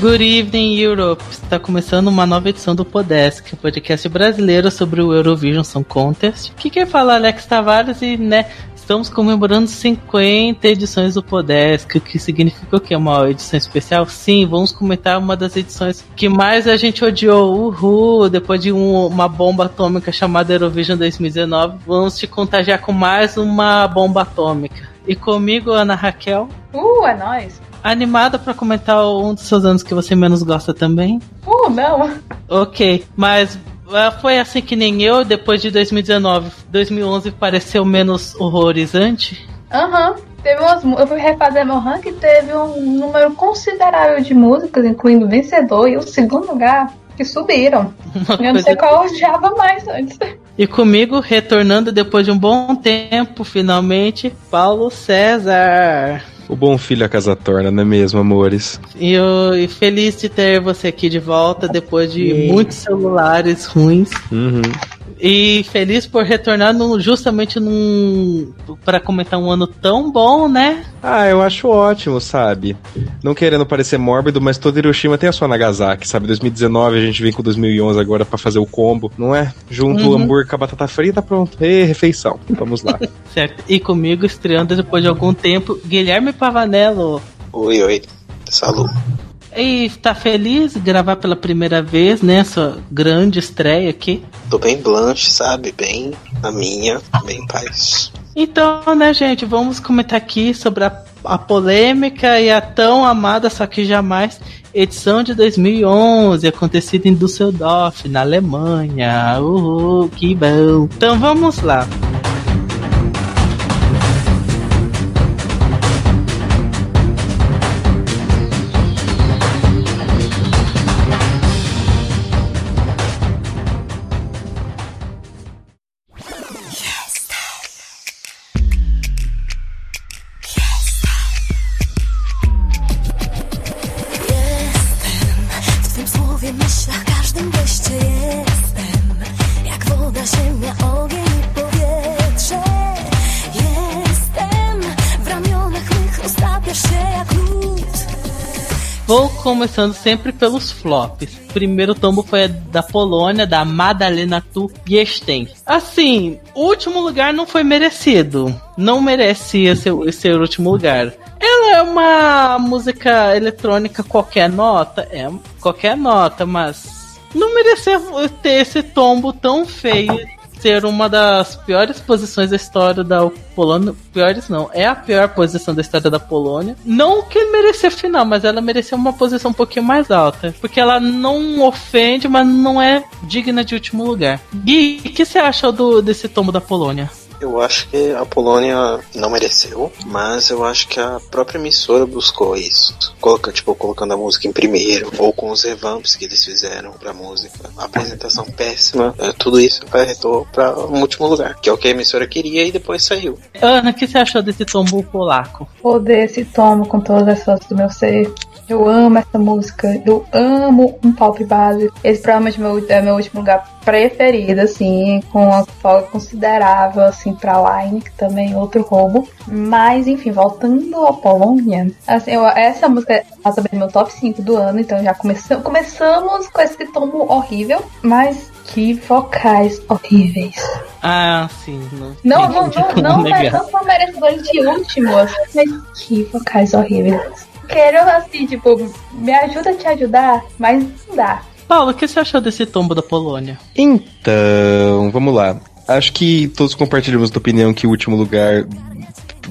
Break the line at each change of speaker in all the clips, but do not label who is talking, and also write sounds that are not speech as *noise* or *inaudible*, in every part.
Good evening, Europe. Está começando uma nova edição do Podesk, podcast brasileiro sobre o Eurovision Song Contest. Que quer falar Alex Tavares e, né, estamos comemorando 50 edições do Podesk, o que significa o que? Uma edição especial? Sim, vamos comentar uma das edições que mais a gente odiou. Uhul! Depois de um, uma bomba atômica chamada Eurovision 2019, vamos te contagiar com mais uma bomba atômica. E comigo, Ana Raquel.
Uh, é nóis!
Animada para comentar um dos seus anos que você menos gosta também?
Uh, não.
Ok, mas uh, foi assim que nem eu, depois de 2019. 2011 pareceu menos horrorizante?
Aham. Uhum. Teve umas, eu fui refazer meu ranking teve um número considerável de músicas, incluindo o vencedor e o segundo lugar, que subiram. *laughs* Uma eu não sei qual eu odiava mais antes.
E comigo, retornando depois de um bom tempo, finalmente, Paulo César.
O bom filho a casa torna, não é mesmo, amores?
E, eu, e feliz de ter você aqui de volta depois de muitos celulares ruins.
Uhum.
E feliz por retornar no, justamente num. para comentar um ano tão bom, né?
Ah, eu acho ótimo, sabe? Não querendo parecer mórbido, mas todo Hiroshima tem a sua Nagasaki, sabe? 2019 a gente vem com 2011 agora para fazer o combo, não é? Junto uhum. o hambúrguer com a batata frita, pronto. E refeição. Vamos lá. *laughs*
certo. E comigo estreando depois de algum tempo, Guilherme Pavanello.
Oi, oi. Saludo.
E tá feliz de gravar pela primeira vez, né? Sua grande estreia aqui.
Tô bem blanche, sabe? Bem a minha, bem paz.
Então, né, gente, vamos comentar aqui sobre a, a polêmica e a tão amada, só que jamais, edição de 2011, acontecida em Düsseldorf, na Alemanha. Uhul, que bom. Então vamos lá. Começando sempre pelos flops. O primeiro tombo foi da Polônia, da Madalena Tu Yesten. Assim, o último lugar não foi merecido. Não merecia ser, ser o último lugar. Ela é uma música eletrônica qualquer nota, é qualquer nota, mas não merecia ter esse tombo tão feio ser uma das piores posições da história da Polônia. Piores não, é a pior posição da história da Polônia. Não que merecia final, mas ela merecia uma posição um pouquinho mais alta. Porque ela não ofende, mas não é digna de último lugar. Gui, o que você achou do, desse tombo da Polônia?
Eu acho que a Polônia não mereceu, mas eu acho que a própria emissora buscou isso. Coloca, tipo, colocando a música em primeiro, ou com os revamps que eles fizeram pra música. A apresentação péssima, é, tudo isso acarretou pra um último lugar, que é o que a emissora queria e depois saiu.
Ana, o que você achou desse tombo polaco?
Odeio esse tombo com todas as forças do meu ser. Eu amo essa música. Eu amo um pop base. Esse provavelmente meu, é meu último lugar preferido, assim, com uma folga considerável, assim, pra Line, que também é outro roubo. Mas, enfim, voltando à Polônia, assim, eu, essa música tá também no meu top 5 do ano, então já começamos, começamos com esse tomo horrível, mas que vocais horríveis.
Ah, sim.
Não, não, não, não, não, não, não são merecedores de últimos, mas que vocais horríveis quero, assim, tipo, me ajuda a te ajudar, mas não dá.
Paulo, o que você achou desse tombo da Polônia?
Então, vamos lá. Acho que todos compartilhamos da opinião que o último lugar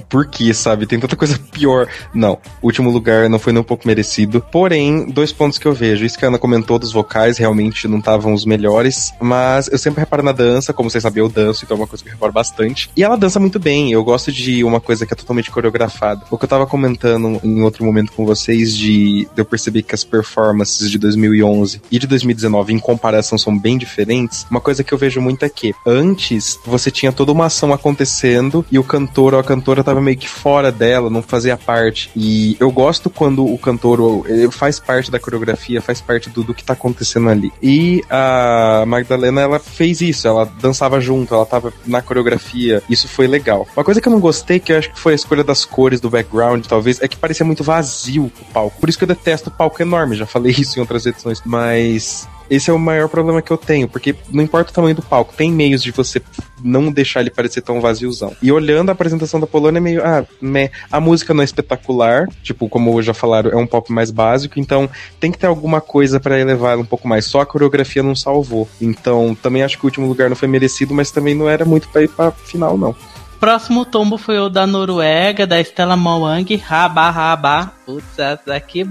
por que, sabe? Tem tanta coisa pior. Não, último lugar não foi nem um pouco merecido. Porém, dois pontos que eu vejo. Isso que a Ana comentou dos vocais realmente não estavam os melhores. Mas eu sempre reparo na dança, como vocês sabem, eu danço, então é uma coisa que eu reparo bastante. E ela dança muito bem. Eu gosto de uma coisa que é totalmente coreografada. O que eu tava comentando em outro momento com vocês, de, de eu perceber que as performances de 2011 e de 2019, em comparação, são bem diferentes. Uma coisa que eu vejo muito é que antes você tinha toda uma ação acontecendo e o cantor ou a cantora tava tava meio que fora dela, não fazia parte. E eu gosto quando o cantor faz parte da coreografia, faz parte do, do que tá acontecendo ali. E a Magdalena, ela fez isso, ela dançava junto, ela tava na coreografia, isso foi legal. Uma coisa que eu não gostei, que eu acho que foi a escolha das cores do background, talvez, é que parecia muito vazio o palco. Por isso que eu detesto o palco enorme, já falei isso em outras edições, mas esse é o maior problema que eu tenho, porque não importa o tamanho do palco, tem meios de você não deixar ele parecer tão vaziozão. E olhando a apresentação da Polônia, é meio, ah, meh. a música não é espetacular, tipo, como já falaram, é um pop mais básico, então tem que ter alguma coisa para elevar um pouco mais. Só a coreografia não salvou. Então, também acho que o último lugar não foi merecido, mas também não era muito para ir pra final, não.
Próximo tombo foi o da Noruega, da Stella Mawang, Raba Raba. Putz, essa daqui,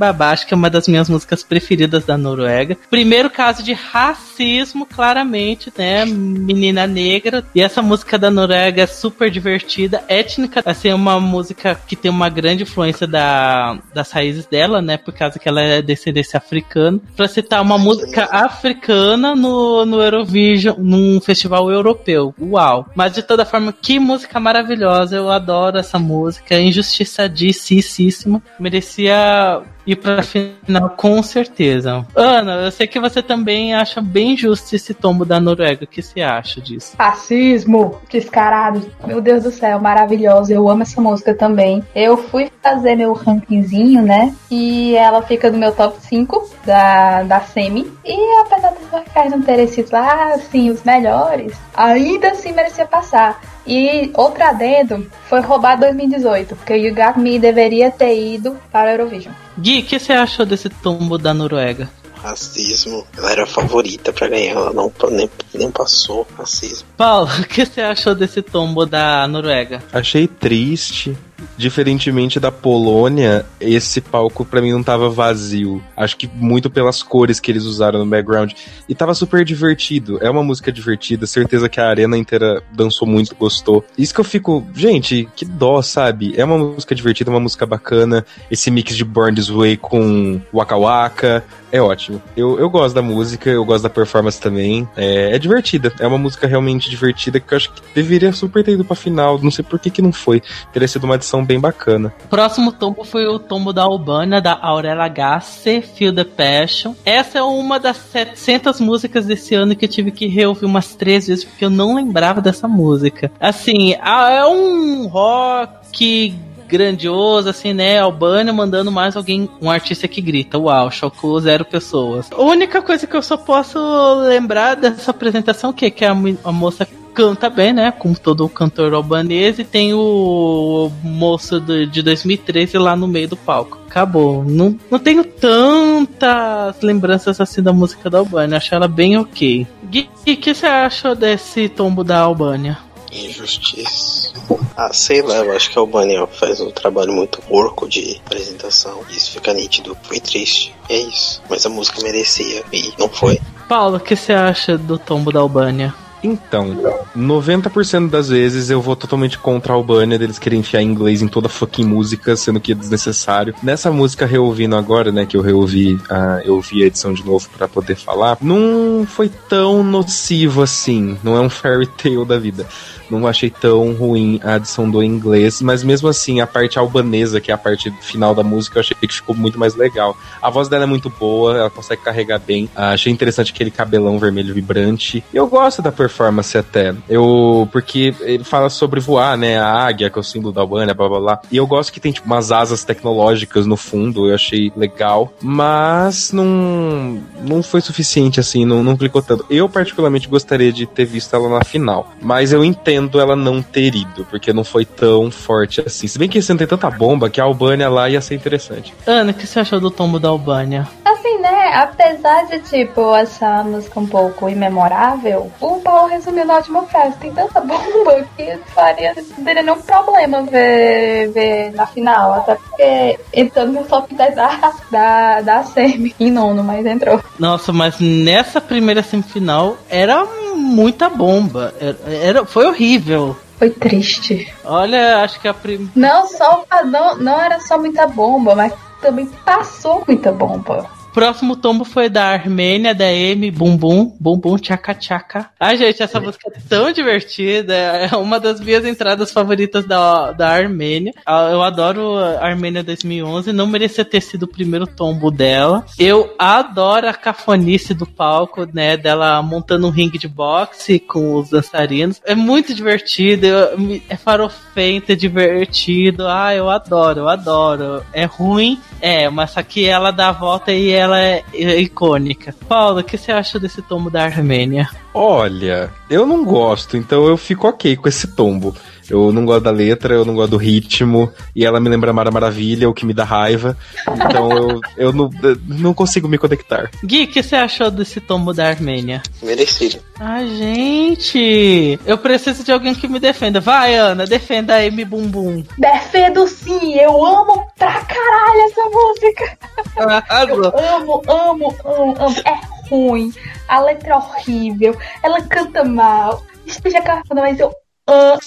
que é uma das minhas músicas preferidas da Noruega. Primeiro caso de racismo, claramente, né? Menina negra. E essa música da Noruega é super divertida, étnica. Assim, é uma música que tem uma grande influência da, das raízes dela, né? Por causa que ela é descendência africana. Pra citar uma música africana no, no Eurovision, num festival europeu. Uau! Mas de toda forma, que música maravilhosa. Eu adoro essa música. É injustiçadíssima. Merecia ir pra final com certeza. Ana, eu sei que você também acha bem justo esse tombo da Noruega. O que você acha disso?
Racismo, descarado. Meu Deus do céu, maravilhosa. Eu amo essa música também. Eu fui fazer meu rankingzinho, né? E ela fica no meu top 5 da, da Semi. E apesar dos locais não terem sido lá, assim, os melhores, ainda assim merecia passar. E outro adendo foi roubar 2018, porque o You Got Me deveria ter ido para a Eurovision.
Gui, o que você achou desse tombo da Noruega?
Racismo. Ela era a favorita pra ganhar, ela não, nem, nem passou. Racismo.
Paulo, *laughs* o que você achou desse tombo da Noruega?
Achei triste. Diferentemente da Polônia, esse palco para mim não tava vazio. Acho que muito pelas cores que eles usaram no background. E tava super divertido. É uma música divertida, certeza que a arena inteira dançou muito, gostou. Isso que eu fico, gente, que dó, sabe? É uma música divertida, uma música bacana. Esse mix de Burn This Way com Waka Waka. É ótimo. Eu, eu gosto da música, eu gosto da performance também. É, é divertida. É uma música realmente divertida que eu acho que deveria super ter ido pra final. Não sei por que, que não foi. Teria sido uma edição bem bacana.
Próximo tombo foi o tombo da Albânia, da Aurela Gasser, Feel the Passion. Essa é uma das 700 músicas desse ano que eu tive que reouvir umas três vezes porque eu não lembrava dessa música. Assim, é um rock grandioso, assim, né? Albânia mandando mais alguém, um artista que grita. Uau, chocou zero pessoas. A única coisa que eu só posso lembrar dessa apresentação, que, é que a, a moça canta bem, né? Como todo cantor albanês, e tem o moço de, de 2013 lá no meio do palco. Acabou. Não, não tenho tantas lembranças assim da música da Albânia. Acho ela bem ok. Gui, o que você achou desse tombo da Albânia?
Injustiça. Ah, sei lá, eu acho que a Albânia faz um trabalho muito porco de apresentação. Isso fica nítido. Foi triste. É isso. Mas a música merecia e não foi.
Paulo, o que você acha do tombo da Albânia?
Então, 90% das vezes eu vou totalmente contra a Albânia, deles querem enfiar inglês em toda fucking música, sendo que é desnecessário. Nessa música reouvindo agora, né, que eu reouvi, uh, eu vi a edição de novo para poder falar, não foi tão nocivo assim, não é um fairy tale da vida não achei tão ruim a adição do inglês, mas mesmo assim, a parte albanesa, que é a parte final da música, eu achei que ficou muito mais legal. A voz dela é muito boa, ela consegue carregar bem. Achei interessante aquele cabelão vermelho vibrante. Eu gosto da performance até. Eu. Porque ele fala sobre voar, né? A águia, que é o símbolo da Albânia, blá blá blá. E eu gosto que tem, tipo, umas asas tecnológicas no fundo, eu achei legal. Mas não. Não foi suficiente, assim, não, não clicou tanto. Eu, particularmente, gostaria de ter visto ela na final. Mas eu entendo entendo ela não ter ido, porque não foi tão forte assim. Se bem que esse não tem tanta bomba que a Albânia lá ia ser interessante.
Ana, o que você achou do tombo da Albânia?
Assim, né? Apesar de, tipo, essa música um pouco imemorável, o Paulo resumiu na última frase. Tem tanta bomba que faria, não teria nenhum problema ver, ver na final. Até porque entrando no top 10 da, da, da semi. Em nono, mas entrou.
Nossa, mas nessa primeira semifinal era muita bomba. Era, era, foi horrível.
Foi triste.
Olha, acho que a primeira.
Não, só, não, não era só muita bomba, mas também passou muita bomba.
Próximo tombo foi da Armênia, da M, Bum Bum, Bum Bum Tchaca Tchaca. Ai, gente, essa música é tão divertida. É uma das minhas entradas favoritas da, da Armênia. Ah, Eu adoro a Armênia 2011. Não merecia ter sido o primeiro tombo dela. Eu adoro a cafonice do palco, né? Dela montando um ringue de boxe com os dançarinos. É muito divertido. É farofento, é divertido. Ah, eu adoro, eu adoro. É ruim, é, mas que ela dá a volta e ela é, icônica. Paulo, o que você acha desse tombo da Armênia?
Olha, eu não gosto, então eu fico ok com esse tombo. Eu não gosto da letra, eu não gosto do ritmo, e ela me lembra Mara Maravilha, o que me dá raiva. Então eu, eu não, eu não consigo me conectar.
Gui, o que você achou desse tombo da Armênia?
Merecido.
Ah, gente, eu preciso de alguém que me defenda. Vai, Ana, defenda a M Bumbum.
Defendo sim, eu amo pra caralho essa música.
Arrasou.
Amo, amo, amo, amo. É ruim, a letra é horrível, ela canta mal. Esteja cantando, mas eu amo.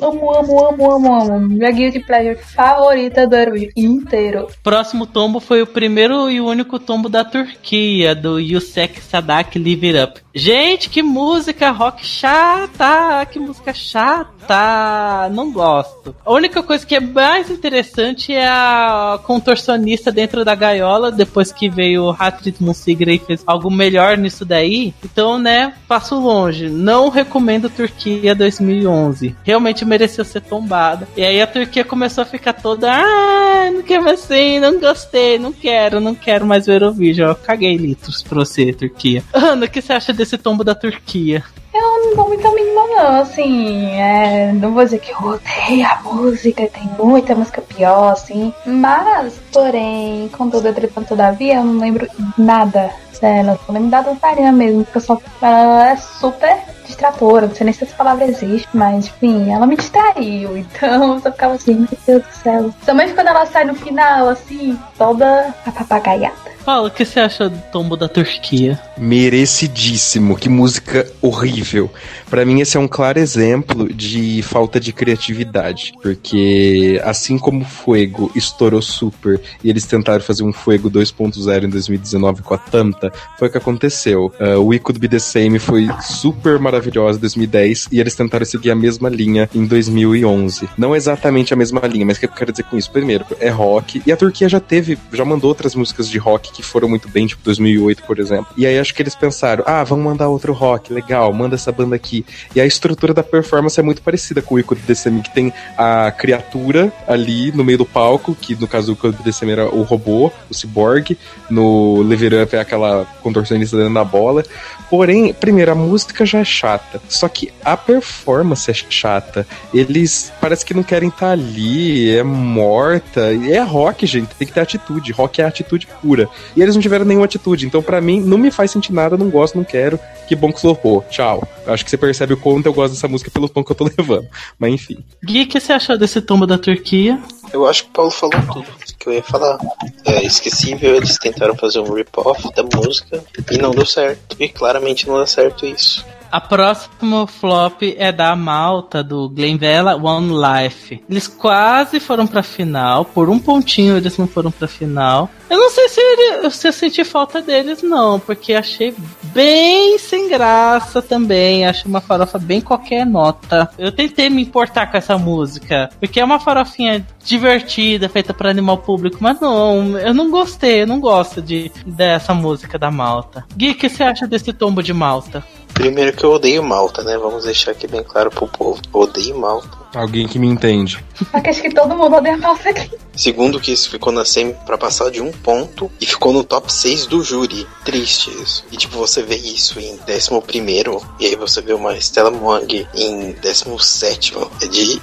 Amo, amo, amo, amo, amo. Minha guilty pleasure favorita do Eurovision inteiro.
Próximo tombo foi o primeiro e único tombo da Turquia, do Yusek Sadak Live It Up. Gente, que música rock chata! Que música chata! Não gosto. A única coisa que é mais interessante é a contorcionista dentro da gaiola, depois que veio o Hatrit Musigra e fez algo melhor nisso daí. Então, né, passo longe. Não recomendo Turquia 2011. Realmente mereceu ser tombada. E aí a Turquia começou a ficar toda, ah, não quero assim, não gostei, não quero, não quero mais ver o Eurovision. Eu caguei litros pra você, Turquia. *laughs* Ana, o que você acha desse tombo da Turquia?
Eu não dou muita mínima, não. Assim, é, não vou dizer que eu odeio a música, tem muita música pior, assim. Mas, porém, contudo, entretanto, todavia, eu não lembro nada dela. Eu lembro da dançarina mesmo, porque só, ela é super distratora. Não sei nem se essa palavra existe, mas enfim, ela me distraiu. *laughs* Então eu só ficava assim, meu Deus do céu. Somente quando ela sai no final, assim, toda papagaiada.
Paulo, o que você acha do tombo da Turquia?
Merecidíssimo, que música horrível. Pra mim esse é um claro exemplo de falta de criatividade, porque assim como o Fuego estourou super e eles tentaram fazer um Fuego 2.0 em 2019 com a Tanta, foi o que aconteceu. Uh, o We Could Be The Same foi super maravilhosa em 2010 e eles tentaram seguir a mesma linha em 2011. Não exatamente a mesma linha, mas o que eu quero dizer com isso? Primeiro, é rock e a Turquia já teve, já mandou outras músicas de rock que foram muito bem, tipo 2008, por exemplo. E aí acho que eles pensaram, ah, vamos mandar outro rock, legal, manda essa banda aqui. E a estrutura da performance é muito parecida com o Ico DCM, que tem a criatura ali no meio do palco, que no caso do Ico DCM era o robô, o cyborg, no Live It Up é aquela contorcionista dentro da bola. Porém, primeiro, a música já é chata, só que a performance é chata. Eles parece que não querem estar ali, é morta. E é rock, gente, tem que ter atitude. Rock é atitude pura. E eles não tiveram nenhuma atitude. Então, pra mim, não me faz sentir nada, não gosto, não quero. Que bom que flopou. Tchau. Acho que você percebe o quanto eu gosto dessa música pelo tom que eu tô *laughs* levando. Mas enfim.
Gui, o que você achou desse tombo da Turquia?
Eu acho que o Paulo falou tudo que eu ia falar. É esquecível, eles tentaram fazer um rip-off da música e não deu certo. E claramente não dá certo isso.
A próxima flop é da Malta, do Glenvella One Life. Eles quase foram pra final, por um pontinho eles não foram pra final. Eu não sei se, ele, se eu senti falta deles, não, porque achei bem sem graça também. Acho uma farofa bem qualquer nota. Eu tentei me importar com essa música, porque é uma farofinha divertida, feita para animal público, mas não, eu não gostei, eu não gosto de, dessa música da Malta. Gui, o que você acha desse tombo de Malta?
Primeiro que eu odeio Malta, né? Vamos deixar aqui bem claro pro povo. Odeio Malta.
Alguém que me entende.
Só que acho que todo mundo odeia Malta aqui.
Segundo que isso ficou na semi pra passar de um ponto e ficou no top 6 do júri. Triste isso. E tipo, você vê isso em 11 primeiro e aí você vê uma Stella Mwang em 17 É de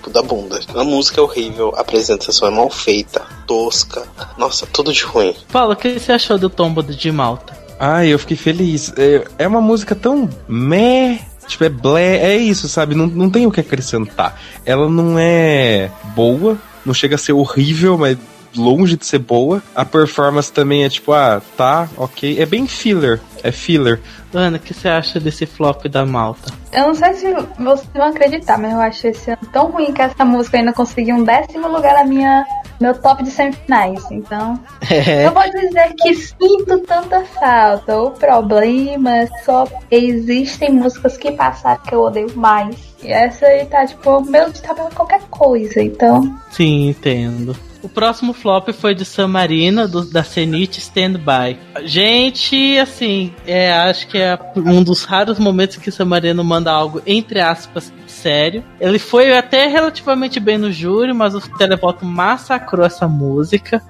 cu da bunda. A música é horrível, a apresentação é mal feita, tosca. Nossa, tudo de ruim.
Paulo, o que você achou do tombo de Malta?
Ai, eu fiquei feliz. É, é uma música tão meh. Tipo, é blé, é isso, sabe? Não, não tem o que acrescentar. Ela não é boa, não chega a ser horrível, mas longe de ser boa. A performance também é tipo, ah, tá, ok. É bem filler, é filler.
Ana, o que você acha desse flop da Malta?
Eu não sei se vocês vão acreditar, mas eu acho esse ano tão ruim que essa música ainda conseguiu um décimo lugar na minha meu top de semifinais. Então,
É.
eu vou dizer que sinto tanta falta. O problema é só que existem músicas que passaram que eu odeio mais. E essa aí tá, tipo, meu de tabela qualquer coisa. Então,
Sim, entendo. O próximo flop foi de San Marino, do, da Zenith Stand By. Gente, assim, é, acho que é um dos raros momentos que San Marino manda algo, entre aspas, sério. Ele foi até relativamente bem no júri, mas o televoto massacrou essa música.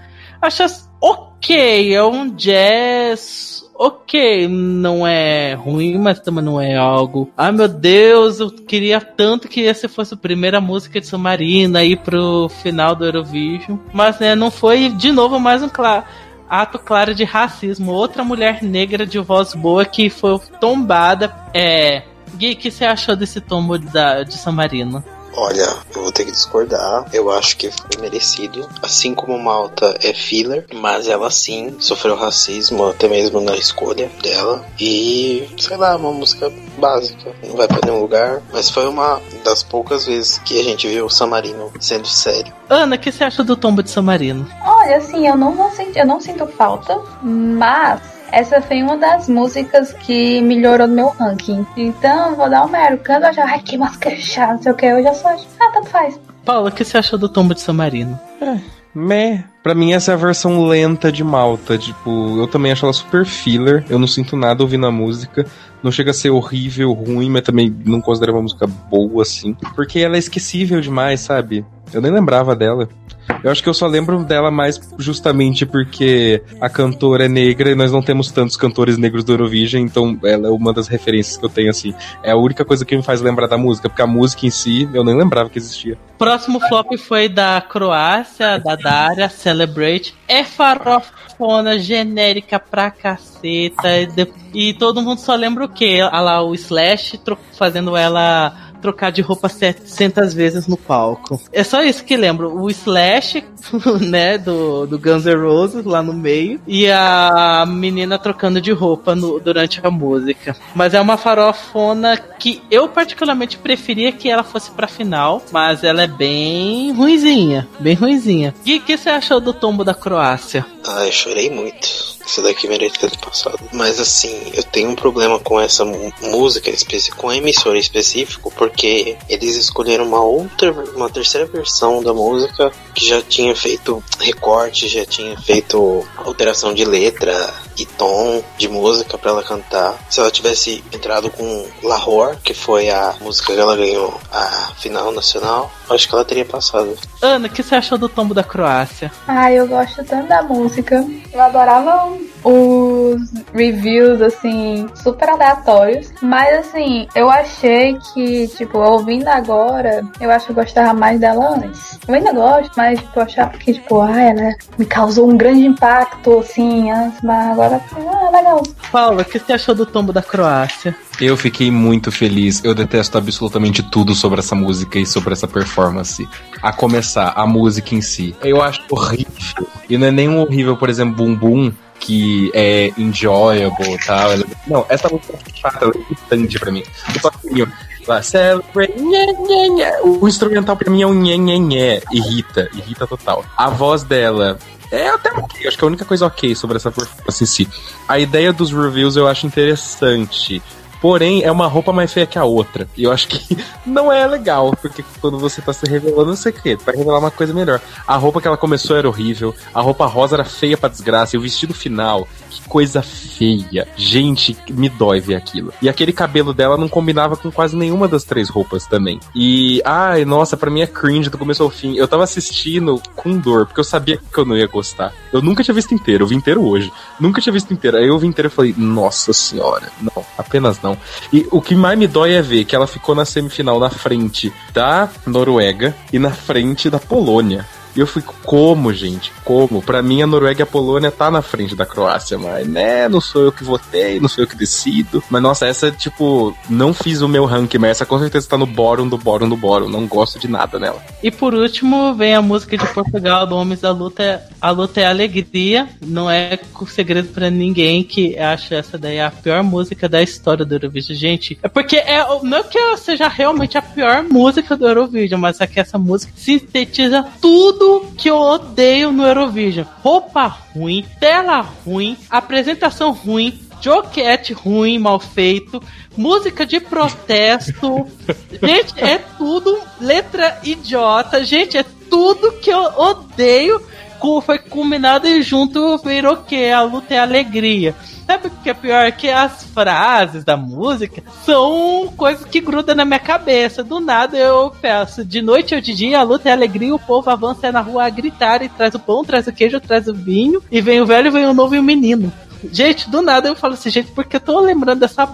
Acho as- ok, é um jazz. Ok, não é ruim, mas também não é algo. Ai meu Deus, eu queria tanto que essa fosse a primeira música de Submarina aí pro final do Eurovision. Mas né, não foi de novo mais um ato claro de racismo. Outra mulher negra de voz boa que foi tombada. É. Gui, o que você achou desse tombo da, de San Marino?
Olha, eu vou ter que discordar. Eu acho que foi merecido. Assim como Malta é filler, mas ela sim sofreu racismo, até mesmo na escolha dela. E, sei lá, uma música básica. Não vai pra nenhum lugar. Mas foi uma das poucas vezes que a gente viu o Samarino sendo sério.
Ana, o que você achou do tombo de San Marino?
olha, assim, eu não vou sentir, eu não sinto falta, mas essa foi uma das músicas que melhorou no meu ranking. Então, vou dar um mero. Quando eu já, ai, que música chata, não sei o que, eu já sou, ah, tanto faz.
Paula, o que você achou do tombo de San Marino?
Meh. Pra mim, essa é a versão lenta de Malta. Tipo, eu também acho ela super filler. Eu não sinto nada ouvindo a música. Não chega a ser horrível, ruim, mas também não considero uma música boa, assim. Porque ela é esquecível demais, sabe? Eu nem lembrava dela. Eu acho que eu só lembro dela mais justamente porque a cantora é negra e nós não temos tantos cantores negros do Eurovision, então ela é uma das referências que eu tenho, assim. É a única coisa que me faz lembrar da música, porque a música em si eu nem lembrava que existia.
Próximo flop foi da Croácia, da Daria, Celebrate. É farofona, genérica pra caceta. E, todo mundo só lembra o quê? Olha lá, o Slash fazendo ela trocar de roupa 700 vezes no palco. É só isso que lembro. O Slash, *laughs* né, do, do Guns N' Roses lá no meio. E a menina trocando de roupa no- durante a música. Mas é uma farofona que eu particularmente preferia que ela fosse pra final. Mas ela é bem ruinzinha. Bem ruinzinha. E o que você achou do tombo da Croácia?
Ah, eu chorei muito. Isso daqui merece ter passado. Mas assim, eu tenho um problema com essa música específica, com a emissora em específico, porque eles escolheram uma outra, uma terceira versão da música que já tinha feito recorte, já tinha feito alteração de letra e tom de música pra ela cantar. Se ela tivesse entrado com Lahore, que foi a música que ela ganhou a final nacional, eu acho que ela teria passado.
Ana, o que você achou do tombo da Croácia?
Ai, eu gosto tanto da música. Eu adorava os reviews, assim, super aleatórios. Mas, assim, eu achei que, tipo, ouvindo agora, eu acho que eu gostava mais dela antes. Eu ainda gosto, mas, tipo, eu achava que, tipo, ai, ela me causou um grande impacto, assim, antes. Mas agora, ah, legal.
Paula, o que você achou do tombo da Croácia?
Eu fiquei muito feliz. Eu detesto absolutamente tudo sobre essa música e sobre essa performance. A começar, a música em si. Eu acho horrível. E não é nem um horrível, por exemplo, Boom Boom, que é enjoyable e tal. Ela- Não, essa música é chata, ela é irritante pra mim. Lá, celebrate. O instrumental pra mim é um nhé, nhé. Irrita, irrita total. A voz dela é até ok, acho que é a única coisa ok sobre essa performance em si. A ideia dos reviews eu acho interessante. Porém, é uma roupa mais feia que a outra. E eu acho que *laughs* não é legal, porque quando você tá se revelando, não sei o que, vai revelar uma coisa melhor. A roupa que ela começou era horrível, a roupa rosa era feia pra desgraça, e o vestido final, que coisa feia. Gente, me dói ver aquilo. E aquele cabelo dela não combinava com quase nenhuma das três roupas também. E, ai, nossa, pra mim é cringe do começo ao fim. Eu tava assistindo com dor, porque eu sabia que eu não ia gostar. Eu nunca tinha visto inteiro, eu vi inteiro hoje. Nunca tinha visto inteiro. Aí eu vi inteiro e falei, nossa senhora, não, apenas não. E o que mais me dói é ver que ela ficou na semifinal na frente da Noruega e na frente da Polônia. E eu fico, como, gente? Como? Pra mim, a Noruega e a Polônia tá na frente da Croácia, mas, né, não sou eu que votei, não sou eu que decido. Mas, nossa, essa, tipo, não fiz o meu ranking, mas essa com certeza tá no bórum do bórum do bórum. Não gosto de nada nela.
E por último, vem a música de Portugal do Homens da Luta. A luta é alegria. Não é segredo pra ninguém que acha essa daí a pior música da história do Eurovision. Gente, é porque é, não é que seja realmente a pior música do Eurovision, mas é que essa música sintetiza tudo tudo que eu odeio no Eurovision. Roupa ruim, tela ruim, apresentação ruim, Joquete ruim, mal feito, música de protesto. *laughs* gente, é tudo letra idiota. Gente, é tudo que eu odeio. Foi combinado e junto virou o que? A luta é a alegria. Sabe o que é pior? Que as frases da música são coisas que grudam na minha cabeça. Do nada eu peço, de noite ou de dia, a luta é alegria, o povo avança na rua a gritar e traz o pão, traz o queijo, traz o vinho, e vem o velho, vem o novo e o menino. Gente, do nada eu falo assim, gente, porque eu tô lembrando dessa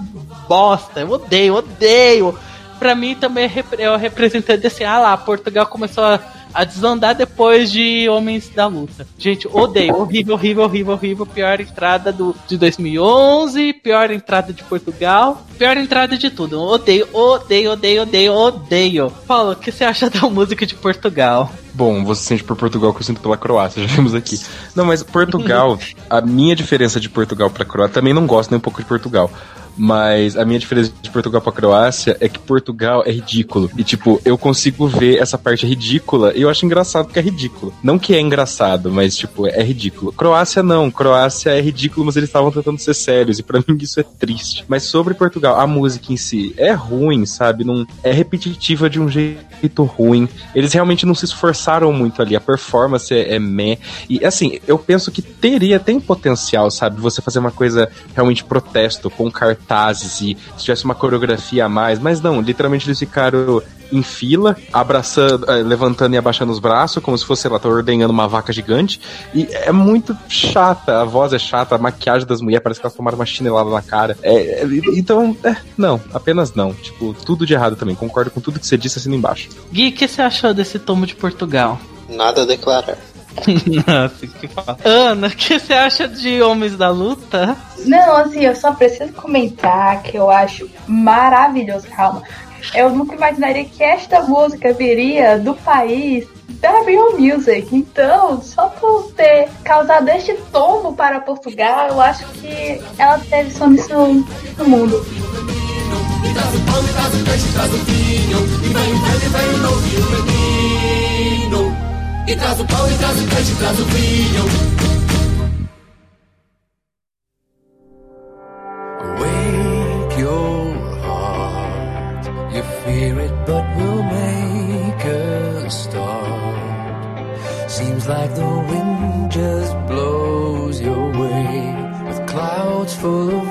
bosta. Eu odeio, odeio. Pra mim também é o representante desse, ah lá, Portugal começou a a desandar depois de Homens da Luta. Gente, odeio. horrível, horrível, horrível, horrível. Pior entrada do, de 2011, pior entrada de Portugal, pior entrada de tudo. Odeio, odeio, odeio, odeio, odeio. Paulo, o que você acha da música de Portugal?
Bom, você sente por Portugal que eu sinto pela Croácia, *laughs* já vimos aqui. Não, mas Portugal, *laughs* a minha diferença de Portugal pra Croácia, também não gosto nem um pouco de Portugal. Mas a minha diferença de Portugal pra Croácia é que Portugal é ridículo. E, tipo, eu consigo ver essa parte ridícula e eu acho engraçado porque é ridículo. Não que é engraçado, mas, tipo, é ridículo. Croácia não. Croácia é ridículo, mas eles estavam tentando ser sérios. E para *laughs* mim isso é triste. Mas sobre Portugal, a música em si é ruim, sabe? Não é repetitiva de um jeito ruim. Eles realmente não se esforçaram muito ali. A performance é, é meh. E, assim, eu penso que teria, tem potencial, sabe? Você fazer uma coisa realmente protesto, com cartão cartazes e se tivesse uma coreografia a mais, mas não, literalmente eles ficaram em fila, abraçando, eh, levantando e abaixando os braços, como se fosse, sei lá, tá ordenhando uma vaca gigante. E é muito chata, a voz é chata, a maquiagem das mulheres parece que elas tomaram uma chinelada na cara. É, é, então, é, não, apenas não. Tipo, tudo de errado também. Concordo com tudo que você disse assim embaixo.
Gui, o que você achou desse tomo de Portugal?
Nada a declarar.
Assim *laughs* que. Ana, o que você acha de Homens da Luta?
Não, assim, eu só preciso comentar que eu acho maravilhoso. Calma. Eu nunca imaginaria que esta música viria do país da Real Music. Então, só por ter causado este tombo para Portugal, eu acho que ela teve sua missão no mundo. E traz o pão, e traz o peixe, traz o vinho, e vem o velho, e vem o novo e o menino. E traz o pão, e traz o peixe, e traz o vinho. Your heart. You fear it, but we'll make a start. Seems like the wind just blows your way with clouds full of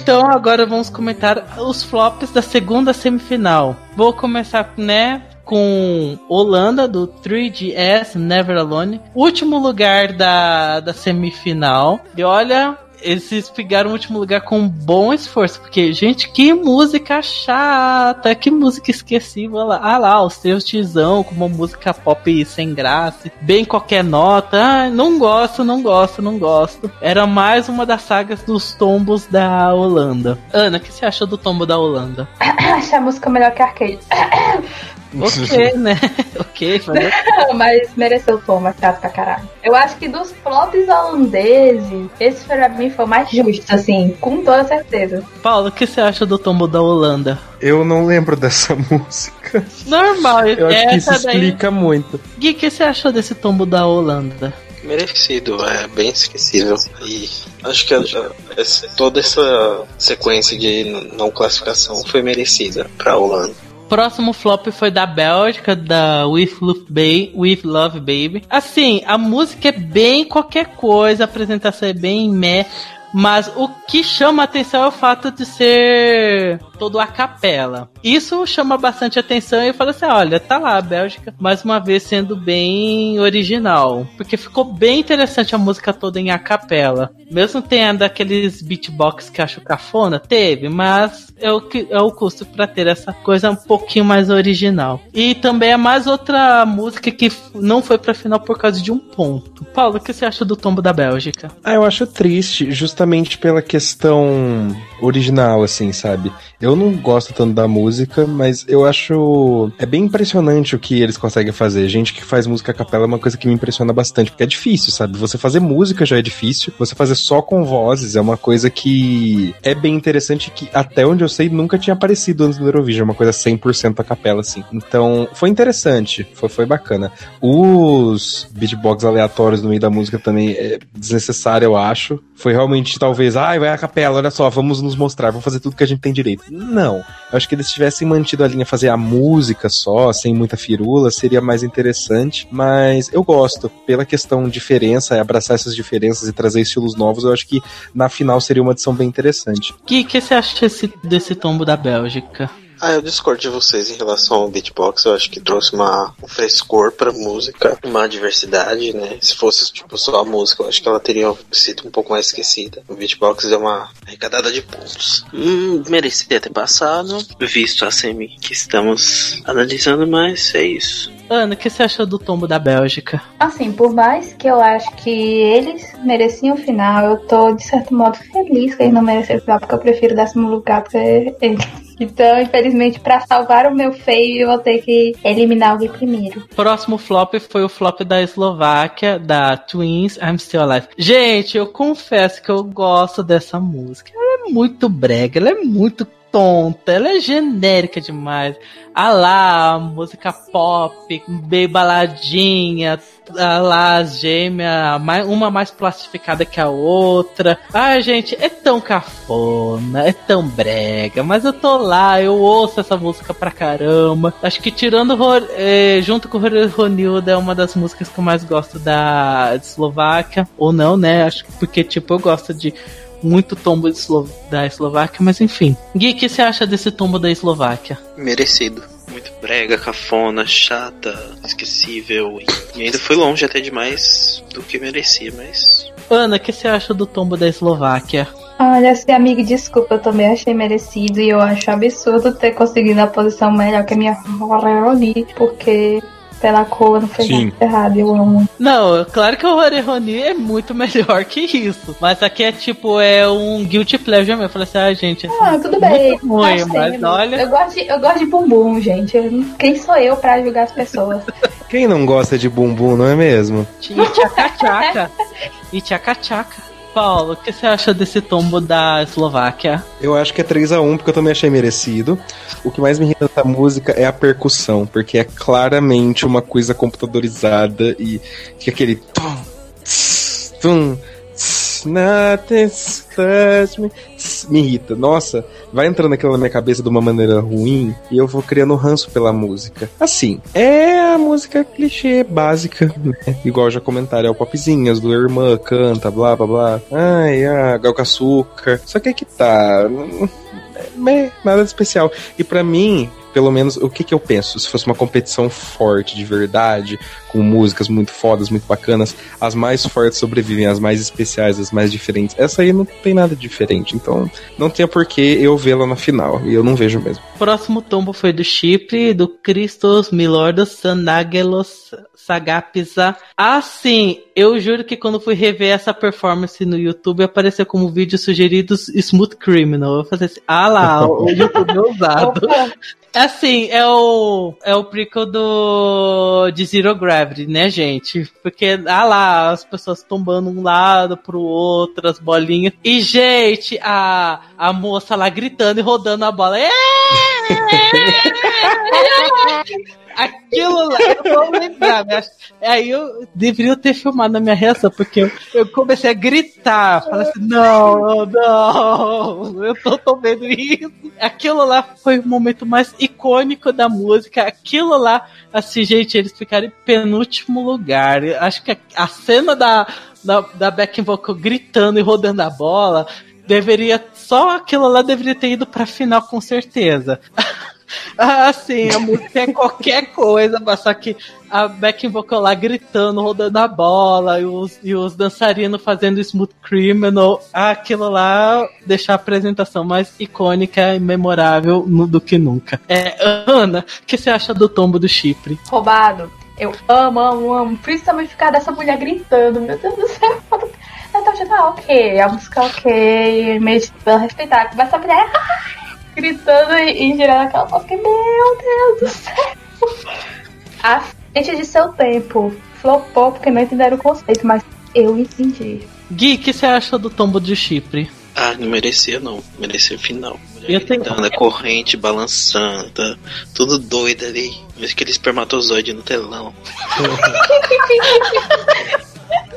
Então agora vamos comentar os flops da segunda semifinal. Vou começar, né, com Holanda do 3GS Never Alone, último lugar da, da semifinal. E olha, eles pegaram o último lugar com um bom esforço, porque, gente, que música chata, que música esquecível. Ah lá, o seu tizão com uma música pop sem graça, bem qualquer nota. Ah, não gosto, não gosto, não gosto. Era mais uma das sagas dos tombos da Holanda. Ana, o que você achou do tombo da Holanda? *coughs*
Achei a música melhor que a Arcade. *coughs* *laughs*
Ok, né? *laughs* ok. *laughs*
Mas mereceu o tom, mas chato pra caralho. Eu acho que dos flops holandeses, esse pra mim foi o mais justo, assim, com toda certeza.
Paulo, o que você acha do tombo da Holanda?
Eu não lembro dessa música.
Normal,
eu acho que isso explica daí... muito.
Gui, o que você achou desse tombo da Holanda?
merecido, é bem esquecível. E acho que a, a, toda essa sequência de não classificação foi merecida para a Holanda.
Próximo flop foi da Bélgica, da With Love, Baby, With Love Baby. Assim, a música é bem qualquer coisa, a apresentação é bem meh. Mas o que chama atenção é o fato de ser todo a capela. Isso chama bastante atenção e eu falo assim: olha, tá lá a Bélgica, mais uma vez sendo bem original. Porque ficou bem interessante a música toda em a capela. Mesmo tendo aqueles beatbox que acho cafona, teve, mas é o, que, é o custo para ter essa coisa um pouquinho mais original. E também é mais outra música que não foi pra final por causa de um ponto. Paulo, o que você acha do tombo da Bélgica?
Ah, eu acho triste, justamente pela questão original, assim, sabe? Eu Eu não gosto tanto da música, mas eu acho. É bem impressionante o que eles conseguem fazer. Gente que faz música a capela é uma coisa que me impressiona bastante, porque é difícil, sabe? Você fazer música já é difícil, você fazer só com vozes é uma coisa que é bem interessante, que até onde eu sei nunca tinha aparecido antes do Eurovision, uma coisa 100% a capela, assim. Então, foi interessante, foi, foi bacana. Os beatbox aleatórios no meio da música também é desnecessário, eu acho. Foi realmente, talvez, ai, ah, vai a capela, olha só, vamos nos mostrar, vamos fazer tudo que a gente tem direito. Não. Eu acho que eles tivessem mantido a linha fazer a música só, sem muita firula, seria mais interessante. Mas eu gosto, pela questão diferença, é abraçar essas diferenças e trazer estilos novos, eu acho que na final seria uma edição bem interessante.
O que, que você acha desse, desse tombo da Bélgica?
Ah, eu discordo de vocês em relação ao beatbox. Eu acho que trouxe uma, um frescor pra música, uma diversidade, né? Se fosse, tipo, só a música, eu acho que ela teria sido um pouco mais esquecida. O beatbox é uma arrecadada de pontos. Hum, merecia ter passado, visto a semi que estamos analisando, mas é isso.
Ana, o que você achou do tombo da Bélgica?
Assim, por mais que eu acho que eles mereciam o final, eu tô, de certo modo, feliz que eles não mereceram o final, porque eu prefiro o décimo lugar, porque Então, infelizmente, para salvar o meu feio, eu vou ter que eliminar alguém primeiro.
Próximo flop foi o flop da Eslováquia, da Twins, I'm Still Alive. Gente, eu confesso que eu gosto dessa música. Ela é muito brega, ela é muito tonta, ela é genérica demais. Ah lá, música pop, bem baladinha, ah lá, as gêmeas, uma mais plastificada que a outra. Ah, gente, é tão cafona, é tão brega, mas eu tô lá, eu ouço essa música pra caramba. Acho que tirando é, junto com o Ronilda é uma das músicas que eu mais gosto da Eslováquia, ou não, né? Acho que porque, tipo, eu gosto de muito tombo Eslo da Eslováquia, mas enfim. Gui, o que você acha desse tombo da Eslováquia?
Merecido. Muito brega, cafona, chata, esquecível. E ainda foi longe até demais do que merecia, mas.
Ana, o que você acha do tombo da Eslováquia?
Olha, se amigo, desculpa, eu também achei merecido e eu acho absurdo ter conseguido a posição melhor que a minha Roli, porque pela cor, não nada errado, eu amo.
Não, claro que o Oreroni é muito *laughs* melhor que isso. Mas aqui é tipo, é um guilty pleasure mesmo. Eu falei assim, ah, gente.
Ah, tudo bem. Ruim, mas olha. Eu gosto, de, eu gosto de bumbum, gente. Quem sou eu pra julgar as pessoas?
Quem não gosta de bumbum, não é mesmo?
E tchaca-tchaca. e tchaca-tchaca. Paulo, o que você acha desse tombo da Eslováquia?
Eu acho que é 3 a 1 porque eu também achei merecido. O que mais me irrita da música é a percussão, porque é claramente uma coisa computadorizada e fica aquele tum, tum, Nothing touch me. Me irrita. Nossa, vai entrando aquilo na minha cabeça de uma maneira ruim e eu vou criando ranço pela música. Assim, é a música clichê básica, né? Igual já comentaram, é o popzinhas do Irmã, canta, blá blá blá. Ai, ah, Gal. Só que é que tá. É, nada de especial. E para mim, pelo menos, o que, que eu penso? Se fosse uma competição forte, de verdade, com músicas muito fodas, muito bacanas, as mais fortes sobrevivem, as mais especiais, as mais diferentes. Essa aí não tem nada diferente, então não tinha por que eu vê-la na final, e eu não vejo mesmo.
O próximo tombo foi do Chipre, do Christos Milordos Sanagelos Sagapisa. Ah, sim, eu juro que quando fui rever essa performance no YouTube, apareceu como vídeo sugeridos Smooth Criminal. Eu falei assim, ah lá, o *laughs* YouTube é usado. Assim, é o, é o prequel do, de Zero Gravity, né, gente? Porque, ah lá, as pessoas tombando um lado pro outro, as bolinhas. E, gente, a, a moça lá gritando e rodando a bola. *laughs* Aquilo lá, eu vou lembrar. Aí eu deveria ter filmado a minha reação, porque eu, eu comecei a gritar. Falei assim: não, não, eu tô, vendo isso. Aquilo lá foi o momento mais icônico da música. Aquilo lá, assim, gente, eles ficaram em penúltimo lugar. Acho que a, a cena da, da, da vocal gritando e rodando a bola deveria. Só aquilo lá deveria ter ido pra final com certeza. *laughs* Ah, sim, a música é qualquer coisa, mas só que a backing vocal lá gritando, rodando a bola, e os, e os dançarinos fazendo smooth criminal, aquilo lá deixar a apresentação mais icônica e memorável do que nunca. É, Ana, o que você acha do tombo do Chipre?
Roubado. Eu amo, amo, amo. Principalmente ficar dessa mulher gritando, meu Deus do céu. Eu tô achando, ah, ok, a música ok, meio respeitar. Começa a mulher. *laughs* gritando e, e girando aquela voz. Meu Deus do céu! À frente de seu tempo. Flopou porque não entenderam o conceito, mas eu entendi.
Gui, o que você acha do tombo de Chipre?
Ah, não merecia não. Merecia final. Mulher
Eu tenho-
gritando, a corrente balançando, tá tudo doido ali. Mas aquele espermatozoide no telão. *laughs*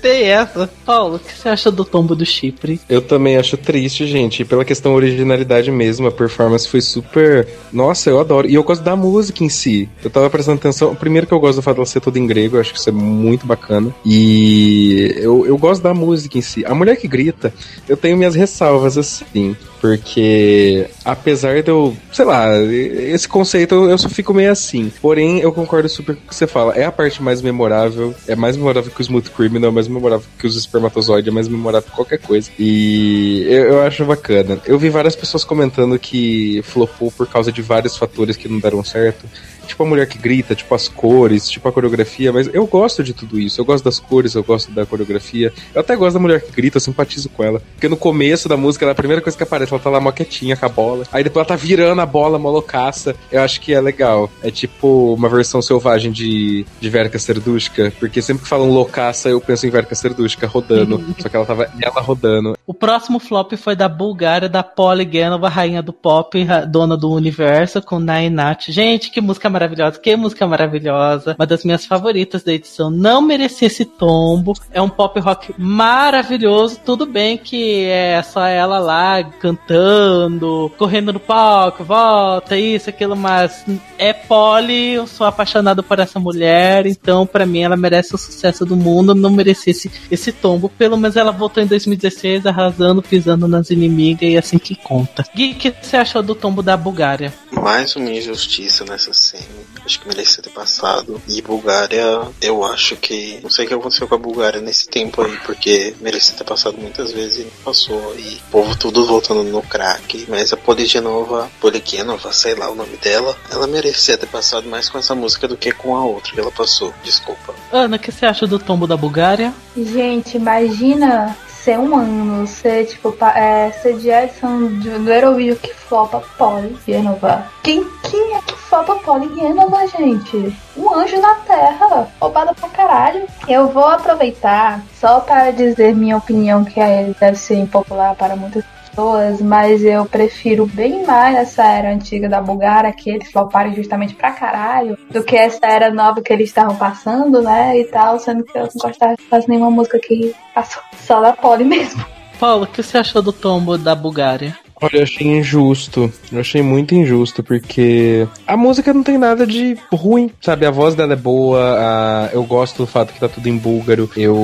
Tem essa. Paulo, o que você acha do tombo do Chipre?
Eu também acho triste, gente. Pela questão originalidade mesmo, a performance foi super. Nossa, eu adoro. E eu gosto da música em si. Eu tava prestando atenção. Primeiro que eu gosto do fato dela ser toda em grego, eu acho que isso é muito bacana. E eu, eu gosto da música em si. A mulher que grita, eu tenho minhas ressalvas assim. Porque apesar de eu, sei lá, esse conceito eu, só fico meio assim. Porém, eu concordo super com o que você fala. É a parte mais memorável. É mais memorável que o Smooth Criminal, é mais memorável que os espermatozoides, é mais memorável que qualquer coisa. E eu, eu acho bacana. Eu vi várias pessoas comentando que flopou por causa de vários fatores que não deram certo. Tipo a mulher que grita, tipo as cores, tipo a coreografia, mas eu gosto de tudo isso. Eu gosto das cores, eu gosto da coreografia. Eu até gosto da mulher que grita, eu simpatizo com ela. Porque no começo da música, ela a primeira coisa que aparece, ela tá lá mó quietinha com a bola. Aí depois ela tá virando a bola, mó loucaça. Eu acho que é legal. É tipo uma versão selvagem de, de Verka Serdushka. Porque sempre que falam loucaça, eu penso em Verka Serdushka rodando. só que ela tava ela rodando.
O próximo flop foi da Bulgária, da Polly Genova, rainha do pop, dona do universo, com Nainat. Gente, que música maravilhosa, que música maravilhosa. Uma das minhas favoritas da edição. Não merecia esse tombo. É um pop rock maravilhoso. Tudo bem que é só ela lá cantando, correndo no palco, volta, isso, aquilo, mas é Polly, eu sou apaixonado por essa mulher, então pra mim ela merece o sucesso do mundo, não merecia esse, esse tombo. Pelo menos ela voltou em 2016 arrasando, pisando nas inimigas e assim que conta. Gui, o que você achou do tombo da Bulgária?
Mais uma injustiça nessa cena. Acho que merecia ter passado. E Bulgária, eu acho que. Não sei o que aconteceu com a Bulgária nesse tempo aí, porque merecia ter passado muitas vezes e não passou. E o povo tudo voltando no crack. Mas a Poligenova, Poligenova, sei lá o nome dela, ela merecia ter passado mais com essa música do que com a outra que ela passou. Desculpa.
Ana, o que você acha do tombo da Bulgária?
Gente, imagina ser um ano, ser tipo, é, ser de Edson do Eurovídeo que flopa Polly Genova. Quem, quem é que flopa Polly Genova, gente? Um anjo na terra, roubada pra caralho. Eu vou aproveitar só para dizer minha opinião, que é- deve ser impopular para muitas pessoas, mas eu prefiro bem mais essa era antiga da Bulgária, que eles floparem justamente pra caralho, do que essa era nova que eles estavam passando, né, e tal, sendo que eu não gostava de fazer nenhuma música que passou só da Polly mesmo.
Paulo, o que você achou do tombo da Bulgária?
Olha, eu achei injusto. Eu achei muito injusto, porque a música não tem nada de ruim, sabe? A voz dela é boa, a- eu gosto do fato que tá tudo em búlgaro. Eu...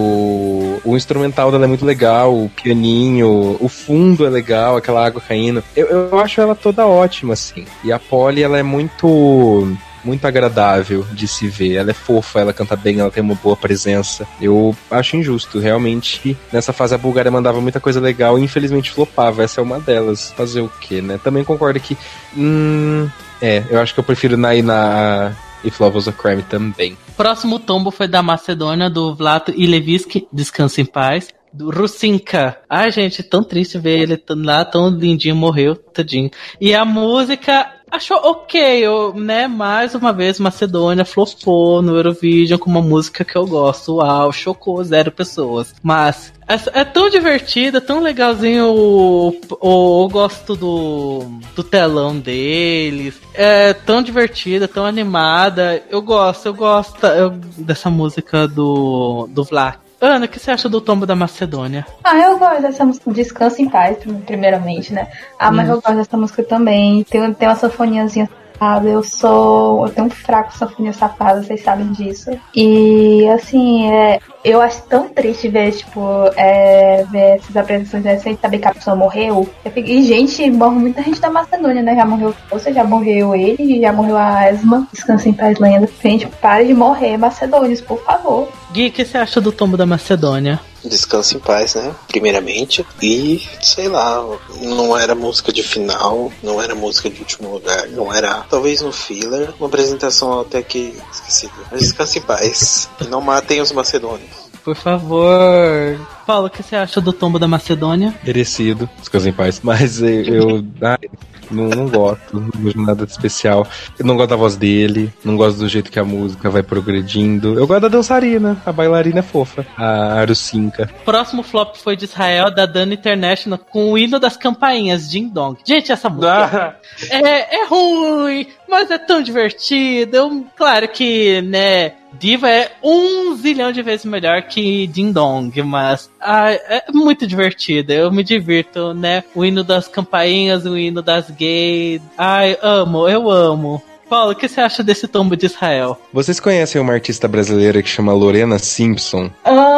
O instrumental dela é muito legal, o pianinho, o fundo é legal, aquela água caindo. Eu, eu acho ela toda ótima, assim. E a Polly, ela é muito muito agradável de se ver. Ela é fofa, ela canta bem, ela tem uma boa presença. Eu acho injusto. Realmente, nessa fase a Bulgária mandava muita coisa legal e infelizmente flopava. Essa é uma delas. Fazer o quê, né? Também concordo que. Hum, é, eu acho que eu prefiro Naina If Love Was a Crime também.
Próximo tombo foi da Macedônia, do Vlato Ilevski, Descansa em Paz. Do Rusinka. Ai, gente, tão triste ver ele lá, tão lindinho, morreu, tadinho. E a música achou ok, eu, né? Mais uma vez, Macedônia flopou no Eurovision com uma música que eu gosto. Uau, chocou zero pessoas. Mas é, é tão divertida, tão legalzinho. O, o- eu gosto do, do telão deles. É tão divertida, tão animada. Eu gosto, eu gosto eu- dessa música do, do Vlad. Ana, o que você acha do tombo da Macedônia?
Ah, eu gosto dessa música Descansa em Paz, primeiramente, né? Ah, mas eu gosto dessa música também. Tem, tem uma sanfoniazinha safada. Eu sou. Eu tenho um fraco sanfonia safada, vocês sabem disso. E assim, é, eu acho tão triste ver, tipo, é, ver essas apresentações né, sem saber que a pessoa morreu. E, gente, morre muita gente da Macedônia, né? Já morreu você, já morreu ele, já morreu a Esma. Descansa em paz, lenda. Gente, pare de morrer, macedônios, por favor.
Gui, o que você acha do tombo da Macedônia?
Descanse em paz, né? Primeiramente. E, sei lá, não era música de final, não era música de último lugar, não era, talvez no filler, uma apresentação até que esqueci. Mas descanse em paz. E não matem os macedônios.
Por favor. Paulo, o que você acha do tombo da Macedônia?
Merecido, descansa em paz. Mas eu, *laughs* não, não gosto, não gosto de nada de especial. Eu não gosto da voz dele, não gosto do jeito que a música vai progredindo. Eu gosto da dançarina, a bailarina é fofa, a Arucinca.
Próximo flop foi de Israel, da Dana International, com o hino das campainhas, Ding Dong. Gente, essa música é, é ruim, mas é tão divertida. Eu, claro que, né, Diva é um zilhão de vezes melhor que Ding Dong, mas ah, é muito divertida. Eu me divirto, né? O hino das campainhas, o hino das gays. Ai, amo, eu amo. Paulo, o que você acha desse tombo de Israel?
Vocês conhecem uma artista brasileira que chama Lorena Simpson?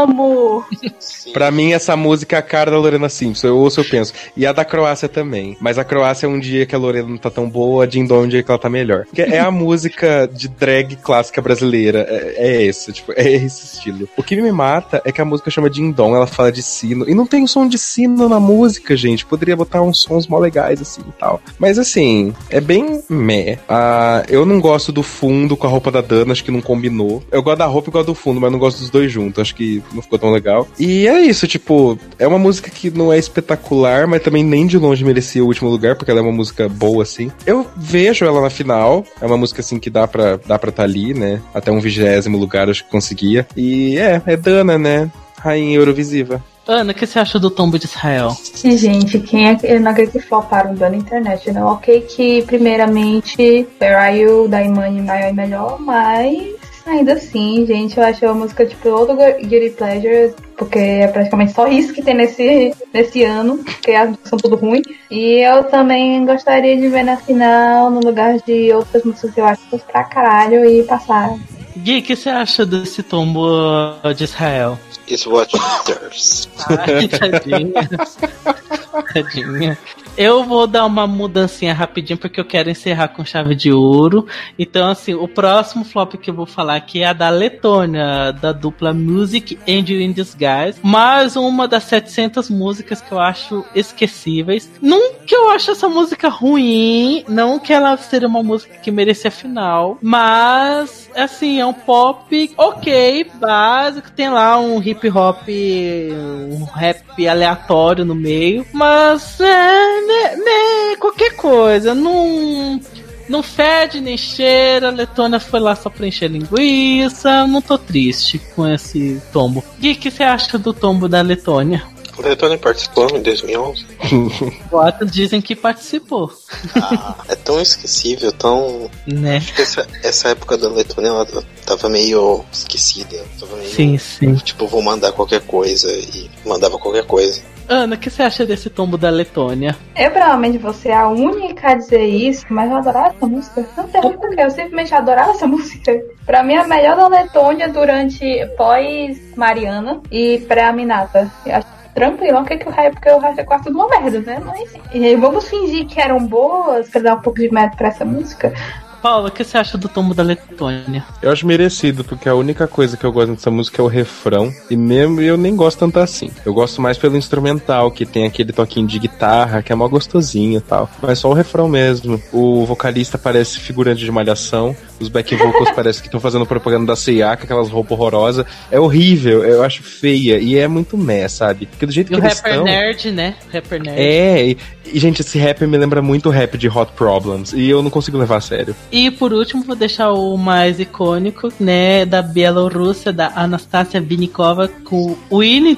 Amo!
Pra mim, essa música é a cara da Lorena Simpson. Eu ouço, eu penso. E a da Croácia também. Mas a Croácia é um dia que a Lorena não tá tão boa, a Dindon é um dia que ela tá melhor. Porque é a *laughs* música de drag clássica brasileira. É, é esse, tipo, é esse estilo. O que me mata é que a música chama Dindon, ela fala de sino. E não tem um som de sino na música, gente. Poderia botar uns sons mó legais assim e tal. Mas assim, é bem meh. Ah, eu não gosto do fundo com a roupa da Dana, acho que não combinou. Eu gosto da roupa e gosto do fundo, mas não gosto dos dois juntos. Acho que não ficou tão legal. E é isso, tipo, é uma música que não é espetacular, mas também nem de longe merecia o último lugar, porque ela é uma música boa, assim. Eu vejo ela na final. É uma música, assim, que dá pra estar pra tá ali, né? Até um vigésimo lugar, acho que conseguia. E é, é Dana, né? Rainha Eurovisiva.
Ana, o que você acha do tombo de Israel?
E, gente, quem é que. Não acredito que floparam dando internet, né? Ok, que primeiramente, Where Are You, da Imani maior e melhor, mas ainda assim, gente, eu acho a música tipo outro Guilty Pleasure, porque é praticamente só isso que tem nesse, nesse ano, porque as músicas são tudo ruim. E eu também gostaria de ver na final, no lugar de outras músicas que eu acho pra caralho e passar.
Gui, o que você acha desse tombo de Israel?
Is what matters. *laughs*
Ai, tadinha. *laughs* tadinha. Eu vou dar uma mudancinha rapidinho porque eu quero encerrar com chave de ouro. Então, assim, o próximo flop que eu vou falar aqui é a da Letônia, da dupla Music Angel in Disguise. Mais uma das 700 músicas que eu acho esquecíveis. Não que eu acho essa música ruim, não que ela seja uma música que merecia final, mas, assim, é um pop ok, básico. Tem lá um hip hop, um rap aleatório no meio, mas é né, né, qualquer coisa. Não, não fede nem cheira. A Letônia foi lá só pra encher linguiça. Não tô triste com esse tombo. E o que você acha do tombo da Letônia?
A Letônia participou em 2011.
Boatos dizem que participou.
Ah, é tão esquecível, tão.
Né?
Acho que essa, essa época da Letônia ela tava meio esquecida. Tava meio,
Sim, sim.
Tipo, vou mandar qualquer coisa e mandava qualquer coisa.
Ana, o que você acha desse tombo da Letônia?
Eu provavelmente vou ser a única a dizer isso, mas eu adorava essa música. Não sei porquê, eu simplesmente adorava essa *laughs* música. Pra mim, a melhor da Letônia durante pós-Mariana e pré-Aminata. Eu acho tranquilo, o que que o rap, porque o rap é quase tudo uma merda, né? Mas e vamos fingir que eram boas pra dar um pouco de mérito pra essa música.
Paulo, o que você acha do tombo da Letônia?
Eu acho merecido, porque a única coisa que eu gosto dessa música é o refrão. E mesmo eu nem gosto tanto assim. Eu gosto mais pelo instrumental, que tem aquele toquinho de guitarra, que é mó gostosinho e tal. Mas só o refrão mesmo. O vocalista parece figurante de malhação. Os back vocals *laughs* parece que estão fazendo propaganda da C&A, com aquelas roupas horrorosas. É horrível, eu acho feia. E é muito meh, sabe? Porque do jeito
E
que
o
eles
rapper
estão...
nerd, né? Rapper nerd.
É, e, e, gente, esse rap me lembra muito o rap de Hot Problems. E eu não consigo levar a sério.
E por último, vou deixar o mais icônico, né, da Bielorrússia, da Anastasia Vinikova, com o hino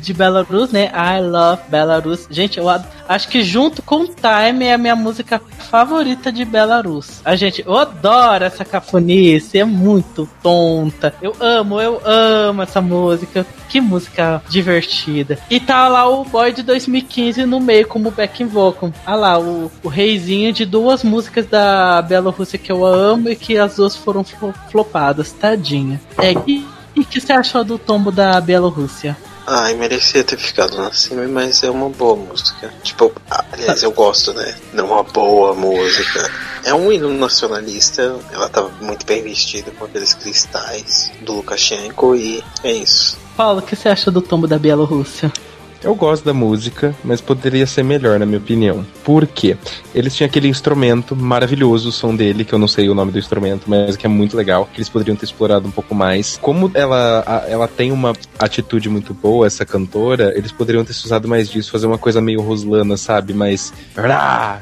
de Belarus, né? I love Belarus. Gente, eu acho que junto com Time é a minha música favorita de Belarus. A gente, eu adoro essa cafonice, é muito tonta. Eu amo, eu amo essa música. Que música divertida. E tá lá o boy de 2015 no meio como backing vocal. Ah lá, o, o reizinho de duas músicas da Bielorrússia que eu amo e que as duas foram flo- flopadas, tadinha. É, e que você achou do tombo da Bielorrússia?
Ai, merecia ter ficado na cima, mas é uma boa música. Tipo, aliás, eu gosto, né? Não uma boa música. É um hino nacionalista, ela tava muito bem vestida com aqueles cristais do Lukashenko e é isso.
Paulo, o que você acha do tombo da Bielorrússia?
Eu gosto da música, mas poderia ser melhor, na minha opinião. Por quê? Eles tinham aquele instrumento maravilhoso, o som dele, que eu não sei o nome do instrumento, mas que é muito legal, que eles poderiam ter explorado um pouco mais. Como ela, ela tem uma atitude muito boa, essa cantora, eles poderiam ter usado mais disso, fazer uma coisa meio roslana, sabe? Mas.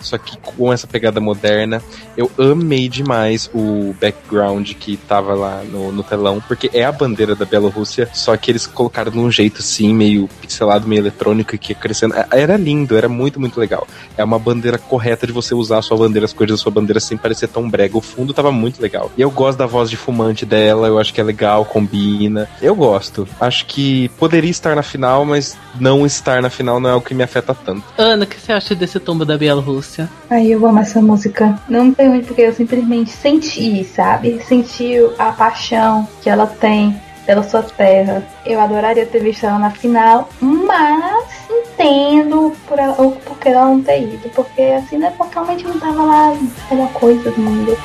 Só que com essa pegada moderna. Eu amei demais o background que tava lá no, no telão, porque é a bandeira da Bielorrússia, só que eles colocaram de um jeito assim, meio pixelado, meio eletrônico, que ia crescendo. É, era lindo, era muito, muito legal. É uma bandeira correta de você usar a sua bandeira, as coisas da sua bandeira sem parecer tão brega. O fundo tava muito legal. E eu gosto da voz de fumante dela, eu acho que é legal, combina. Eu gosto. Acho que poderia estar na final, mas não estar na final não é o que me afeta tanto.
Ana, o que você acha desse tombo da Bielorrússia?
Ai, eu amo essa música. Não tem muito porque eu simplesmente senti, sabe? Senti a paixão que ela tem pela sua terra. Eu adoraria ter visto ela na final, mas entendo por ela, porque ela não ter ido. Porque assim, né? Realmente não tava lá aquela coisa do mundo.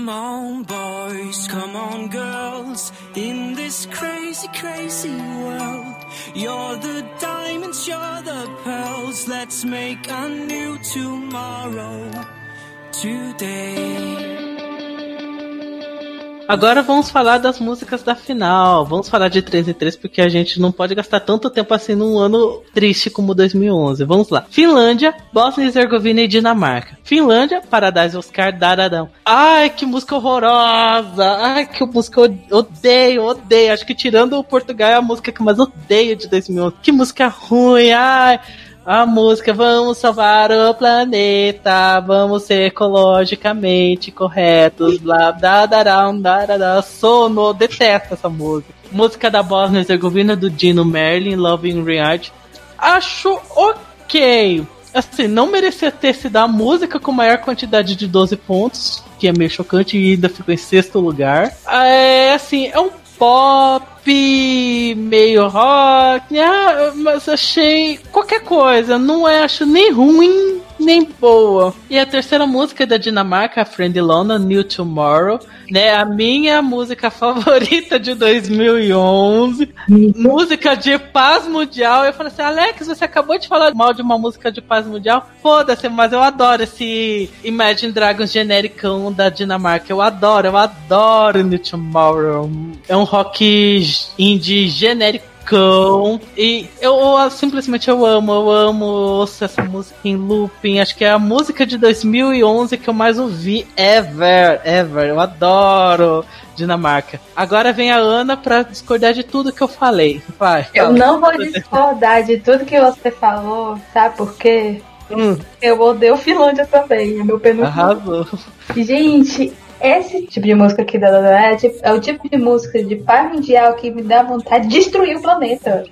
Come on, boys, come on, girls, in this crazy, crazy world. You're the diamonds, you're the pearls. Let's make a new tomorrow today.
Agora vamos falar das músicas da final. Vamos falar de 3 em 3 porque a gente não pode gastar tanto tempo assim num ano triste como 2011. Vamos lá. Finlândia, Bósnia e Herzegovina e Dinamarca. Finlândia, Paradise Oscar, Daradão. Ai, que música horrorosa. Ai, que música odeio, odeio. Acho que tirando o Portugal é a música que eu mais odeio de 2011. Que música ruim. Ai, a música Vamos salvar o planeta, vamos ser ecologicamente corretos, blá, blá, dará, dará, sono, detesto essa música. Música da Bosnia Herzegovina do Dino Merlin, Loving Riard. Acho ok. Assim, não merecia ter sido a música com maior quantidade de 12 pontos, que é meio chocante e ainda ficou em sexto lugar. É, assim, é um pop meio rock, ah, mas achei qualquer coisa, não é, acho nem ruim nem boa. E a terceira música é da Dinamarca, a Friend London, New Tomorrow, né? A minha música *laughs* favorita de 2011, música de paz mundial. Eu falei assim, Alex, você acabou de falar mal de uma música de paz mundial? Foda-se, mas eu adoro esse Imagine Dragons genericão da Dinamarca. Eu adoro, eu adoro New Tomorrow. É um rock indie genérico e eu, eu, simplesmente eu amo, eu amo ouço essa música em looping. Acho que é a música de 2011 que eu mais ouvi ever, ever. Eu adoro Dinamarca. Agora vem a Ana para discordar de tudo que eu falei. Vai,
eu não vou discordar de tudo que você falou, sabe por quê? Hum. Eu odeio Finlândia também, é meu penúltimo.
Arrasou.
Gente, esse tipo de música aqui da é, tipo, é o tipo de música de paz mundial que me dá vontade de destruir o planeta.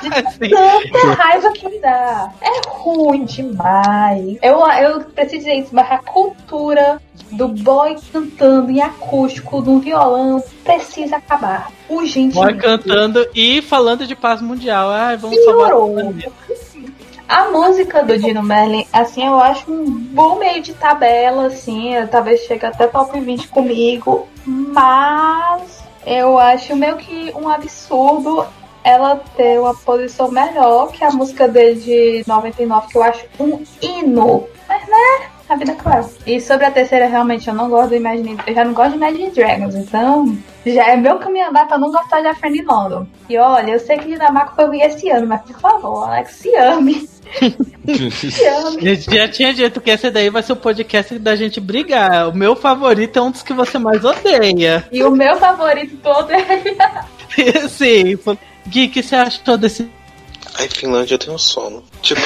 De tanta raiva que me dá. É ruim demais. Eu, eu preciso dizer isso, mas a cultura do boy cantando em acústico no violão precisa acabar. Urgentemente.
Boy cantando e falando de paz mundial. Ai, vamos
Piorou. salvar o planeta. A música do Dino Merlin, assim, eu acho um bom meio de tabela, assim, talvez chegue até top 20 comigo, mas eu acho meio que um absurdo ela ter uma posição melhor que a música dele de 99, que eu acho um hino. Mas, né? A vida cruel. E sobre a terceira, realmente, eu não gosto do Imagine... Eu já não gosto de Imagine Dragons, então... Já é meu caminho andar pra não gostar de A Friend London. E olha, eu sei que Dinamarca foi esse ano, mas por favor, Alex, se ame. *laughs*
já tinha dito que esse daí vai ser o podcast da gente brigar. O meu favorito é um dos que você mais odeia.
E o meu favorito todo é. *laughs*
Sim. Gui, o que você achou desse
Aí Finlândia tem um sono. Tipo,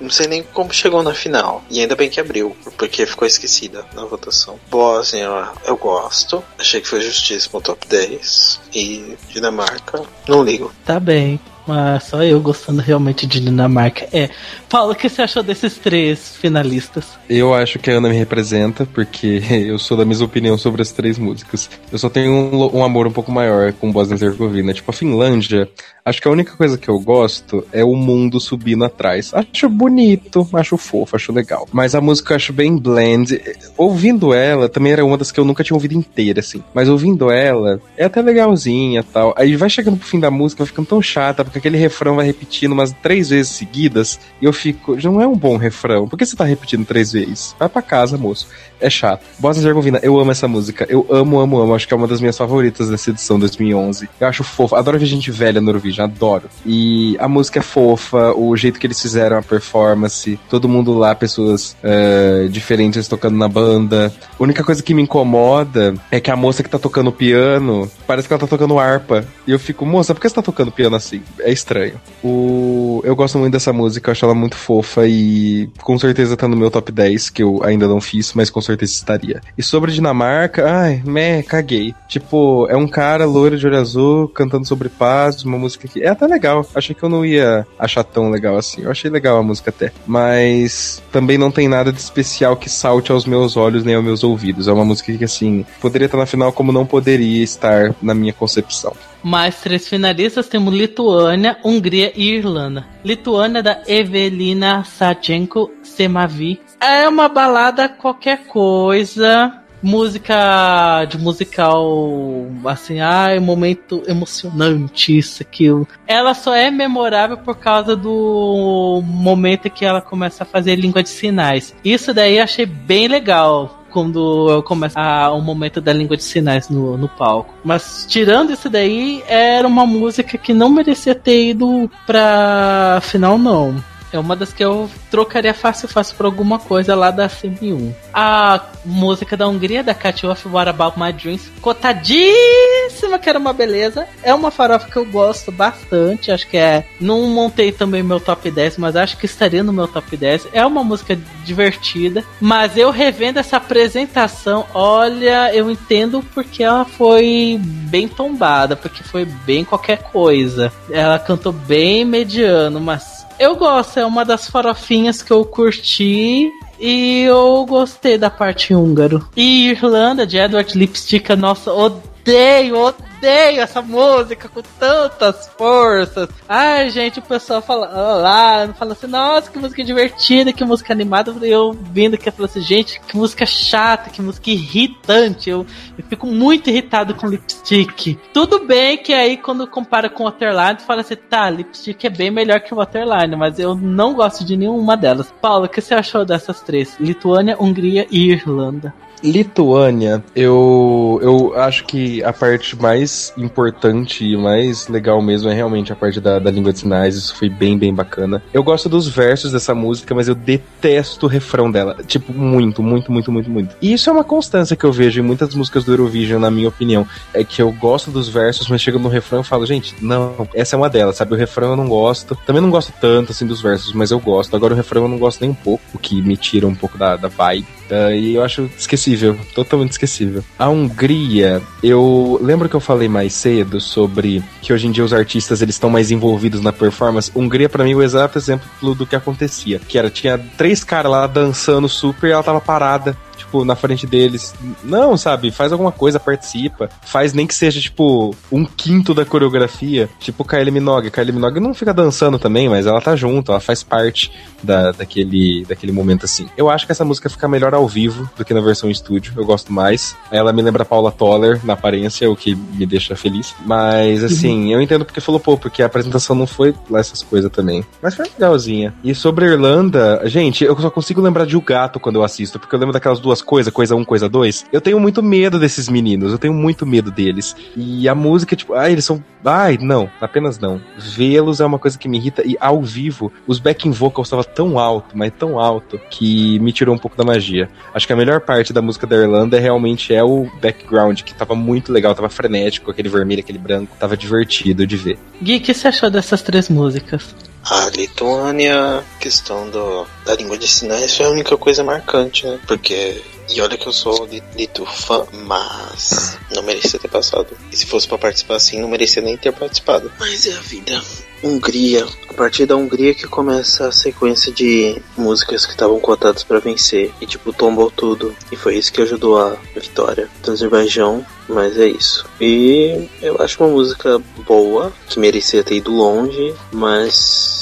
não sei nem como chegou na final. E ainda bem que abriu, porque ficou esquecida na votação. Bósnia, eu gosto. Achei que foi justíssimo top 10. E Dinamarca, não ligo.
Tá bem. Mas só eu gostando realmente de Dinamarca. É. Paulo, o que você achou desses três finalistas?
Eu acho que a Ana me representa, porque *laughs* eu sou da mesma opinião sobre as três músicas. Eu só tenho um, um amor um pouco maior com Bosnia e Herzegovina. Tipo, a Finlândia, acho que a única coisa que eu gosto é o mundo subindo atrás. Acho bonito, acho fofo, acho legal. Mas a música eu acho bem blend. Ouvindo ela, também era uma das que eu nunca tinha ouvido inteira, assim. Mas ouvindo ela, é até legalzinha tal. Aí vai chegando pro fim da música, vai ficando tão chata, porque aquele refrão vai repetindo umas três vezes seguidas, e eu fico, já não é um bom refrão. Por que você tá repetindo três vezes? Vai pra casa, moço. É chato. Bosnia e Herzegovina, eu amo essa música. Eu amo, amo, amo. Acho que é uma das minhas favoritas dessa edição 2011. Eu acho fofo. Adoro ver gente velha no Eurovision, adoro. E a música é fofa, o jeito que eles fizeram a performance, todo mundo lá, pessoas uh, diferentes tocando na banda. A única coisa que me incomoda é que a moça que tá tocando piano, parece que ela tá tocando harpa. E eu fico, moça, por que você tá tocando piano assim? É estranho. O... Eu gosto muito dessa música, acho ela muito fofa e com certeza tá no meu top 10, que eu ainda não fiz, mas com certeza estaria. E sobre Dinamarca, ai, meh, caguei. Tipo, é um cara loiro de olho azul cantando sobre paz, uma música que é até legal. Achei que eu não ia achar tão legal assim. Eu achei legal a música até. Mas também não tem nada de especial que salte aos meus olhos nem aos meus ouvidos. É uma música que, assim, poderia estar na final como não poderia estar na minha concepção.
Mais três finalistas temos Lituânia, Hungria e Irlanda. Lituânia da Evelina Sachenko Semavi. É uma balada qualquer coisa. Música de musical, assim, ai, momento emocionante, isso, aquilo. Ela só é memorável por causa do momento que ela começa a fazer língua de sinais. Isso daí eu achei bem legal quando eu começo a, o momento da língua de sinais no, no palco. Mas tirando isso daí, era uma música que não merecia ter ido pra final, não. É uma das que eu trocaria fácil fácil por alguma coisa lá da CM1. A música da Hungria, da Cat Off What About My Dreams, cotadíssima, que era uma beleza. É uma farofa que eu gosto bastante. Acho que é. Não montei também meu top 10, mas acho que estaria no meu top 10. É uma música divertida. Mas eu revendo essa apresentação, olha, eu entendo porque ela foi bem tombada, porque foi bem qualquer coisa. Ela cantou bem mediano, mas eu gosto, é uma das farofinhas que eu curti e eu gostei da parte húngaro. E Irlanda, de Edward Lipstick, nossa, odeio, odeio odeio essa música com tantas forças. Ai, gente, o pessoal fala lá, fala assim, nossa, que música divertida, que música animada. Eu vindo aqui, falo assim, gente, que música chata, que música irritante. Eu, eu fico muito irritado com lipstick. Tudo bem que aí, quando compara com Waterline, tu fala assim, tá, lipstick é bem melhor que Waterline, mas eu não gosto de nenhuma delas. Paulo, o que você achou dessas três? Lituânia, Hungria e Irlanda.
Lituânia, eu, eu acho que a parte mais importante e mais legal mesmo é realmente a parte da, da língua de sinais. Isso foi bem, bem bacana. Eu gosto dos versos dessa música, mas eu detesto o refrão dela. Tipo, muito, muito, muito, muito, muito. E isso é uma constância que eu vejo em muitas músicas do Eurovision, na minha opinião. É que eu gosto dos versos, mas chega no refrão e falo, gente, não, essa é uma delas, sabe? O refrão eu não gosto. Também não gosto tanto, assim, dos versos, mas eu gosto. Agora o refrão eu não gosto nem um pouco, o que me tira um pouco da, da vibe. Uh, e eu acho esquecível, totalmente esquecível. A Hungria, eu lembro que eu falei mais cedo sobre que hoje em dia os artistas eles estão mais envolvidos na performance. Hungria para mim é o exato exemplo do que acontecia, que era tinha três caras lá dançando super e ela tava parada tipo, na frente deles. Não, sabe? Faz alguma coisa, participa. Faz nem que seja, tipo, um quinto da coreografia. Tipo Kylie Minogue. Kylie Minogue não fica dançando também, mas ela tá junto, ela faz parte da, daquele, daquele momento assim. Eu acho que essa música fica melhor ao vivo do que na versão estúdio. Eu gosto mais. Ela me lembra Paula Toller na aparência, o que me deixa feliz. Mas, assim, uhum. eu entendo porque falou, pô, porque a apresentação não foi lá essas coisas também. Mas foi legalzinha. E sobre a Irlanda, gente, eu só consigo lembrar de O Gato quando eu assisto, porque eu lembro daquelas duas duas coisas, coisa um, coisa dois, eu tenho muito medo desses meninos, eu tenho muito medo deles. E a música, tipo, ah, eles são. Ai, não, apenas não. Vê-los é uma coisa que me irrita. E ao vivo, os backing vocals estavam tão alto, mas tão alto, que me tirou um pouco da magia. Acho que a melhor parte da música da Irlanda realmente é o background, que tava muito legal, tava frenético, aquele vermelho, aquele branco, tava divertido de ver.
Gui, o que você achou dessas três músicas?
A Lituânia, questão do, da língua de sinais foi a única coisa marcante, né? Porque. E olha que eu sou li- litufã, mas não merecia ter passado. E se fosse pra participar assim, não merecia nem ter participado. Mas é a vida. Hungria. A partir da Hungria que começa a sequência de músicas que estavam cotadas pra vencer. E tipo, tombou tudo. E foi isso que ajudou a vitória do Azerbaijão. Mas é isso. E eu acho uma música boa, que merecia ter ido longe, mas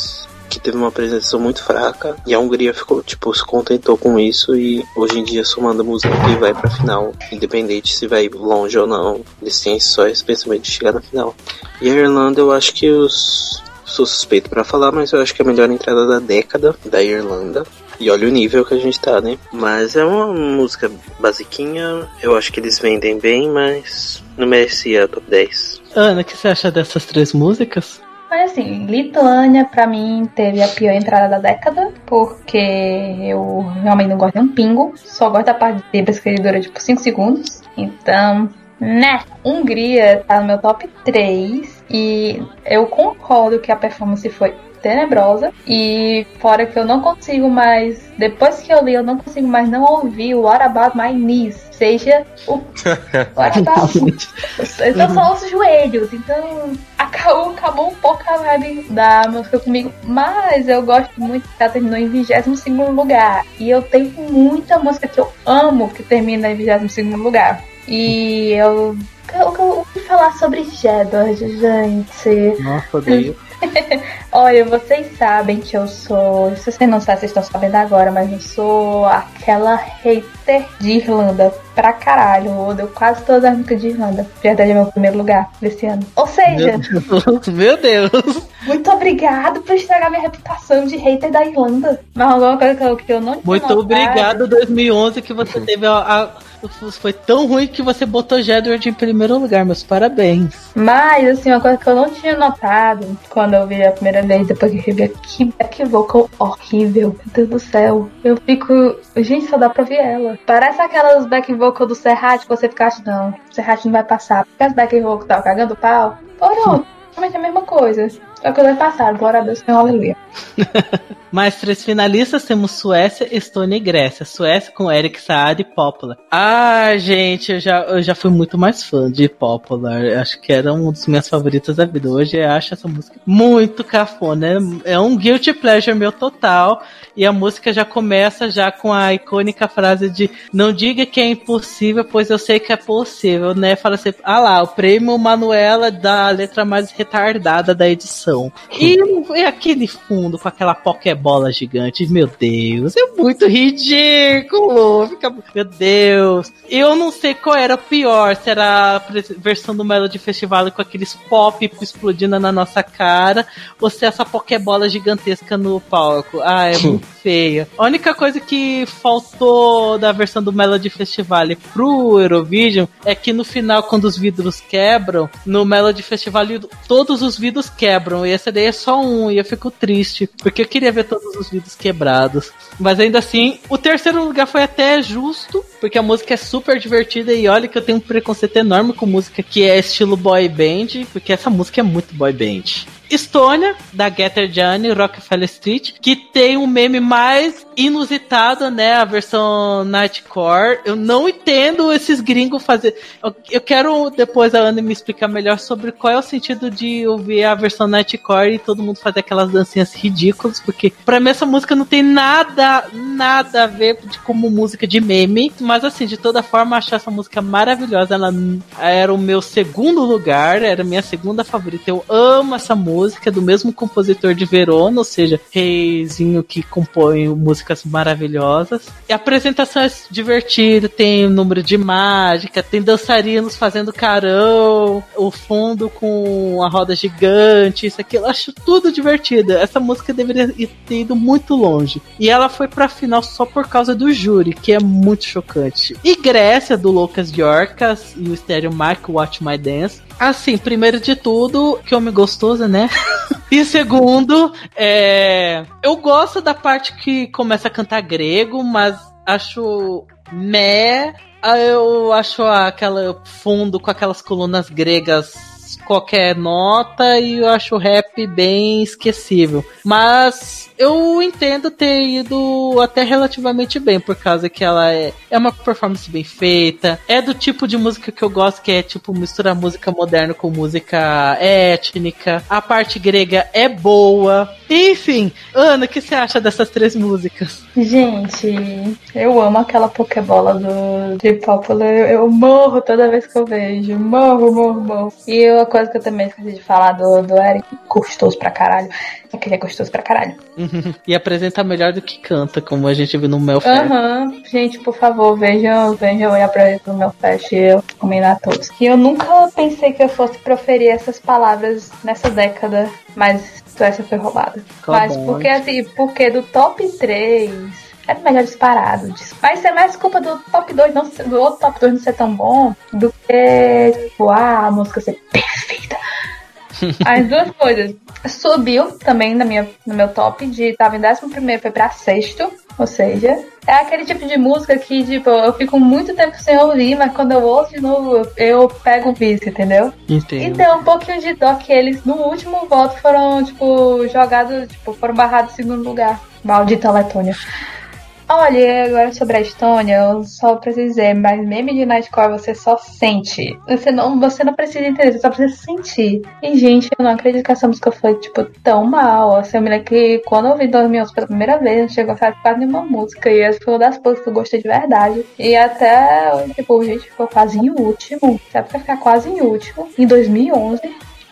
que teve uma apresentação muito fraca e a Hungria ficou, tipo, se contentou com isso e hoje em dia só manda música que vai pra final, independente se vai longe ou não. Eles têm só esse pensamento de chegar na final. E a Irlanda eu acho que os sou suspeito pra falar, mas eu acho que é a melhor entrada da década da Irlanda. E olha o nível que a gente tá, né? Mas é uma música basiquinha, eu acho que eles vendem bem, mas não merecia top 10.
Ana, o que você acha dessas três músicas?
Mas assim, Lituânia pra mim teve a pior entrada da década, porque eu realmente não gosto de um pingo, só gosto da parte de bêbadas que ele dura tipo 5 segundos. Então, né? Hungria tá no meu top 3 e eu concordo que a performance foi tenebrosa e fora que eu não consigo mais, depois que eu li, eu não consigo mais não ouvir o What About My Knees, seja o *laughs* What About então só os joelhos, então acabou, acabou um pouco a vibe da música comigo, mas eu gosto muito que ela terminou em 22 lugar. E eu tenho muita música que eu amo que termina em 22 lugar. E eu. Eu ouvi falar sobre Jedward, gente.
Nossa, odeio. *laughs*
Olha, vocês sabem que eu sou. Se vocês não sabem, vocês estão sabendo agora, mas eu sou aquela hater de Irlanda pra caralho. Eu odeio quase todas as músicas de Irlanda. Verdade é meu primeiro lugar desse ano. Ou seja,
Meu Deus, *laughs* meu Deus.
muito obrigado por estragar minha reputação de hater da Irlanda. Mas alguma coisa que eu, que eu não tinha
Muito
notado-
obrigado, 2011, que você teve a, a- Foi tão ruim que você botou Jedward em primeiro lugar, meus parabéns.
Mas, assim, uma coisa que eu não tinha notado quando eu vi a primeira vez, depois que eu vi que back vocal horrível. Meu Deus do céu. Eu fico. Gente, só dá pra ver ela. Parece aquelas back vocal do Serrat que você fica achando, não, Serrat não vai passar. Porque as back vocal tava cagando pau. Foram, realmente a mesma coisa. Só que vai passar, glória a Deus, Senhor, aleluia.
Mais três finalistas temos Suécia, Estônia e Grécia. Suécia com Eric Saad e Popular. Ah, gente, eu já, eu já fui muito mais fã de Popular. Acho que era um dos minhas favoritas da vida. Hoje eu acho essa música muito cafona. É é um guilty pleasure meu total. E a música já começa já com a icônica frase de não diga que é impossível, pois eu sei que é possível, né? Fala assim, ah lá, o prêmio Manuela da letra mais retardada da edição. E, e aquele fundo com aquela pokebola gigante, meu Deus, é muito ridículo. Fica, meu Deus. Eu não sei qual era pior, se era a versão do Melody Festival com aqueles pop explodindo na nossa cara, ou se essa pokebola gigantesca no palco. Ah, é muito feia. A única coisa que faltou da versão do Melody Festival pro Eurovision é que no final, quando os vidros quebram, no Melody Festival todos os vidros quebram. E essa daí é só um, e eu fico triste, porque eu queria ver todos os vidros quebrados. Mas ainda assim, o terceiro lugar foi até justo, porque a música é super divertida e olha que eu tenho um preconceito enorme com música que é estilo boy band, porque essa música é muito boy band. Estônia, da Getter Johnny, Rockefeller Street, que tem um meme mais inusitado, né? A versão Nightcore. Eu não entendo esses gringos fazer. Eu, eu quero depois a Ana me explicar melhor sobre qual é o sentido de ouvir a versão Nightcore e todo mundo fazer aquelas dancinhas ridículas, porque pra mim essa música não tem nada, nada a ver de, como música de meme. Mas assim, de toda forma, acho essa música maravilhosa. Ela era o meu segundo lugar, era a minha segunda favorita. Eu amo essa música música do mesmo compositor de Verona, ou seja, reizinho que compõe maravilhosas. E a apresentação é divertida, tem um número de mágica, tem dançarinos fazendo carão, o fundo com a roda gigante, isso aqui, eu acho tudo divertido. Essa música deveria ter ido muito longe. E ela foi pra final só por causa do júri, que é muito chocante. E Grécia, do Lucas Yorkas e o Stereo Mark Watch My Dance. Assim, primeiro de tudo, que homem gostoso, né? *laughs* e segundo, é... eu gosto da parte que começa a cantar grego, mas acho meh. Eu acho aquela fundo com aquelas colunas gregas qualquer nota e eu acho o rap bem esquecível. Mas eu entendo ter ido até relativamente bem, por causa que ela é, é uma performance bem feita, é do tipo de música que eu gosto, que é tipo misturar música moderna com música étnica, a parte grega é boa. Enfim, Ana, o que você acha dessas três músicas?
Gente, eu amo aquela Pokébola do de Popular. Eu morro toda vez que eu vejo. Morro, morro, morro. E uma coisa que eu também esqueci de falar do, do Eric, gostoso pra caralho. Aquele é gostoso pra caralho. *laughs*
e apresenta melhor do que canta, como a gente viu no Melfest.
Aham, uhum. gente, por favor, vejam, vejam e apresentam no Melfest e eu recomendo a todos. E eu nunca pensei que eu fosse proferir essas palavras nessa década, mas Suécia foi roubada. Mas porque assim, porque do top 3 era melhor disparado. Mas é mais culpa do top 2, não, do outro top 2 não ser tão bom do que, tipo, ah, a música ser perfeita. *laughs* As duas coisas. Subiu também na minha, no meu top de tava em 11 foi pra sexto. Ou seja, é aquele tipo de música que, tipo, eu fico muito tempo sem ouvir, mas quando eu ouço de novo, eu pego o vício, entendeu?
Entendo.
Então, um pouquinho de dó que eles, no último voto, foram, tipo, jogados, tipo, foram barrados em segundo lugar. Maldita Letônia. Olha, agora sobre a Estônia, eu só preciso dizer, mas meme de Nightcore você só sente. Você não, você não precisa entender, você só precisa sentir. E, gente, eu não acredito que essa música foi, tipo, tão mal. Assim, eu me lembro que quando eu ouvi 2011 pela primeira vez, não chegou a falar quase nenhuma música. E essa foi uma das poucas que eu gostei de verdade. E até, tipo, gente, ficou quase em último. Sabe que ficar quase em último. Em 2011.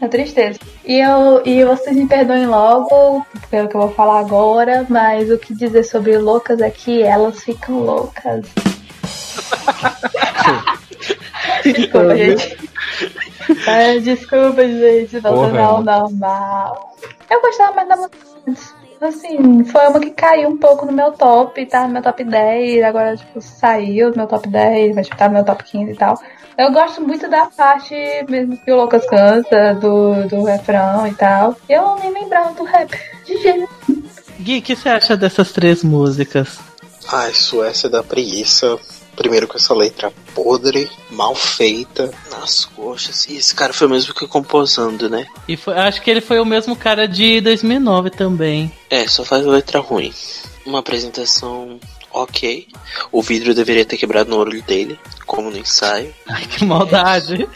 É tristeza. E, eu, e vocês me perdoem logo pelo que eu vou falar agora, mas o que dizer sobre loucas é que elas ficam loucas. *laughs* desculpa, gente. É, desculpa, gente. Voltando ao normal. Eu gostava mais da música assim, foi uma que caiu um pouco no meu top, tá no meu top 10, agora, tipo, saiu do meu top 10, mas tipo, tá no meu top 15 e tal. Eu gosto muito da parte mesmo que o Lucas canta, do, do refrão e tal. Eu nem lembrava do rap. De jeito.
Gui, o que você acha dessas três músicas?
Ai, Suécia da preguiça. Primeiro com essa letra podre, mal feita, nas coxas. E esse cara foi o mesmo que composando, né?
E foi, acho que ele foi o mesmo cara de 2009 também.
É, só faz letra ruim. Uma apresentação ok. O vidro deveria ter quebrado no olho dele, como no ensaio.
Ai, que maldade.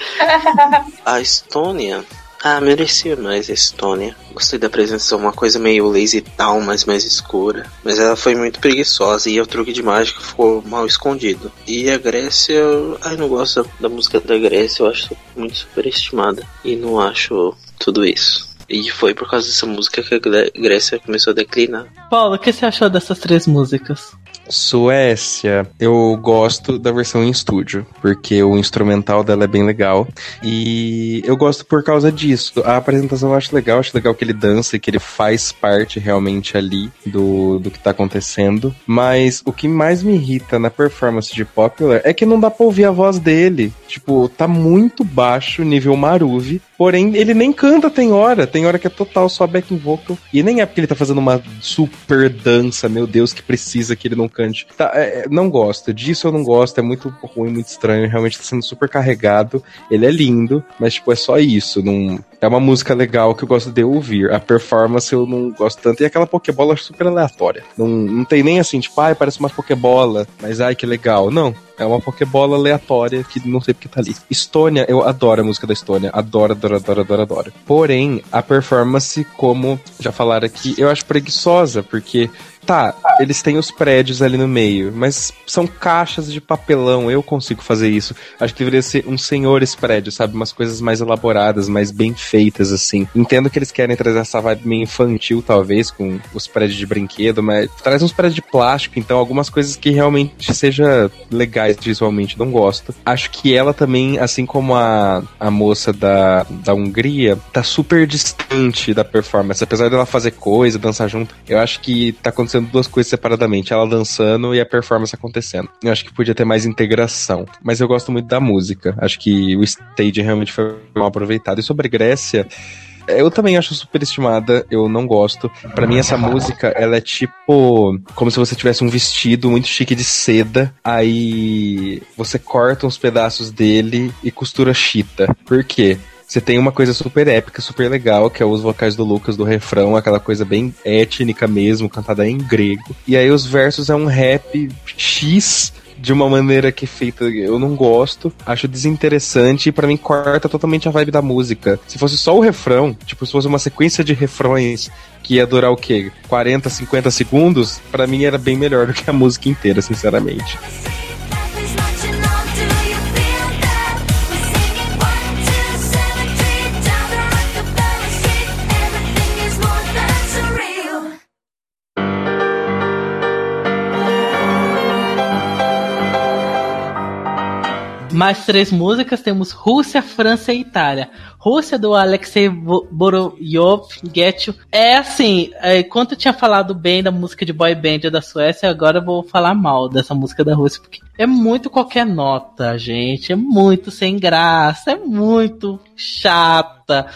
*laughs*
a Estônia. Ah, merecia mais a Estônia. Gostei da presença, uma coisa meio lazy town, mas mais escura. Mas ela foi muito preguiçosa e o truque de mágica ficou mal escondido. E a Grécia, ai, não gosto da música da Grécia, eu acho muito superestimada. E não acho tudo isso. E foi por causa dessa música que a Grécia começou a declinar.
Paulo, o que você achou dessas três músicas?
Suécia, eu gosto da versão em estúdio, porque o instrumental dela é bem legal. E eu gosto por causa disso. A apresentação eu acho legal, acho legal que ele dança e que ele faz parte realmente ali do, do que tá acontecendo. Mas o que mais me irrita na performance de Popular é que não dá pra ouvir a voz dele. Tipo, tá muito baixo, nível Maruvi. Porém, ele nem canta, tem hora. Tem hora que é total só backing vocal. E nem é porque ele tá fazendo uma super dança, meu Deus, que precisa que ele não cante. Tá, é, é, não gosto. Disso eu não gosto. É muito ruim, muito estranho. Realmente tá sendo super carregado. Ele é lindo, mas, tipo, é só isso. Não... É uma música legal que eu gosto de ouvir. A performance eu não gosto tanto. E aquela Pokébola super aleatória. Não, não tem nem assim, tipo, ai, parece uma Pokébola, mas ai, que legal. Não. É uma Pokébola aleatória que não sei porque tá ali. Estônia, eu adoro a música da Estônia. Adoro, adoro, adoro, adoro, adoro. Porém, a performance, como já falaram aqui, eu acho preguiçosa, porque Tá, eles têm os prédios ali no meio, mas são caixas de papelão. Eu consigo fazer isso. Acho que deveria ser um senhores prédios, sabe? Umas coisas mais elaboradas, mais bem feitas, assim. Entendo que eles querem trazer essa vibe meio infantil, talvez, com os prédios de brinquedo, mas traz uns prédios de plástico, então algumas coisas que realmente seja legais visualmente. Não gosto. Acho que ela também, assim como a, a moça da, da Hungria, tá super distante da performance. Apesar dela fazer coisa, dançar junto, eu acho que tá acontecendo acontecendo duas coisas separadamente, ela dançando e a performance acontecendo. Eu acho que podia ter mais integração, mas eu gosto muito da música. Acho que o stage realmente foi mal aproveitado. E sobre Grécia, eu também acho superestimada, eu não gosto. Para mim essa música, ela é tipo como se você tivesse um vestido muito chique de seda, aí você corta uns pedaços dele e costura chita. Por quê? Você tem uma coisa super épica, super legal, que é os vocais do Lucas do refrão, aquela coisa bem étnica mesmo, cantada em grego. E aí os versos é um rap X de uma maneira que é feita eu não gosto, acho desinteressante e para mim corta totalmente a vibe da música. Se fosse só o refrão, tipo, se fosse uma sequência de refrões que ia durar o quê? 40, 50 segundos, para mim era bem melhor do que a música inteira, sinceramente.
Mais três músicas, temos Rússia, França e Itália. Rússia do Alexei Bo- Boroyov, Get You. É assim, é, enquanto eu tinha falado bem da música de boy band da Suécia, agora eu vou falar mal dessa música da Rússia, porque é muito qualquer nota, gente. É muito sem graça, é muito chata.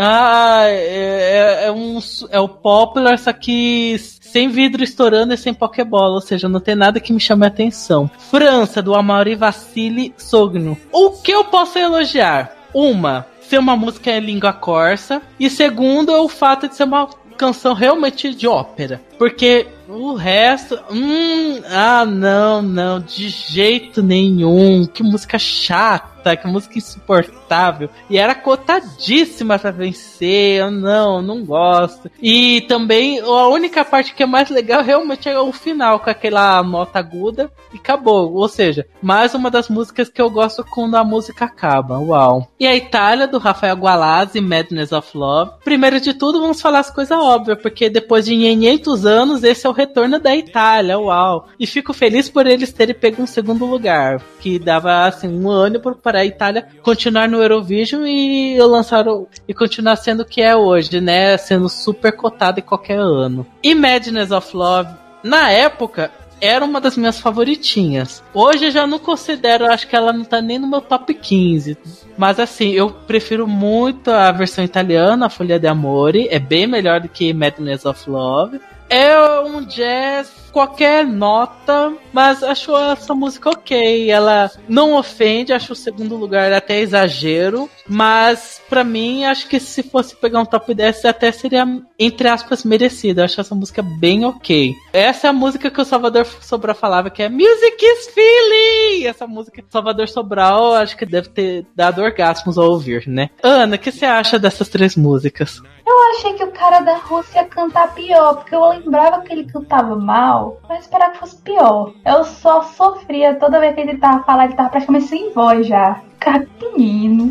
Ah, é, é- é um, é o Popular, só que sem vidro estourando e sem Pokébola, ou seja, não tem nada que me chame a atenção. França, do Amaury Vassili Sogno. O que eu posso elogiar? Uma, ser uma música em língua corsa. E segundo, é o fato de ser uma canção realmente de ópera. Porque o resto. Hum, ah, não, não, de jeito nenhum. Que música chata, que música insuportável. E era cotadíssima pra vencer. Eu não, não gosto. E também a única parte que é mais legal realmente é o final, com aquela nota aguda e acabou. Ou seja, mais uma das músicas que eu gosto quando a música acaba. Uau. E a Itália, do Rafael Gualazzi, Madness of Love. Primeiro de tudo, vamos falar as coisas óbvias, porque depois de 500 anos, esse é o retorno da Itália. Uau. E fico feliz por eles terem pego um segundo lugar, que dava assim um ânimo para a Itália continuar no Eurovision e lançar o, e continuar sendo o que é hoje, né? Sendo super cotado em qualquer ano. E Madness of Love, na época, era uma das minhas favoritinhas. Hoje eu já não considero, acho que ela não tá nem no meu top 15. Mas assim, eu prefiro muito a versão italiana, a Folha de Amore. É bem melhor do que Madness of Love. É um jazz, qualquer nota, mas acho essa música ok. Ela não ofende, acho o segundo lugar até exagero, mas pra mim, acho que se fosse pegar um top 10, até seria, entre aspas, merecido. Acho essa música bem ok. Essa é a música que o Salvador Sobral falava, que é Music is Feeling! Essa música Salvador Sobral, acho que deve ter dado orgasmos ao ouvir, né? Ana, o que você acha dessas três músicas?
Eu achei que o cara da Rússia ia cantar pior, porque eu lembrava que ele cantava mal, mas esperava que fosse pior. Eu só sofria toda vez que ele tava falando, ele tava praticamente sem voz já. Cara, menino.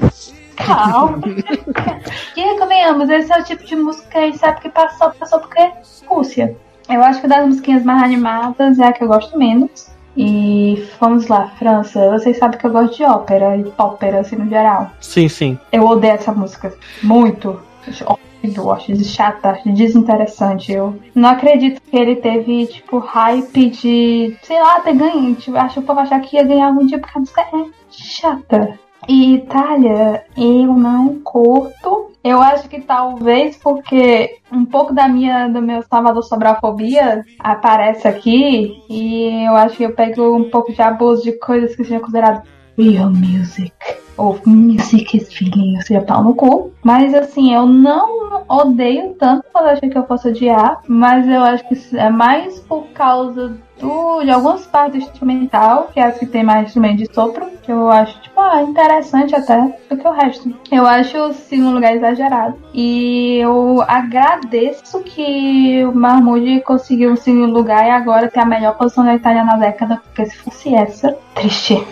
Calma. *laughs* e convenhamos, esse é o tipo de música que a gente sabe que passou, passou porque é Rússia. Eu acho que das musiquinhas mais animadas é a que eu gosto menos. E vamos lá, França. Vocês sabem que eu gosto de ópera e ópera, assim, no geral.
Sim, sim.
Eu odeio essa música. Muito. Horrível, acho chata, acho desinteressante. Eu não acredito que ele teve, tipo, hype de, sei lá, ter ganho. Tipo, acho que o povo achar que ia ganhar algum dia porque a música é chata. E Itália, eu não curto. Eu acho que talvez porque um pouco da minha, do meu Salvador Sobrafobia aparece aqui. E eu acho que eu pego um pouco de abuso de coisas que sejam consideradas real music ou music is feeling, ou seja, pau no cu. Mas assim, eu não odeio tanto quando achei que eu fosse odiar, mas eu acho que é mais por causa do, de algumas partes instrumental, que é as que tem mais instrumento de sopro, que eu acho, tipo, ah, interessante até, do que o resto. Eu acho o segundo lugar exagerado. E eu agradeço que o Mahmoud conseguiu o segundo lugar e agora tem a melhor posição da Itália na década, porque se fosse essa, triste.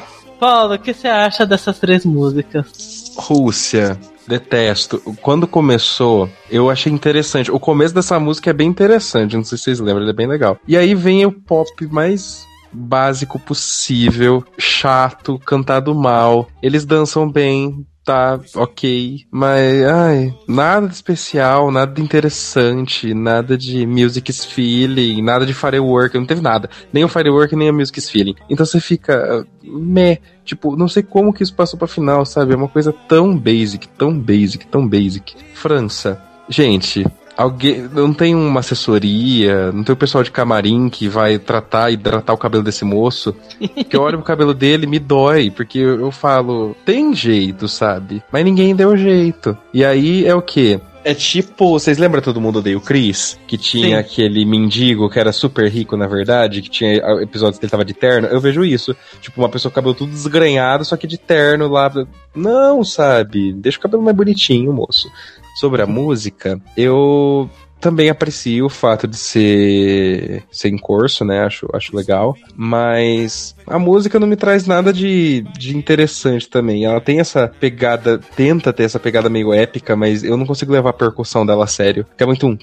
Paulo, o que você acha dessas três músicas?
Rússia. Detesto. Quando começou, eu achei interessante. O começo dessa música é bem interessante, não sei se vocês lembram, ele é bem legal. E aí vem o pop mais básico possível, chato, cantado mal. Eles dançam bem, tá ok, mas ai, nada de especial, nada de interessante, nada de music's feeling, nada de firework, não teve nada, nem o firework nem a music's feeling. Então você fica meh, tipo, não sei como que isso passou pra final, sabe? É uma coisa tão basic, tão basic, tão basic. França, gente, alguém. Não tem uma assessoria, não tem o pessoal de camarim que vai tratar e hidratar o cabelo desse moço. Que eu olho pro cabelo dele me dói, porque eu, eu falo, tem jeito, sabe? Mas ninguém deu jeito. E aí é o quê? É tipo, vocês lembram Todo Mundo Odeia o Chris? Que tinha
Sim.
aquele mendigo que era super rico, na verdade, que tinha episódios que ele tava de terno. Eu vejo isso. Tipo, uma pessoa com o cabelo tudo desgrenhado, só que de terno lá. Não, sabe? Deixa o cabelo mais bonitinho, moço. Sobre a música, eu também aprecio o fato de ser, ser em curso, né? Acho, acho legal. Mas a música não me traz nada de, de interessante também. Ela tem essa pegada, tenta ter essa pegada meio épica, mas eu não consigo levar a percussão dela a sério. É muito um.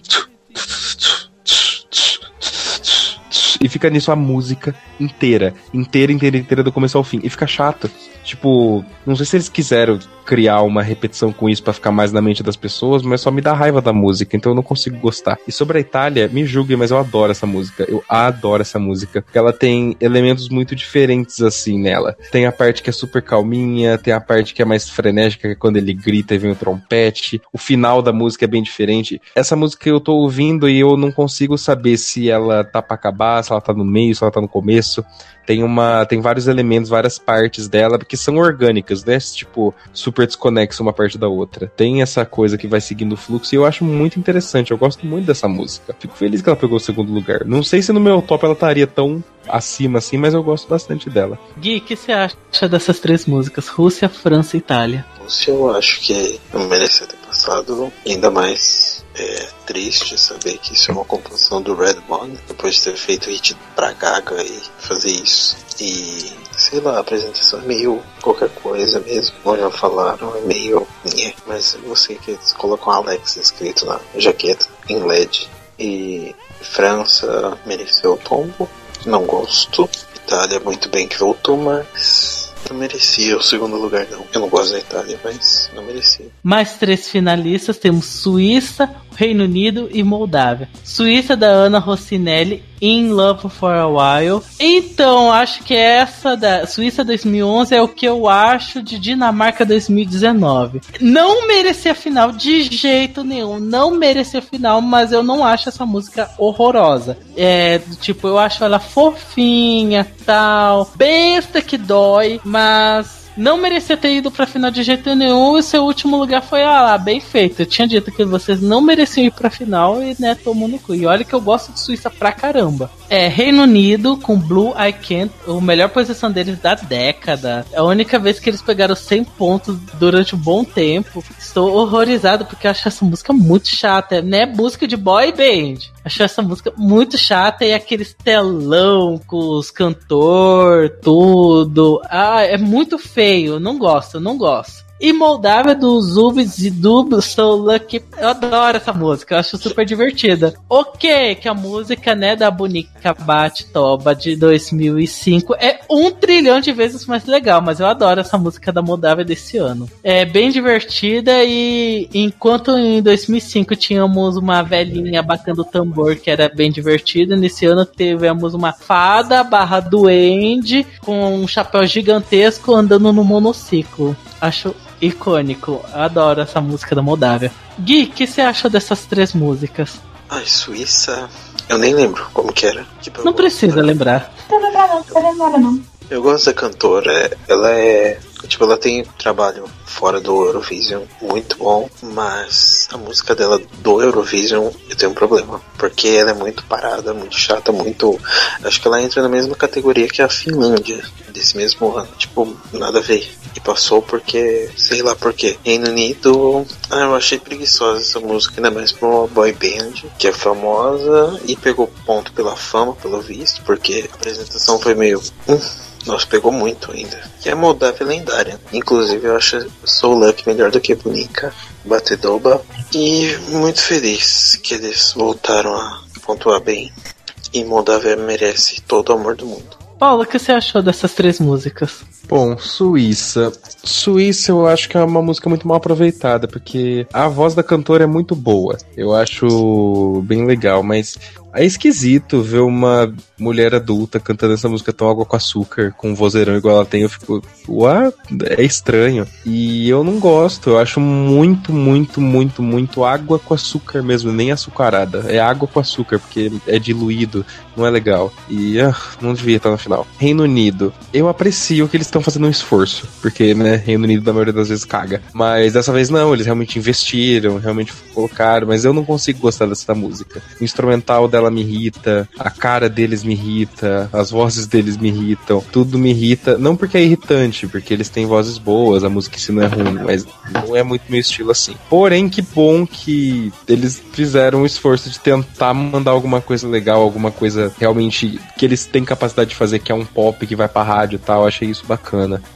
E fica nisso a música inteira. Inteira, inteira, inteira, do começo ao fim. E fica chato. Tipo, não sei se eles quiseram criar uma repetição com isso pra ficar mais na mente das pessoas, mas só me dá raiva da música, então eu não consigo gostar. E sobre a Itália, me julguem, mas eu adoro essa música. Eu adoro essa música. Ela tem elementos muito diferentes assim nela. Tem a parte que é super calminha, tem a parte que é mais frenética, que é quando ele grita e vem o trompete. O final da música é bem diferente. Essa música eu tô ouvindo e eu não consigo saber se ela tá pra acabar, se ela tá no meio, se ela tá no começo tem uma tem vários elementos, várias partes dela que são orgânicas, né? Tipo, super desconexo uma parte da outra. Tem essa coisa que vai seguindo o fluxo e eu acho muito interessante. Eu gosto muito dessa música. Fico feliz que ela pegou o segundo lugar. Não sei se no meu top ela estaria tão acima assim, mas eu gosto bastante dela.
Gui, o que você acha dessas três músicas? Rússia, França e Itália.
Rússia eu acho que não merecia ter passado, ainda mais é triste saber que isso é uma composição do Redbone, depois de ter feito hit pra Gaga e fazer isso. E sei lá, a apresentação é meio qualquer coisa mesmo, como já falaram, é meio. nhé. Mas eu sei que eles colocam Alex escrito na jaqueta em LED. E França mereceu o tombo, não gosto. Itália muito bem que voltou, mas não merecia o segundo lugar não. Eu não gosto da Itália, mas não merecia.
Mais três finalistas temos Suíça, Reino Unido e Moldávia. Suíça da Ana Rossinelli, In Love for a While. Então, acho que essa da Suíça 2011 é o que eu acho de Dinamarca 2019. Não merecia final de jeito nenhum, não merecia final, mas eu não acho essa música horrorosa. É, tipo, eu acho ela fofinha, tal, besta que dói, mas não merecia ter ido pra final de jeito nenhum e seu último lugar foi ah lá, bem feito. Eu tinha dito que vocês não mereciam ir pra final e né, tomou no cu. E olha que eu gosto de Suíça pra caramba. É, Reino Unido com Blue I Can't, a melhor posição deles da década. É a única vez que eles pegaram 100 pontos durante um bom tempo. Estou horrorizado porque eu acho essa música muito chata. Não é música de boy band. Acho essa música muito chata e aquele telão com os cantor, tudo. Ah, é muito feio. Não gosto, não gosto. E Moldávia do Zubs e do So Lucky. Eu adoro essa música, eu acho super divertida. Ok, que a música, né, da Bonica Bate Toba de 2005 é um trilhão de vezes mais legal, mas eu adoro essa música da Moldávia desse ano. É bem divertida e enquanto em 2005 tínhamos uma velhinha batendo tambor que era bem divertida, nesse ano tivemos uma fada barra duende com um chapéu gigantesco andando no monociclo. Acho icônico. Eu adoro essa música da Moldávia. Gui, o que você achou dessas três músicas?
Ai, Suíça. Eu nem lembro como que era. Tipo,
Não precisa lembrar.
Não tô lembrando, não.
Eu gosto da cantora. Ela é. Tipo, ela tem trabalho fora do Eurovision muito bom, mas a música dela do Eurovision eu tenho um problema. Porque ela é muito parada, muito chata, muito. Acho que ela entra na mesma categoria que a Finlândia desse mesmo ano. Tipo, nada a ver. E passou porque. sei lá por quê. Reino Unido. Ah, eu achei preguiçosa essa música, ainda mais pra uma boy band que é famosa e pegou ponto pela fama, pelo visto, porque a apresentação foi meio. Hum, nossa, pegou muito ainda. Que é Moldávia lendária. Inclusive, eu acho Soul Luck melhor do que Bonica, Batedoba. E muito feliz que eles voltaram a pontuar bem. E Moldávia merece todo o amor do mundo.
Paula, o que você achou dessas três músicas?
Bom, Suíça. Suíça eu acho que é uma música muito mal aproveitada, porque a voz da cantora é muito boa. Eu acho bem legal, mas é esquisito ver uma mulher adulta cantando essa música tão água com açúcar, com um vozeirão igual ela tem. Eu fico, ué, é estranho. E eu não gosto, eu acho muito, muito, muito, muito água com açúcar mesmo, nem açucarada. É água com açúcar, porque é diluído, não é legal. E ah, não devia estar no final. Reino Unido. Eu aprecio que eles estão fazendo um esforço, porque, né, Reino Unido da maioria das vezes caga. Mas dessa vez não, eles realmente investiram, realmente colocaram, mas eu não consigo gostar dessa música. O instrumental dela me irrita, a cara deles me irrita, as vozes deles me irritam, tudo me irrita. Não porque é irritante, porque eles têm vozes boas, a música em si não é ruim, mas não é muito meu estilo assim. Porém, que bom que eles fizeram o esforço de tentar mandar alguma coisa legal, alguma coisa realmente que eles têm capacidade de fazer, que é um pop que vai pra rádio e tal. Achei isso bacana.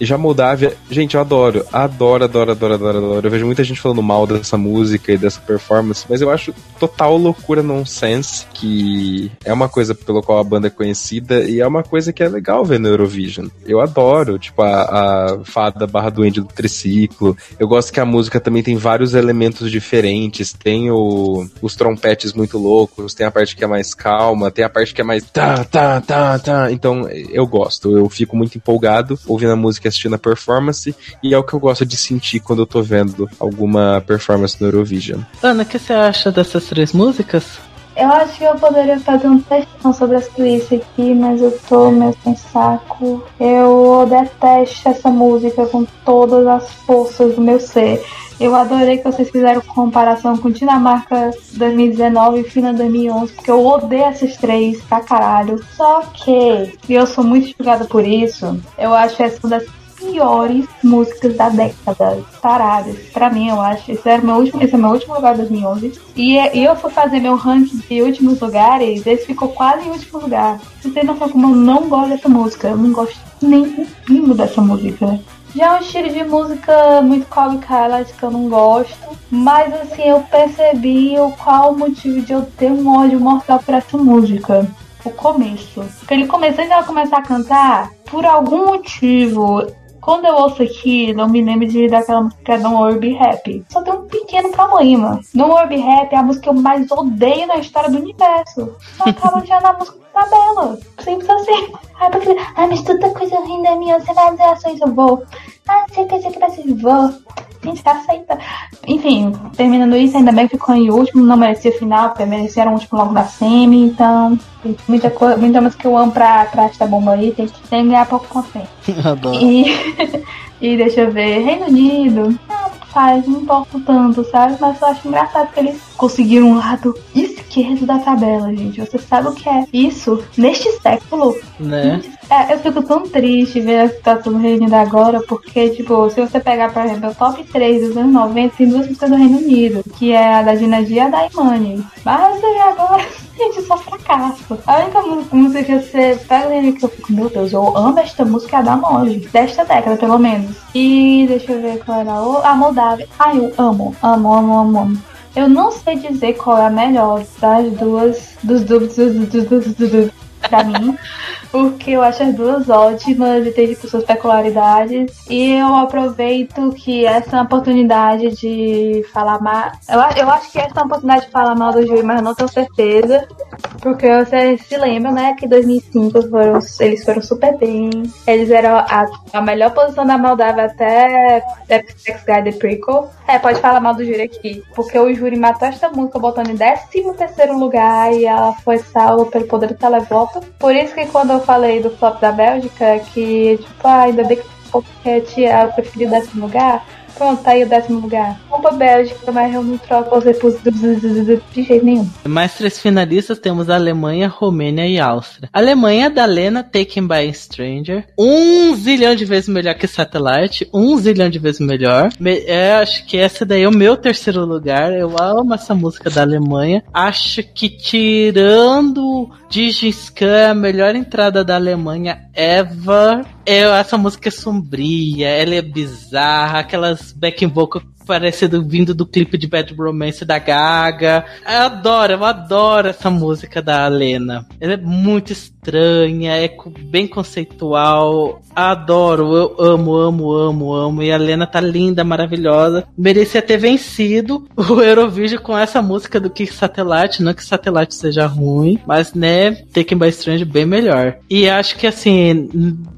E já Moldávia, gente, eu adoro, adoro, adoro, adoro, adoro, adoro. Eu vejo muita gente falando mal dessa música e dessa performance, mas eu acho total loucura nonsense que é uma coisa pelo qual a banda é conhecida e é uma coisa que é legal ver no Eurovision. Eu adoro, tipo, a, a fada barra doente do triciclo. Eu gosto que a música também tem vários elementos diferentes. Tem o, os trompetes muito loucos, tem a parte que é mais calma, tem a parte que é mais tá, tá, tá, tá. Então, eu gosto. Eu fico muito empolgado ouvindo a música e assistindo a performance. E é o que eu gosto de sentir quando eu tô vendo alguma performance no Eurovision.
Ana, o que você acha dessas três músicas?
Eu acho que eu poderia fazer um textão sobre a Suíça aqui, mas eu tô meio sem saco. Eu detesto essa música com todas as forças do meu ser. Eu adorei que vocês fizeram comparação com Dinamarca 2019 e Fina 2011, porque eu odeio esses três pra caralho. Só que, e eu sou muito julgada por isso, eu acho essa uma das piores músicas da década, paradas. Pra mim, eu acho. Esse, era meu último, esse é meu último lugar de 2011. E, e eu fui fazer meu ranking de últimos lugares, esse ficou quase em último lugar. Você tem noção como eu não gosto dessa música. Eu não gosto nem um pingo dessa música. Já é um estilo de música muito Kailash que eu não gosto. Mas assim, eu percebi o qual o motivo de eu ter um ódio mortal por essa música. O começo. Porque ele começou e ela começar a cantar, por algum motivo, quando eu ouço aqui, não me lembro de daquela música Worry Be Happy. Só tem um pequeno problema. Worry Be Happy é a música que eu mais odeio na história do universo. Só acaba já na música tabela. Simples assim. Ai, porque, ai, mas tanta coisa linda minha, você vai dizer assim, eu vou. Ah, dizer que vai ser, vou. Gente, tá aceita. Enfim, terminando isso, ainda bem que ficou em último, não merecia final, porque mereceram o último logo da semi, então. tem Muita coisa, muita música que eu amo pra, pra esta bomba aí, tem que tem que ganhar pouco. *laughs*
Adoro.
E, *laughs* e deixa eu ver, Reino Unido, ah, faz, não importa tanto, sabe? Mas eu acho engraçado que eles conseguiram um lado esquerdo da tabela, gente. Você sabe o que é isso neste século?
Né?
É, eu fico tão triste ver a situação do Reino Unido agora, porque, tipo, se você pegar, por exemplo, o top 3 dos anos 90, tem duas músicas do Reino Unido, que é a da Gina G e a da Imani. Mas aí agora, *laughs* gente, só fracasso. A única música que você pega o Reino Unido que eu fico, meu Deus, eu amo esta música é a da Molly, desta década, pelo menos. E deixa eu ver qual era a outra. A Moldávia. Ai, eu amo, amo, amo, amo, amo. Eu não sei dizer qual é a melhor das duas, dos dos, dos, dos, dos, pra mim. Porque eu acho as duas ótimas e tem tipo, suas peculiaridades. E eu aproveito que essa é oportunidade de falar mal. Eu, eu acho que essa é oportunidade de falar mal do Júri, mas não tenho certeza. Porque vocês se lembram, né, que em 2005 foram, eles foram super bem. Eles eram a, a melhor posição da Moldávia até Sex Guy The Prequel. É, pode falar mal do júri aqui. Porque o júri matou esta música botando em 13 lugar e ela foi salva pelo poder do televoto. Por isso que quando eu falei do flop da Bélgica, que tipo, ah, ainda bem que o Pocket é o preferido décimo lugar. Pronto, tá aí o décimo lugar. Culpa Bélgica, mas eu não troco você por de jeito nenhum.
Mais três finalistas temos Alemanha, Romênia e Áustria. Alemanha da Lena Taken by a Stranger. Um zilhão de vezes melhor que Satellite. Um zilhão de vezes melhor. Me- é, acho que essa daí é o meu terceiro lugar. Eu amo essa música da Alemanha. Acho que tirando Digiscan a melhor entrada da Alemanha ever. Eu, essa música é sombria, ela é bizarra, aquelas backing vocal parecido vindo do clipe de Bad Romance da Gaga. Eu adoro, eu adoro essa música da Lena. Ela é muito estranha, é bem conceitual. Adoro, eu amo, amo, amo, amo. E a Lena tá linda, maravilhosa. Merecia ter vencido o Eurovision com essa música do que Satellite. Não que Satellite seja ruim, mas né, Taken by Strange bem melhor. E acho que assim,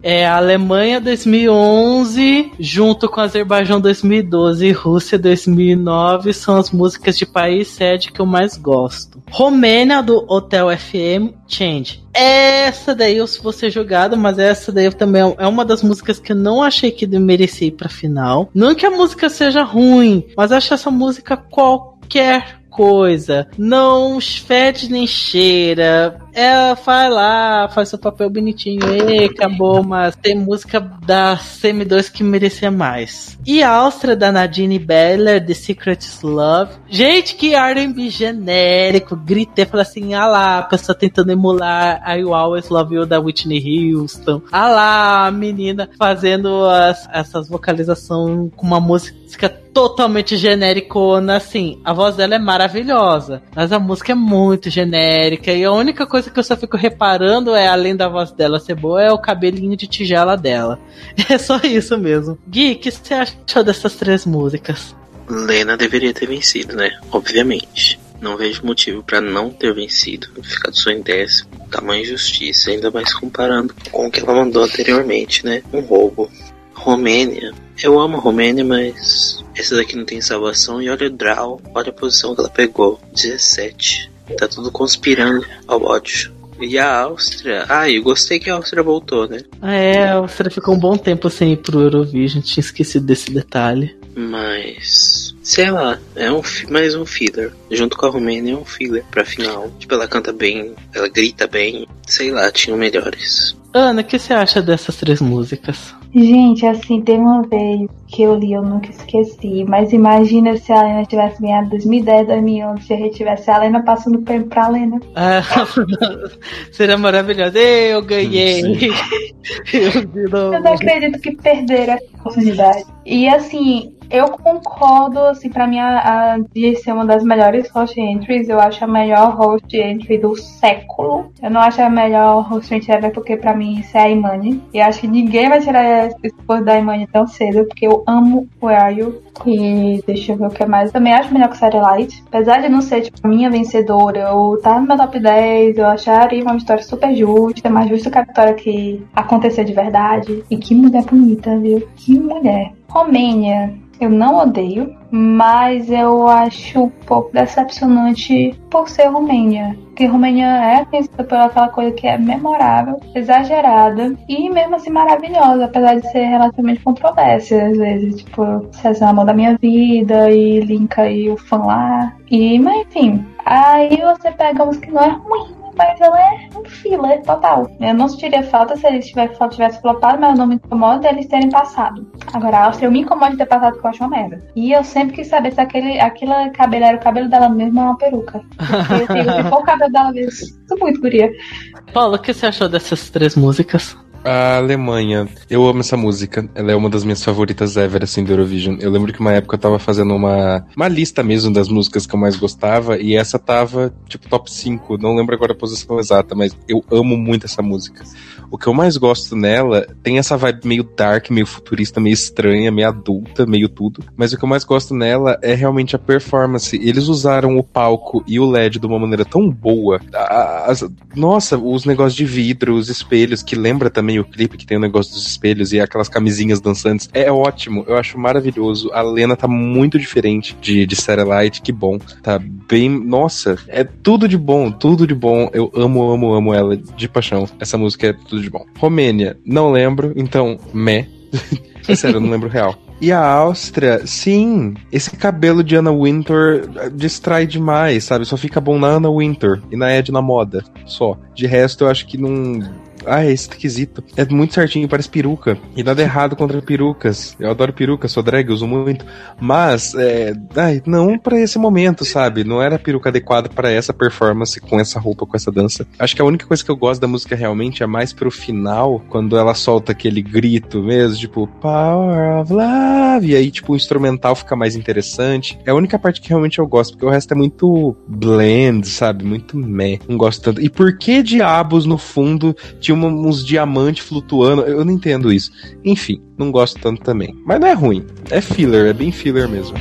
é a Alemanha 2011 junto com Azerbaijão 2012 e Rússia 2009 são as músicas de país sede que eu mais gosto. Romênia do Hotel FM Change. Essa daí eu vou ser jogado, mas essa daí também é uma das músicas que eu não achei que merecia ir pra final. Não que a música seja ruim, mas acho essa música qualquer coisa. Não fede nem cheira. Ela vai lá, faz seu papel bonitinho e acabou, mas tem música da CM2 que merecia mais. E a Áustria da Nadine Beller, The Secret Love. Gente, que R&B genérico. Gritei, falei assim, ah lá, a pessoa tentando emular I Always Love You da Whitney Houston. Ah lá, a menina fazendo as, essas vocalizações com uma música totalmente genéricona, assim. A voz dela é maravilhosa, mas a música é muito genérica e a única coisa que eu só fico reparando é, além da voz dela ser boa, é o cabelinho de tigela dela. *laughs* É só isso mesmo. Gui, o que você achou dessas três músicas?
Lena deveria ter vencido, né? Obviamente. Não vejo motivo para não ter vencido, ficado só em décimo. Tamanho injustiça, ainda mais comparando com o que ela mandou anteriormente, né? Um roubo. Romênia. Eu amo a Romênia, mas essa daqui não tem salvação. E olha o draw, olha a posição que ela pegou: 17. Tá tudo conspirando ao ódio. E a Áustria. Ah, eu gostei que a Áustria voltou, né?
É, a Áustria ficou um bom tempo sem ir pro Eurovision, tinha esquecido desse detalhe.
Mas. Sei lá, é um, mais um filler. Junto com a Romênia é um filler pra final. Tipo, ela canta bem, ela grita bem. Sei lá, tinham melhores.
Ana, o que você acha dessas três músicas?
Gente, assim, tem uma vez que eu li, eu nunca esqueci. Mas imagina se a Lena tivesse ganhado 2010, 2011, se a gente tivesse a Lena passando o prêmio pra Lena.
Ah, *laughs* seria maravilhoso. Eu ganhei.
eu, eu não acredito que perderam essa oportunidade. E assim, eu concordo, assim, pra mim, a, a, de ser uma das melhores host entries. Eu acho a melhor host entry do século. Eu não acho a melhor host entry ever, porque pra mim isso é a Imani. E acho que ninguém vai tirar esse posto da Imani tão cedo, porque eu amo Are You? E deixa eu ver o que mais. Também acho melhor que Satellite. Apesar de não ser, tipo, a minha vencedora, eu tá no meu top 10, eu acharia uma história super justa, mais justa que a vitória que aconteceu de verdade. E que mulher bonita, viu? Que mulher. Romênia eu não odeio, mas eu acho um pouco decepcionante por ser Romênia. Porque Romênia é conhecida por aquela coisa que é memorável, exagerada e mesmo assim maravilhosa, apesar de ser relativamente controversa às vezes. Tipo, César é Amor da Minha Vida e Linka e o fã lá. E, mas enfim, aí você pega uns que não é ruim, mas ela é um filler total. Eu não sentiria falta se eles tivessem, tivesse flopado, mas eu não me incomodo eles terem passado. Agora, a Áustria, eu me incomodo de ter passado porque eu acho uma merda. E eu sempre quis saber se aquele, aquele cabelo era o cabelo dela mesmo ou uma peruca. Porque, assim, se for o cabelo dela mesmo, isso *laughs* muito guria.
Paulo, o que você achou dessas três músicas?
A Alemanha. Eu amo essa música. Ela é uma das minhas favoritas ever, assim, do Eurovision. Eu lembro que uma época eu tava fazendo uma, uma lista mesmo das músicas que eu mais gostava, e essa tava, tipo, top 5. Não lembro agora a posição exata, mas eu amo muito essa música. O que eu mais gosto nela tem essa vibe meio dark, meio futurista, meio estranha, meio adulta, meio tudo. Mas o que eu mais gosto nela é realmente a performance. Eles usaram o palco e o LED de uma maneira tão boa. As, nossa, os negócios de vidro, os espelhos, que lembra também o clipe que tem o negócio dos espelhos e aquelas camisinhas dançantes. É ótimo, eu acho maravilhoso. A Lena tá muito diferente de, de Satellite, que bom. Tá bem. Nossa, é tudo de bom, tudo de bom. Eu amo, amo, amo ela de paixão. Essa música é tudo de bom. Romênia, não lembro, então, meh. *laughs* é sério, eu não lembro real. E a Áustria, sim, esse cabelo de Anna Winter distrai demais, sabe? Só fica bom na Anna Winter e na Edna Moda, só. De resto, eu acho que não Ah, é esquisito. É muito certinho, parece peruca. E nada errado contra perucas. Eu adoro peruca, sou drag, uso muito. Mas, é, ai, não para esse momento, sabe? Não era a peruca adequada para essa performance com essa roupa, com essa dança. Acho que a única coisa que eu gosto da música realmente é mais pro final, quando ela solta aquele grito mesmo, tipo, Power of Love. E aí, tipo, o instrumental fica mais interessante. É a única parte que realmente eu gosto, porque o resto é muito blend, sabe? Muito meh. Não gosto tanto. E por que diabos no fundo tinha uns diamantes flutuando? Eu não entendo isso. Enfim, não gosto tanto também. Mas não é ruim. É filler, é bem filler mesmo.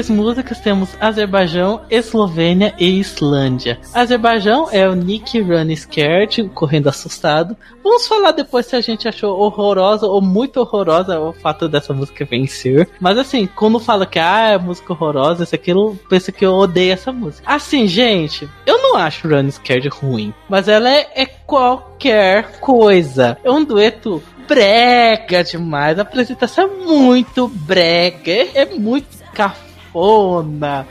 Três músicas temos Azerbaijão, Eslovênia e Islândia. Azerbaijão é o Nick Run Scared, correndo assustado. Vamos falar depois se a gente achou horrorosa ou muito horrorosa o fato dessa música vencer. Mas assim, quando fala que ah, é música horrorosa, isso aquilo, pensa que eu odeio essa música. Assim, gente, eu não acho Run Scared ruim, mas ela é, é qualquer coisa. É um dueto brega demais. A apresentação é muito brega, é, é muito cafona.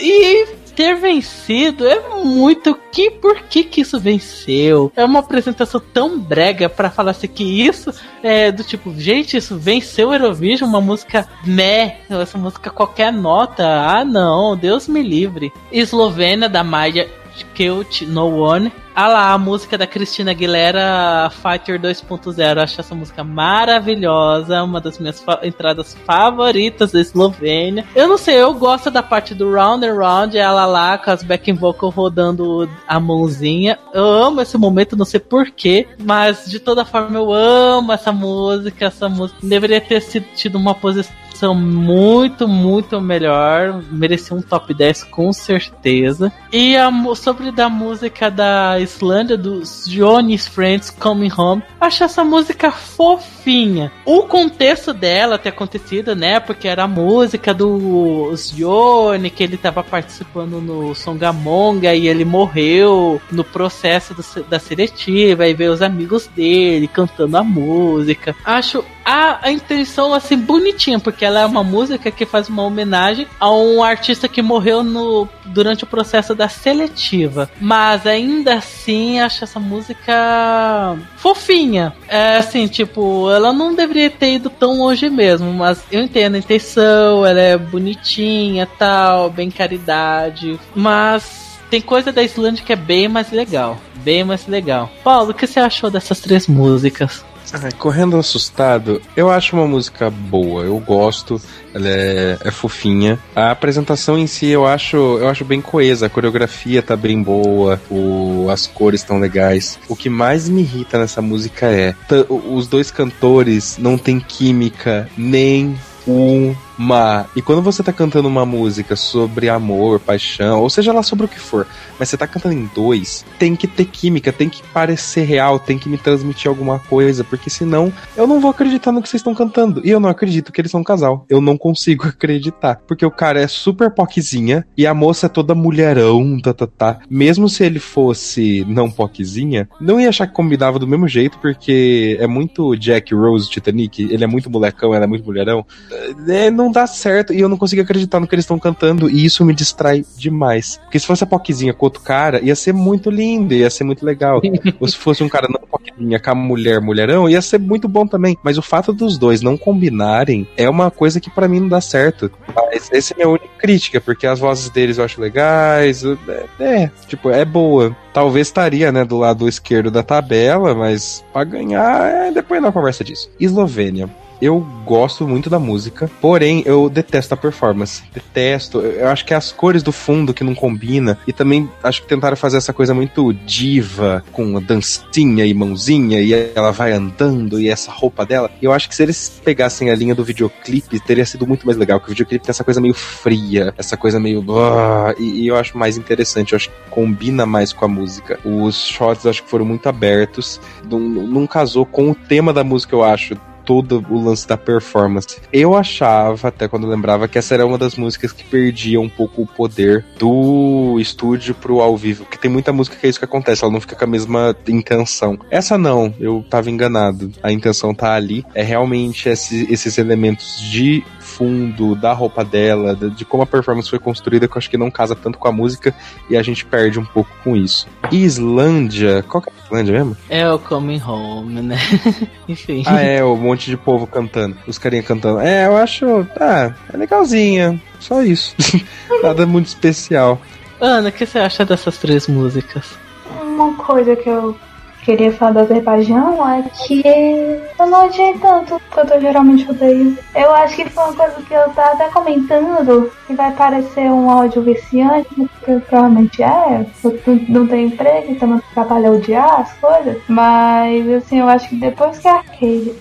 E ter vencido é muito que por que que isso venceu? É uma apresentação tão brega pra falar assim que isso é do tipo, gente, isso venceu o Eurovision, uma música meh, essa música qualquer nota. Ah, não, Deus me livre. Eslovênia da Maya Killed No One. Ah lá, a música da Cristina Aguilera, Fighter 2.0. Acho essa música maravilhosa, uma das minhas fa- entradas favoritas da Eslovênia. Eu não sei, eu gosto da parte do Round and Round, ela lá com as backing vocal rodando a mãozinha. Eu amo esse momento, não sei porquê, mas de toda forma eu amo essa música. Essa música deveria ter sido, tido uma posição são muito, muito melhor. Merecia um top 10 com certeza. E a, sobre da música da Islândia, dos Johnny's Friends Coming Home, acho essa música fofinha. O contexto dela ter acontecido, né? Porque era a música do Johnny, que ele tava participando no Songamonga e ele morreu no processo do da seletiva. E veio os amigos dele cantando a música. Acho a, a intenção assim bonitinha, porque ela é uma música que faz uma homenagem a um artista que morreu no, durante o processo da seletiva. Mas ainda assim, acho essa música fofinha. É assim, tipo, ela não deveria ter ido tão longe mesmo, mas eu entendo a intenção, ela é bonitinha, tal, bem caridade, mas tem coisa da Islândia que é bem mais legal, bem mais legal. Paulo, o que você achou dessas três músicas?
Correndo Assustado, eu acho uma música boa, eu gosto, ela é, é fofinha. A apresentação em si eu acho, eu acho bem coesa, a coreografia tá bem boa, o, as cores estão legais. O que mais me irrita nessa música é os dois cantores não têm química nem uma. E quando você tá cantando uma música sobre amor, paixão, ou seja lá sobre o que for, mas você tá cantando em dois, tem que ter química, tem que parecer real, tem que me transmitir alguma coisa, porque senão eu não vou acreditar no que vocês estão cantando. E eu não acredito que eles são um casal. Eu não consigo *laughs* acreditar. Porque o cara é super poquezinha e a moça é toda mulherão, tá, tá, tá. Mesmo se ele fosse não poquezinha, não ia achar que combinava do mesmo jeito, porque é muito Jack Rose Titanic, ele é muito molecão, ela é muito mulherão. É, não dá certo e eu não consigo acreditar no que eles estão cantando e isso me distrai demais. Porque se fosse a Poquezinha com outro cara, ia ser muito lindo, ia ser muito legal. *laughs* Ou se fosse um cara não Poquezinha com a mulher mulherão, ia ser muito bom também. Mas o fato dos dois não combinarem é uma coisa que pra mim não dá certo. Mas essa é a minha única crítica, porque as vozes deles eu acho legais. É, é, tipo, é boa. Talvez estaria, né, do lado esquerdo da tabela, mas pra ganhar, é, depois não conversa disso. Eslovênia. Eu gosto muito da música, porém eu detesto a performance. Detesto. Eu acho que é as cores do fundo que não combina. E também acho que tentaram fazer essa coisa muito diva, com dancinha e mãozinha, e ela vai andando e essa roupa dela. Eu acho que se eles pegassem a linha do videoclipe, teria sido muito mais legal, porque o videoclipe tem essa coisa meio fria, essa coisa meio. e, eu acho mais interessante, eu acho que combina mais com a música. Os shots acho que foram muito abertos, não, não casou com o tema da música, eu acho todo o lance da performance. Eu achava, até quando eu lembrava, que essa era uma das músicas que perdia um pouco o poder do estúdio pro ao vivo. Porque tem muita música que é isso que acontece, ela não fica com a mesma intenção. Essa não, eu tava enganado. A intenção tá ali. É realmente esse- esses elementos de fundo, da roupa dela, de como a performance foi construída, que eu acho que não casa tanto com a música e a gente perde um pouco com isso. E Islândia, qual que é a Islândia mesmo?
É o Coming Home, né? *laughs* Enfim.
Ah, é, um monte de povo cantando. Os carinha cantando. É, eu acho. Ah, é legalzinha. Só isso. *laughs* Nada muito especial.
Ana, o que você acha dessas três músicas?
Uma coisa que eu queria falar do Azerbaijão é que eu não odiei tanto quanto eu geralmente odeio. Eu acho que foi uma coisa que eu tava até comentando, que vai parecer um áudio viciante, porque provavelmente é, não- tenho emprego, então não trabalho a odiar as coisas. Mas assim, eu acho que depois que a Arcade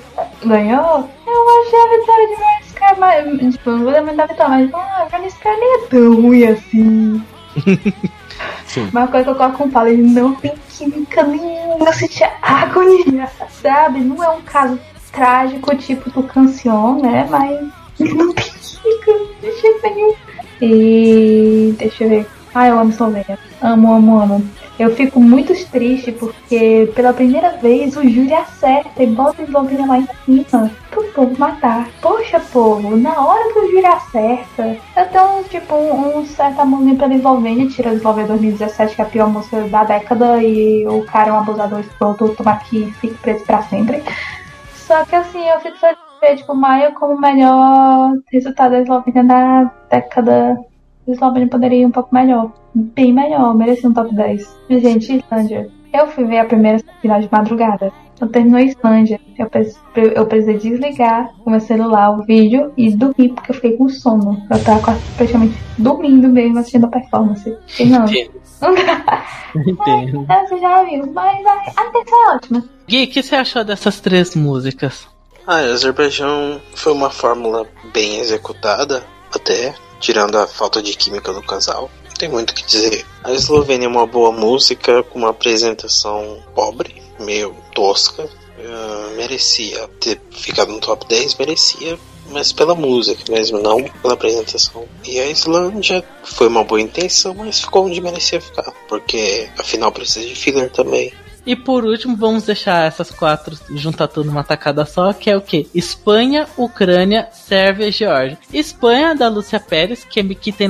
ganhou, eu achei a vitória de Mariscar mais. Tipo, não vou lembrar da vitória, mas ah, a Mariscar nem é tão ruim assim. *laughs*
Sim.
Uma coisa que eu coloco com fala, ele não tem química nenhuma, eu senti agonia, sabe? Não é um caso trágico tipo do Cancion, né? Mas ele não tem química de jeito nenhum. E deixa eu ver. Ah, eu amo Eslovênia. Amo, amo, amo. Eu fico muito triste porque pela primeira vez o júri acerta e bota a Eslovênia lá em cima pro povo matar. Poxa, povo, na hora que o júri acerta, eu tenho tipo um, um certo amorzinho pela Eslovênia, tira Eslovênia 2017, que é a pior música da década, e o cara é um abusador escroto, tomar que fique preso pra sempre. Só que assim, eu fico de ver tipo, Maia como o melhor resultado da Eslovênia da década. A Eslovênia poderia ir um pouco melhor. Bem melhor, merecia um top 10. Mas, gente, Islândia. Eu fui ver a primeira final de madrugada. Eu terminou a Islândia. Eu, eu precisei desligar o meu celular, o vídeo e dormir, porque eu fiquei com sono. Eu tava quase praticamente dormindo mesmo assistindo a performance. E não,
Entendo.
não *laughs* dá.
Entendo.
Você já viu, mas a, a intenção é ótima.
Gui, o que você achou dessas três músicas?
Ah, o Azerbaijão foi uma fórmula bem executada, até, tirando a falta de química do casal. Não tem muito o que dizer. A Eslovênia é uma boa música, com uma apresentação pobre, meio tosca. Ah, merecia ter ficado no top 10, merecia, mas pela música mesmo, não pela apresentação. E a Islândia foi uma boa intenção, mas ficou onde merecia ficar, porque afinal precisa de filler também.
E por último, vamos deixar essas quatro, juntar tudo numa tacada só, que é o quê? Espanha, Ucrânia, Sérvia e Geórgia. Espanha, da Lúcia Pérez, que é Me Quitem.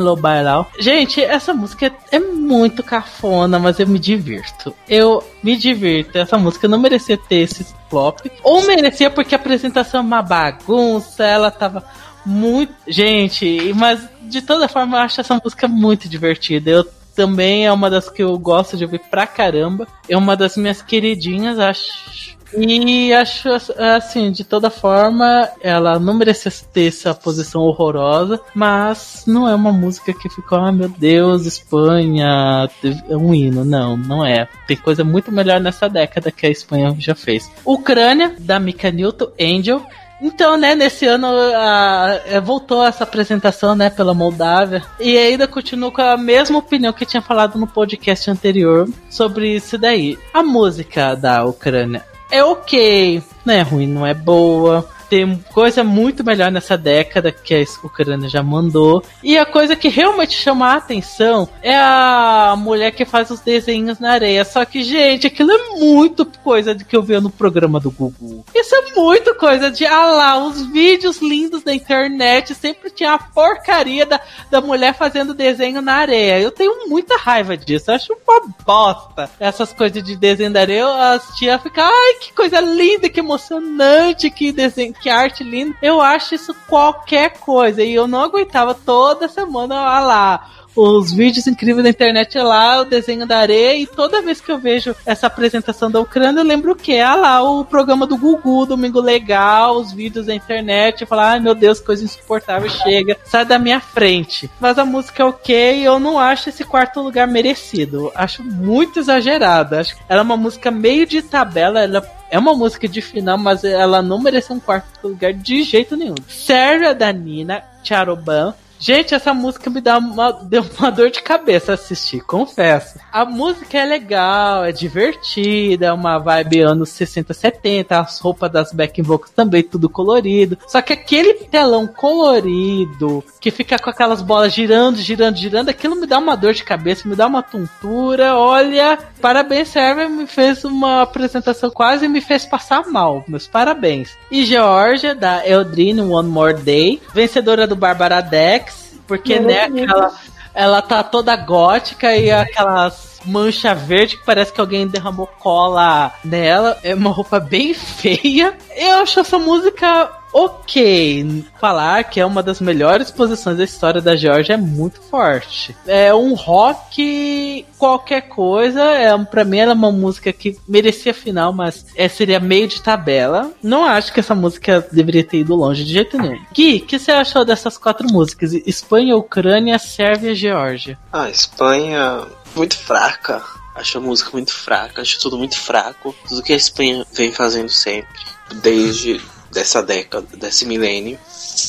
Gente, essa música é muito cafona, mas eu me divirto. Eu me divirto. Essa música não merecia ter esse flop. Ou merecia porque a apresentação é uma bagunça, ela tava muito. Gente, mas de toda forma eu acho essa música muito divertida. Eu também é uma das que eu gosto de ouvir pra caramba. É uma das minhas queridinhas, acho. E acho assim, de toda forma, ela não merecia ter essa posição horrorosa, mas não é uma música que ficou, ah meu Deus, Espanha, é um hino. Não, não é. Tem coisa muito melhor nessa década que a Espanha já fez. Ucrânia, da Mika Newton, Angel. Então, né, nesse ano a- é, voltou essa apresentação, né, pela Moldávia. E ainda continuo com a mesma opinião que tinha falado no podcast anterior sobre isso daí. A música da Ucrânia é ok, não é ruim, não é boa. Tem coisa muito melhor nessa década que a Ucrânia já mandou. E a coisa que realmente chama a atenção é a mulher que faz os desenhos na areia. Só que, gente, aquilo é muito coisa de que eu via no programa do Google. Isso é muito coisa de, ah lá, os vídeos lindos da internet sempre tinha a porcaria da, da mulher fazendo desenho na areia. Eu tenho muita raiva disso. Eu acho uma bosta. Essas coisas de desenho da areia, as tia ficam, ai, que coisa linda, que emocionante, que desenho, que arte linda. Eu acho isso qualquer coisa. E eu não aguentava toda semana, ah lá, os vídeos incríveis da internet é lá, o desenho da areia, e toda vez que eu vejo essa apresentação da Ucrânia, eu lembro o quê? Ah lá, o programa do Gugu, Domingo Legal, os vídeos da internet, eu falo, ai meu Deus, coisa insuportável, chega, sai da minha frente. Mas a música é ok, eu não acho esse quarto lugar merecido. Acho muito exagerado. Acho que ela é uma música meio de tabela, ela é uma música de final, mas ela não merece um quarto lugar de jeito nenhum. Sérvia da Nina Charoban. Gente, essa música me dá uma, *laughs* deu uma dor de cabeça assistir, confesso. A música é legal, é divertida, é uma vibe anos 60, 70, as roupas das backing vocals também tudo colorido. Só que aquele telão colorido, que fica com aquelas bolas girando, girando, girando, aquilo me dá uma dor de cabeça, me dá uma tontura. Olha, parabéns, Server, me fez uma apresentação quase me fez passar mal. Meus parabéns. E Georgia, da Eldrine One More Day, vencedora do Barbara Dex, porque né, aquela, ela tá toda gótica e aquelas mancha verde que parece que alguém derramou cola nela. É uma roupa bem *laughs* feia. Eu acho essa música ok. Falar que é uma das melhores posições da história da Georgia é muito forte. É um rock qualquer coisa. É, pra mim ela é uma música que merecia final, mas é, seria meio de tabela. Não acho que essa música deveria ter ido longe de jeito nenhum. Gui, o que você achou dessas quatro músicas? Espanha, Ucrânia, Sérvia Geórgia.
Ah, Espanha, muito fraca. Acho a música muito fraca, acho tudo muito fraco. Tudo que a Espanha vem fazendo sempre, desde dessa década, desse milênio,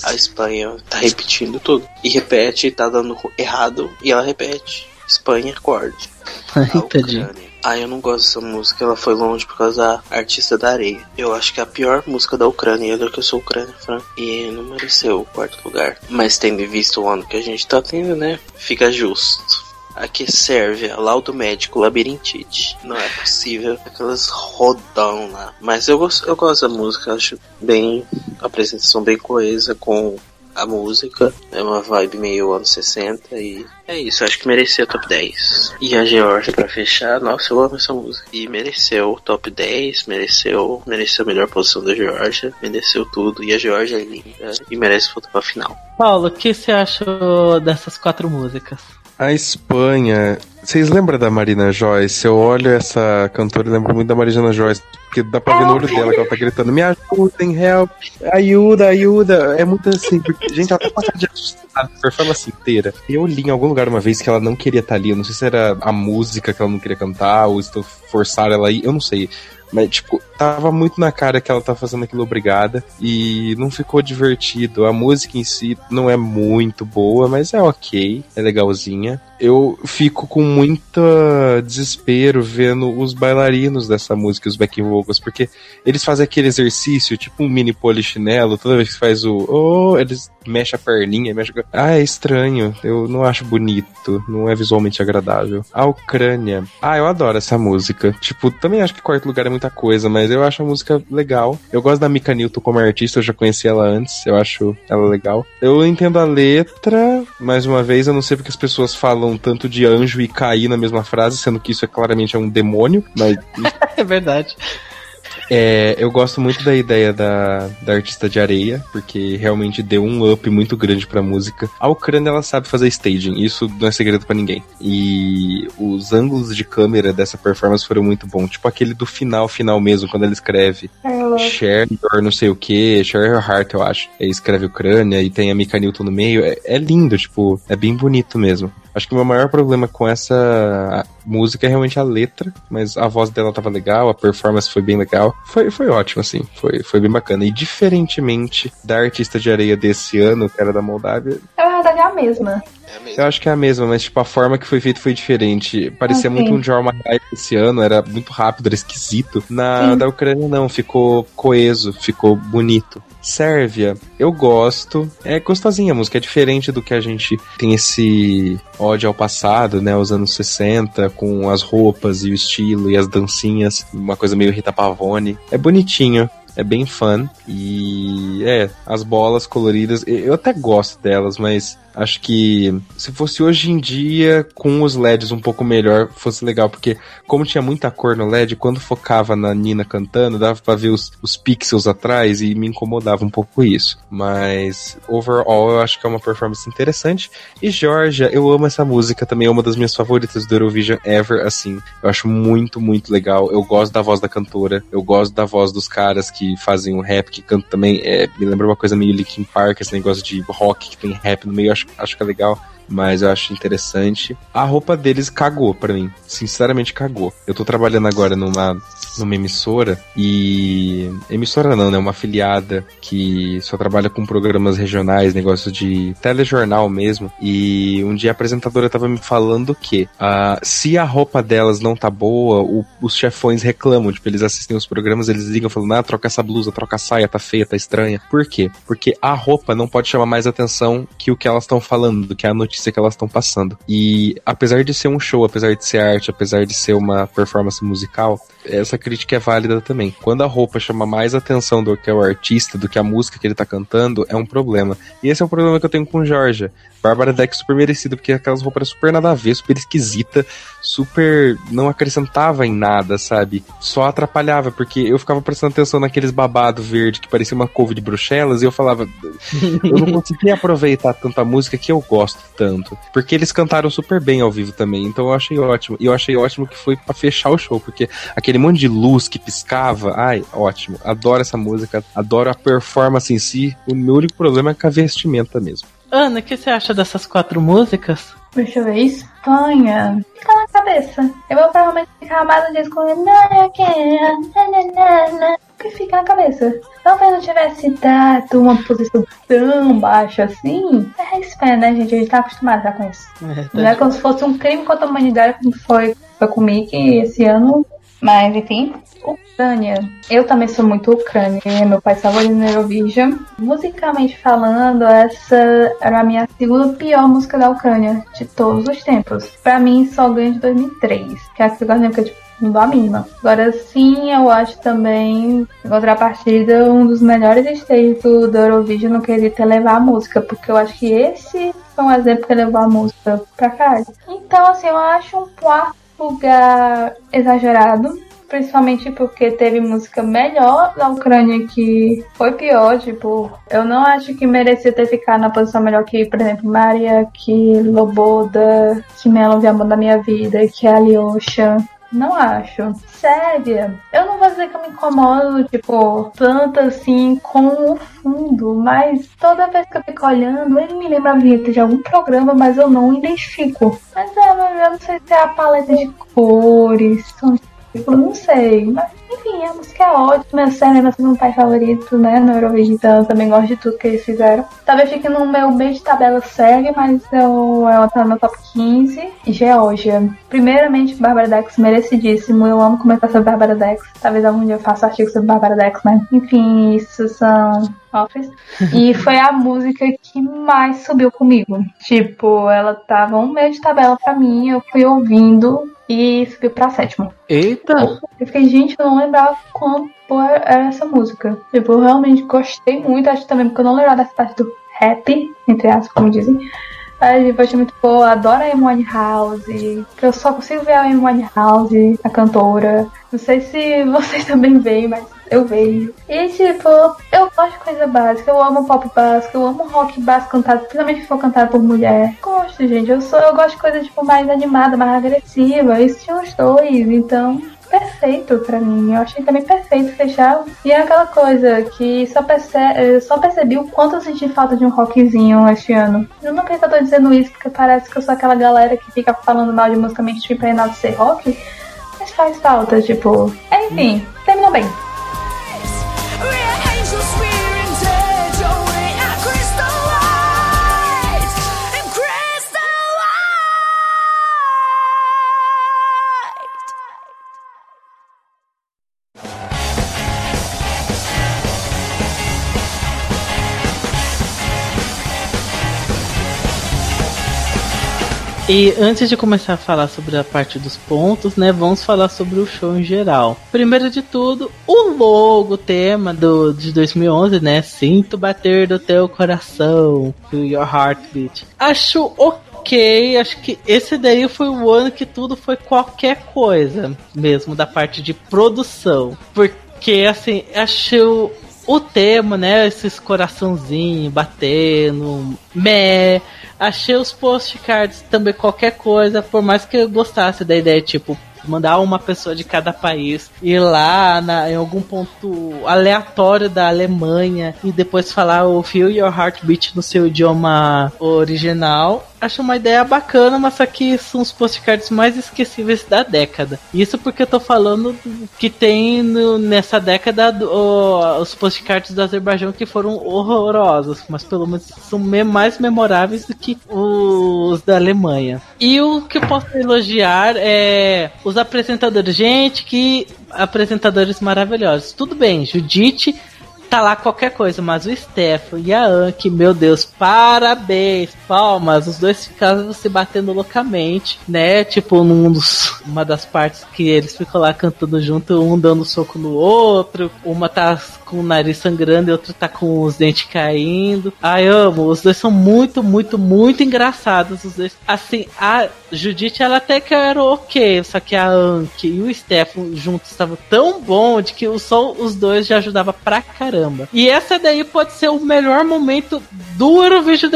a Espanha tá repetindo tudo. E repete, tá dando errado, e ela repete. Espanha, acorde. *laughs* A
Entendi.
Ucrânia. Ah, eu não gosto dessa música, ela foi longe por causa da artista da areia. Eu acho que é a pior música da Ucrânia, eu que eu sou Ucrânia, Fran. E não mereceu o quarto lugar. Mas tendo visto o ano que a gente tá tendo, né? Fica justo. Aqui serve a laudo médico labirintite. Não é possível. Aquelas rodão lá. Mas eu gosto, eu gosto da música, acho bem. A apresentação bem coesa com a música. É uma vibe meio anos 60 e é isso, acho que merecia top 10. E a Georgia pra fechar, nossa, eu amo essa música. E mereceu o top 10, mereceu, mereceu a melhor posição da Georgia, mereceu tudo. E a Georgia é linda e merece voltar pra final.
Paulo, o que você achou dessas quatro músicas?
A Espanha. Vocês lembram da Marina Joyce? Eu olho essa cantora e lembro muito da Marina Joyce. Porque dá pra ver no olho dela que ela tá gritando: Me ajudem, help, ajuda, ajuda. É muito assim, porque, gente, ela tá cara de assustada, a performance inteira. Eu li em algum lugar uma vez que ela não queria estar ali. Eu não sei se era a música que ela não queria cantar, ou se forçaram ela aí, eu não sei. Mas, tipo, tava muito na cara que ela tá fazendo aquilo obrigada e não ficou divertido. A música em si não é muito boa, mas é ok, é legalzinha. Eu fico com muito desespero vendo os bailarinos dessa música, os backing vocals, porque eles fazem aquele exercício, tipo um mini polichinelo, toda vez que faz o oh, eles mexem a perninha, mexem... Ah, é estranho, eu não acho bonito, não é visualmente agradável. A Ucrânia, ah, eu adoro essa música. Tipo, também acho que quarto lugar é muita coisa, mas eu acho a música legal. Eu gosto da Mika Newton como artista, eu já conheci ela antes, eu acho ela legal. Eu entendo a letra, mais uma vez, eu não sei porque as pessoas falam tanto de anjo e cair na mesma frase, sendo que isso é claramente é um demônio, mas *laughs*
é verdade.
É, eu gosto muito da ideia da, da artista de areia, porque realmente deu um up muito grande pra música. A Ucrânia, ela sabe fazer staging, isso não é segredo pra ninguém. E os ângulos de câmera dessa performance foram muito bons. Tipo aquele do final, final mesmo, quando ela escreve Share your não sei o que, Share your heart, eu acho. Aí escreve Ucrânia e tem a Mika Newton no meio. É, é lindo, tipo, é bem bonito mesmo. Acho que o meu maior problema com essa música é realmente a letra, mas a voz dela tava legal, a performance foi bem legal. Foi, foi ótimo, assim, foi, foi bem bacana. E diferentemente da artista de areia desse ano, que era da Moldávia,
Na verdade é a mesma.
É
eu acho que é a mesma, mas tipo, a forma que foi feito foi diferente. Parecia
Ah,
muito um Jorma esse ano, era muito rápido, era esquisito. Na
Sim.
da Ucrânia não, ficou coeso, ficou bonito. Sérvia, eu gosto. É gostosinha a música, é diferente do que a gente tem esse ódio ao passado, né? Os anos 60, com as roupas e o estilo e as dancinhas, uma coisa meio Rita Pavone. É bonitinho. É bem fun. E é, as bolas coloridas, eu até gosto delas, mas acho que se fosse hoje em dia, com os LEDs um pouco melhor, fosse legal, porque como tinha muita cor no LED, quando focava na Nina cantando, dava pra ver os, os pixels atrás e me incomodava um pouco isso. Mas, overall, eu acho que é uma performance interessante. E Georgia, eu amo essa música também, é uma das minhas favoritas do Eurovision ever, assim. Eu acho muito, muito legal. Eu gosto da voz da cantora, eu gosto da voz dos caras que fazem o rap, que cantam também. É, me lembra uma coisa meio Linkin Park, esse negócio de rock que tem rap no meio, eu acho, acho que é legal mas eu acho interessante. A roupa deles cagou pra mim. Sinceramente, cagou. Eu tô trabalhando agora numa, numa emissora e. Emissora não, né? Uma afiliada que só trabalha com programas regionais, negócio de telejornal mesmo. E um dia a apresentadora tava me falando que uh, se a roupa delas não tá boa, o, os chefões reclamam. Tipo, eles assistem os programas, eles ligam falando: ah, troca essa blusa, troca a saia, tá feia, tá estranha. Por quê? Porque a roupa não pode chamar mais atenção que o que elas estão falando, que é a notícia que elas estão passando. E apesar de ser um show, apesar de ser arte, apesar de ser uma performance musical, essa crítica é válida também. Quando a roupa chama mais atenção do que o artista, do que a música que ele tá cantando, é um problema. E esse é o problema que eu tenho com Georgia. Bárbara Deck super merecida, porque aquelas roupas eram super nada a ver, super esquisita, super. não acrescentava em nada, sabe? Só atrapalhava, porque eu ficava prestando atenção naqueles babado verde que parecia uma couve de bruxelas e eu falava. eu não conseguia aproveitar tanta música que eu gosto tanto. Porque eles cantaram super bem ao vivo também, então eu achei ótimo. E eu achei ótimo que foi para fechar o show, porque aquele monte de luz que piscava, ai, ótimo. Adoro essa música, adoro a performance em si. O meu único problema é com a vestimenta mesmo.
Ana, o que você acha dessas quatro músicas?
Deixa eu ver. Espanha. Fica na cabeça. Eu vou provavelmente ficar mais um disco com. Que fica na cabeça. Talvez não tivesse dado uma posição tão baixa assim. É espera, né, gente? A gente tá acostumado já com isso.
É,
Não é como se fosse um crime contra a humanidade, como foi, foi comigo esse ano. Mas, enfim. Ucrânia. Eu também sou muito Ucrânia. Meu pai ali no Eurovision. Musicalmente falando, essa era a minha segunda pior música da Ucrânia de todos os tempos. Pra mim, só ganha de 2003. Que é a lembro que é tipo não dá mínima. Agora sim, eu acho também, em contrapartida, um dos melhores stages do, do Eurovision no quesito é levar a música, porque eu acho que esse foi um exemplo que levou a música pra cá. Então, assim, eu acho um quarto lugar exagerado. Principalmente porque teve música melhor da Ucrânia que foi pior, tipo, eu não acho que merecia ter ficado na posição melhor que, por exemplo, Maria, que Loboda, que Melody Amor da Minha Vida, que Alyosha. Não acho. Sérvia, eu não vou dizer que eu me incomodo, tipo, tanto assim com o fundo, mas toda vez que eu fico olhando, ele me lembra a vinheta de algum programa, mas eu não identifico. Mas é, eu não sei se é a paleta de cores, eu não sei, mas enfim, a música é ótima, é meu segundo país favorito, né, no Eurovision, então eu também gosto de tudo que eles fizeram. Talvez fique no meu meio de tabela Sérvia, mas eu, ela tá no meu top 15. Geórgia. Primeiramente, Bárbara Dex, merecidíssimo, eu amo comentar sobre Bárbara Dex, talvez algum dia eu faça artigo sobre Bárbara Dex, mas enfim, isso são Office. E foi a música que mais subiu comigo. Tipo, ela tava um meio de tabela pra mim, eu fui ouvindo e subiu pra sétimo.
Eita!
Eu fiquei, gente, eu não lembrava quanto era essa música. Tipo, eu realmente gostei muito, acho também porque eu não lembrava dessa parte do rap, entre aspas, como dizem. Mas eu achei muito boa, adoro a Amy House, eu só consigo ver a Amy House, a cantora. Não sei se *laughs* vocês também veem, mas eu vejo. E tipo, eu gosto de coisa básica, eu amo pop básico, eu amo rock básico cantado, principalmente se for cantado por mulher. Gosto, gente. Eu sou, eu gosto de coisa tipo mais animada, mais agressiva. Isso tinha os dois, então perfeito pra mim. Eu achei também perfeito fechar. E é aquela coisa que só, perce só percebi o quanto eu senti falta de um rockzinho este ano. Eu eu tô dizendo isso porque parece que eu sou aquela galera que fica falando mal de música mainstream pra nada ser rock. Mas faz falta, tipo. Enfim, terminou bem.
E antes de começar a falar sobre a parte dos pontos, né, vamos falar sobre o show em geral. Primeiro de tudo, o logo, o tema do, de 2011, né, Sinto bater do teu coração, feel your heartbeat. Acho ok, acho que esse daí foi o ano que tudo foi qualquer coisa, mesmo da parte de produção. Porque, assim, acho o tema, né? Esses coraçãozinhos batendo, meh. Achei os postcards também qualquer coisa, por mais que eu gostasse da ideia, tipo, mandar uma pessoa de cada país ir lá na, em algum ponto aleatório da Alemanha e depois falar o Feel Your Heartbeat no seu idioma original. Acho uma ideia bacana, mas aqui são os postcards mais esquecíveis da década. Isso porque eu tô falando que tem no- nessa década do- o- os postcards do Azerbaijão que foram horrorosos, mas pelo menos são me- mais memoráveis do que os da Alemanha. E o que eu posso elogiar é os apresentadores. Gente, que apresentadores maravilhosos. Tudo bem, Judite tá lá qualquer coisa, mas o Stefan e a Anki, meu Deus, parabéns, palmas, os dois ficaram se batendo loucamente, né? Tipo, num dos, uma das partes que eles ficam lá cantando junto, um dando soco no outro, uma tá com o nariz sangrando e outra tá com os dentes caindo. Ai, amo, os dois são muito, muito, muito engraçados, os dois. Assim, a Judite, ela até que era ok, só que a Anki e o Stefan juntos estavam tão bom de que só os dois já ajudava pra caramba. E essa daí pode ser o melhor momento do Eurovision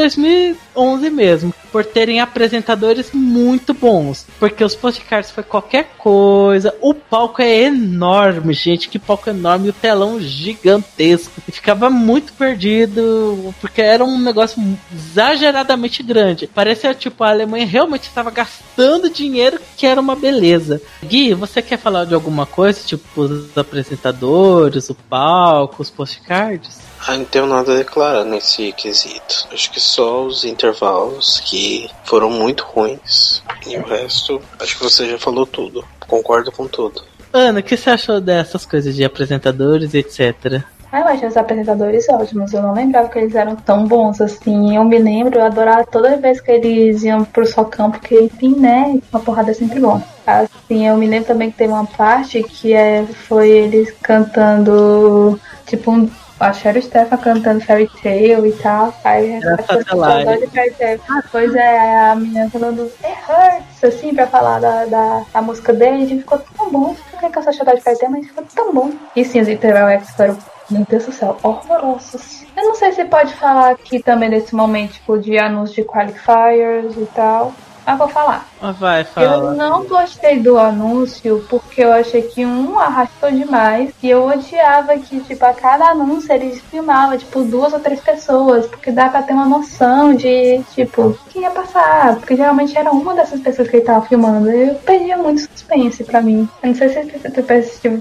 2011 mesmo, por terem apresentadores muito bons, porque os postcards foi qualquer coisa, o palco é enorme, gente, que palco enorme, o telão gigantesco, e ficava muito perdido, porque era um negócio exageradamente grande. Parecia tipo a Alemanha realmente estava gastando dinheiro, que era uma beleza. Gui, você quer falar de alguma coisa, tipo os apresentadores, o palco, os postcards?
Ah, não tenho nada a declarar nesse quesito. Acho que só os intervalos que foram muito ruins. E o resto, acho que você já falou tudo. Concordo com tudo.
Ana, o que você achou dessas coisas de apresentadores, etc?
Ah, eu acho os apresentadores ótimos. Eu não lembrava que eles eram tão bons assim. Eu me lembro, eu adorava toda vez que eles iam pro socão, porque, enfim, né? Uma porrada é sempre bom. Assim, eu me lembro também que teve uma parte que é, foi eles cantando, tipo, um, a Cheryl Stefan cantando Fairy Tale e tal. Aí
Era
as pessoas
Satellite.
falando de Fairy Tale. Pois é, a menina falando It Hurts, assim, pra falar da, da, da música dele. E ficou tão bom. Quero que só chorar de Fairy Tale, mas ficou tão bom. E sim, os interval X foram meu Deus do céu, horrorosos. Eu não sei se pode falar aqui também desse momento, tipo, de anúncio de qualifiers e tal. Mas vou falar.
Ah, Vai,
Eu
fala.
não gostei do anúncio porque eu achei que um arrastou demais e eu odiava que, tipo, a cada anúncio eles filmavam, tipo, duas ou três pessoas, porque dá pra ter uma noção de, tipo, quem ia passar, porque geralmente era uma dessas pessoas que ele tava filmando. Eu perdia muito suspense pra mim. Eu não sei se você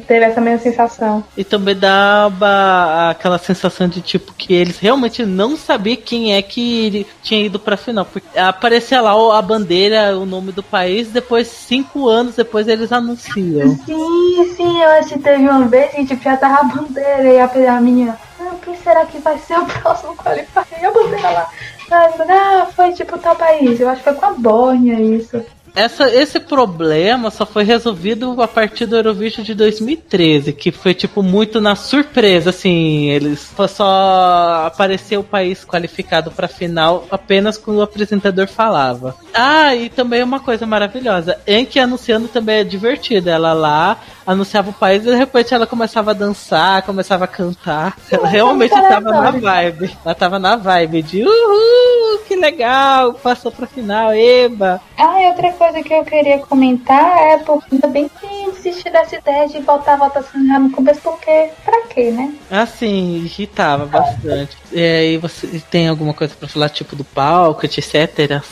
teve essa mesma sensação.
E também dava aquela sensação de tipo que eles realmente não sabiam quem é que tinha ido pra final. Porque aparecia lá o- a bandeira, o nome do país, depois, cinco anos depois, eles anunciam. *laughs*
Sim, sim, eu acho que teve uma vez que tipo, já tava a bandeira e a, menina, ah, quem será que vai ser o *laughs* próximo qualifier? E a bandeira lá, ah, foi tipo tal país, eu acho que foi com a Bórnia isso.
Essa, esse problema só foi resolvido a partir do Eurovision de 2013, que foi tipo muito na surpresa, assim, eles só- apareceu o país qualificado pra final apenas quando o apresentador falava. Ah, e também uma coisa maravilhosa, Enki anunciando também é divertida, ela lá anunciava o país e de repente ela começava a dançar, começava a cantar. Ela realmente tava na vibe. Ela tava na vibe de uhul, legal, passou pra final, eba.
Ah, e outra coisa que eu queria comentar é porque ainda bem que desistir dessa ideia de voltar a votação já no começo, porque pra quê, né?
Assim, irritava bastante. E aí você tem alguma coisa pra falar, tipo do palco, etc?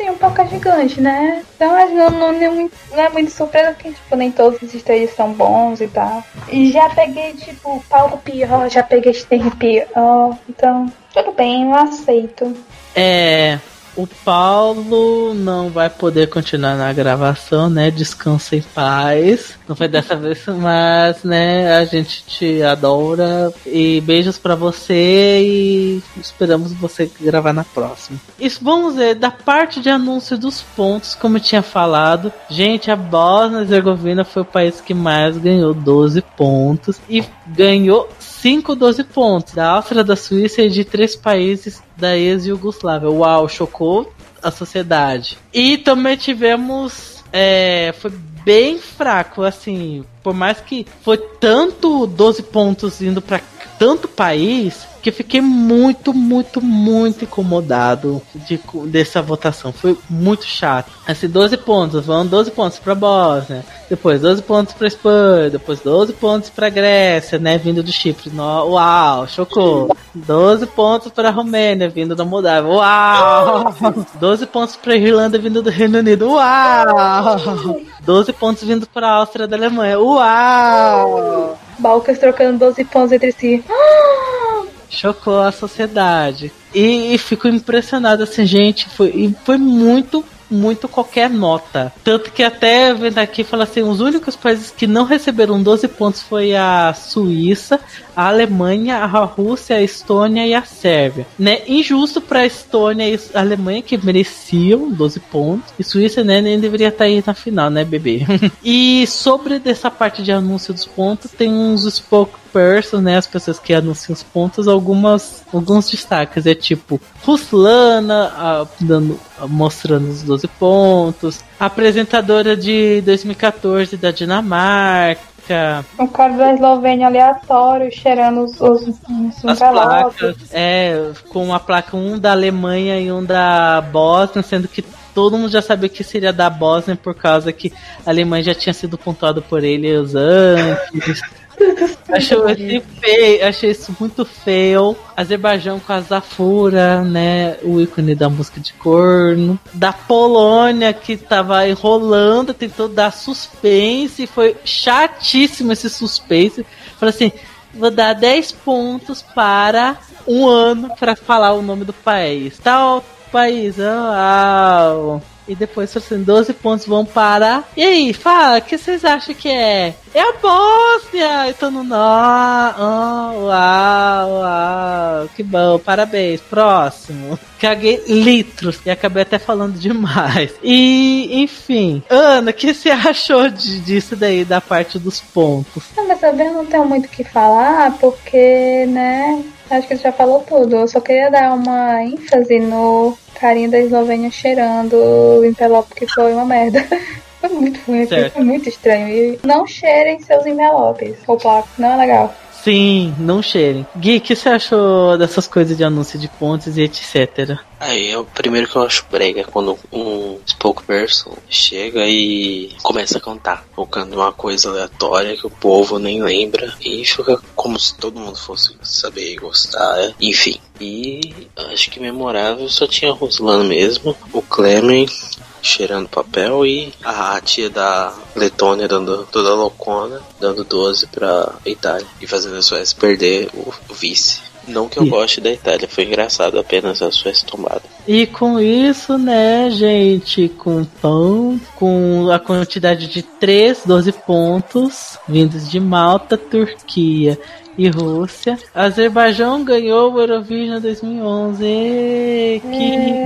assim, um pouco gigante, né? Então, mas não, não, não, é muito, é surpresa porque, tipo, nem todos os stages são bons e tal. E já peguei, tipo, palco pior, já peguei stage pior. Então, tudo bem, eu aceito.
É. O Paulo não vai poder continuar na gravação, né? Descansa em paz. Não foi dessa vez, mas, né, a gente te adora. E beijos pra você e esperamos você gravar na próxima. Isso, vamos ver, da parte de anúncio dos pontos, como eu tinha falado, gente, a Bósnia e Herzegovina foi o país que mais ganhou 12 pontos e ganhou 5 12 pontos da Áustria, da Suíça e de três países da ex-Yugoslávia. Uau, chocou a sociedade. E também tivemos. É, foi bem fraco, assim. Por mais que foi tanto 12 pontos indo para tanto país que eu fiquei muito, muito, muito incomodado de, dessa votação. Foi muito chato. Assim, 12 pontos, vão 12 pontos pra Bósnia, depois 12 pontos pra Espanha, depois 12 pontos pra Grécia, né, vindo do Chipre. No, uau, chocou. 12 pontos pra Romênia, vindo da Moldávia. Uau! 12 pontos pra Irlanda, vindo do Reino Unido. Uau! 12 pontos vindo pra Áustria da Alemanha. Uau!
Balcas trocando 12 pontos entre si. *gasps*
chocou a sociedade. E, e fico impressionado, assim, gente, foi, e foi muito, muito qualquer nota. Tanto que até vendo aqui, fala assim, os únicos países que não receberam 12 pontos foi a Suíça, a Alemanha, a Rússia, a Estônia e a Sérvia. Né? Injusto para a Estônia e a Alemanha, que mereciam 12 pontos. E Suíça, né, nem deveria estar aí na final, né, bebê? *laughs* e sobre dessa parte de anúncio dos pontos, tem uns spokespersons, né, as pessoas que anunciam os pontos, algumas, alguns destaques. É tipo, Ruslana ah, dando, mostrando os 12 pontos, a apresentadora de 2014 da Dinamarca,
Um cara da Eslovênia aleatório cheirando os, os, os
as placas, é, com a placa um da Alemanha e um da Bósnia, sendo que todo mundo já sabia que seria da Bósnia por causa que a Alemanha já tinha sido pontuado por eles antes. *laughs* Achei, achei feio, achei isso muito feio. Azerbaijão com a Zafura, né? O ícone da música de corno. Da Polônia, que tava enrolando, tentou dar suspense. Foi chatíssimo esse suspense. Falei assim: vou dar 10 pontos para um ano para falar o nome do país. Tal país, ah, ah. E depois, assim, 12 pontos vão para. E aí, fala, o que vocês acham que é? É a Bósnia! E todo mundo, ah, ah, uau, uau, que bom, parabéns, próximo. Caguei litros e acabei até falando demais. E, enfim, Ana, o que você *laughs* achou de- disso daí, da parte dos pontos?
Não, mas eu não tenho muito o que falar, porque, né, acho que ele já falou tudo. Eu só queria dar uma ênfase no carinha da Eslovênia cheirando o envelope que foi uma merda. *laughs* Foi muito ruim, foi muito estranho. E não cheirem seus envelopes. Ou placa, não é legal.
Sim, não cheirem. Gui, o que você achou dessas coisas de anúncio de pontos e etc?
Aí é o primeiro que eu acho brega é quando um spokesperson chega e começa a cantar, colocando uma coisa aleatória que o povo nem lembra e fica como se todo mundo fosse saber e gostar, enfim. E acho que memorável só tinha a mesmo, o Clemen cheirando papel e a tia da Letônia dando toda loucona, dando 12 pra Itália e fazendo a Suécia perder o, o vice. Não que eu
Ih.
goste da Itália, foi engraçado apenas a Suécia tombada.
E com isso, né, gente, com pão, com a quantidade de 3, 12 pontos vindos de Malta, Turquia e Rússia, Azerbaijão ganhou o Eurovision 2011. Ê, Que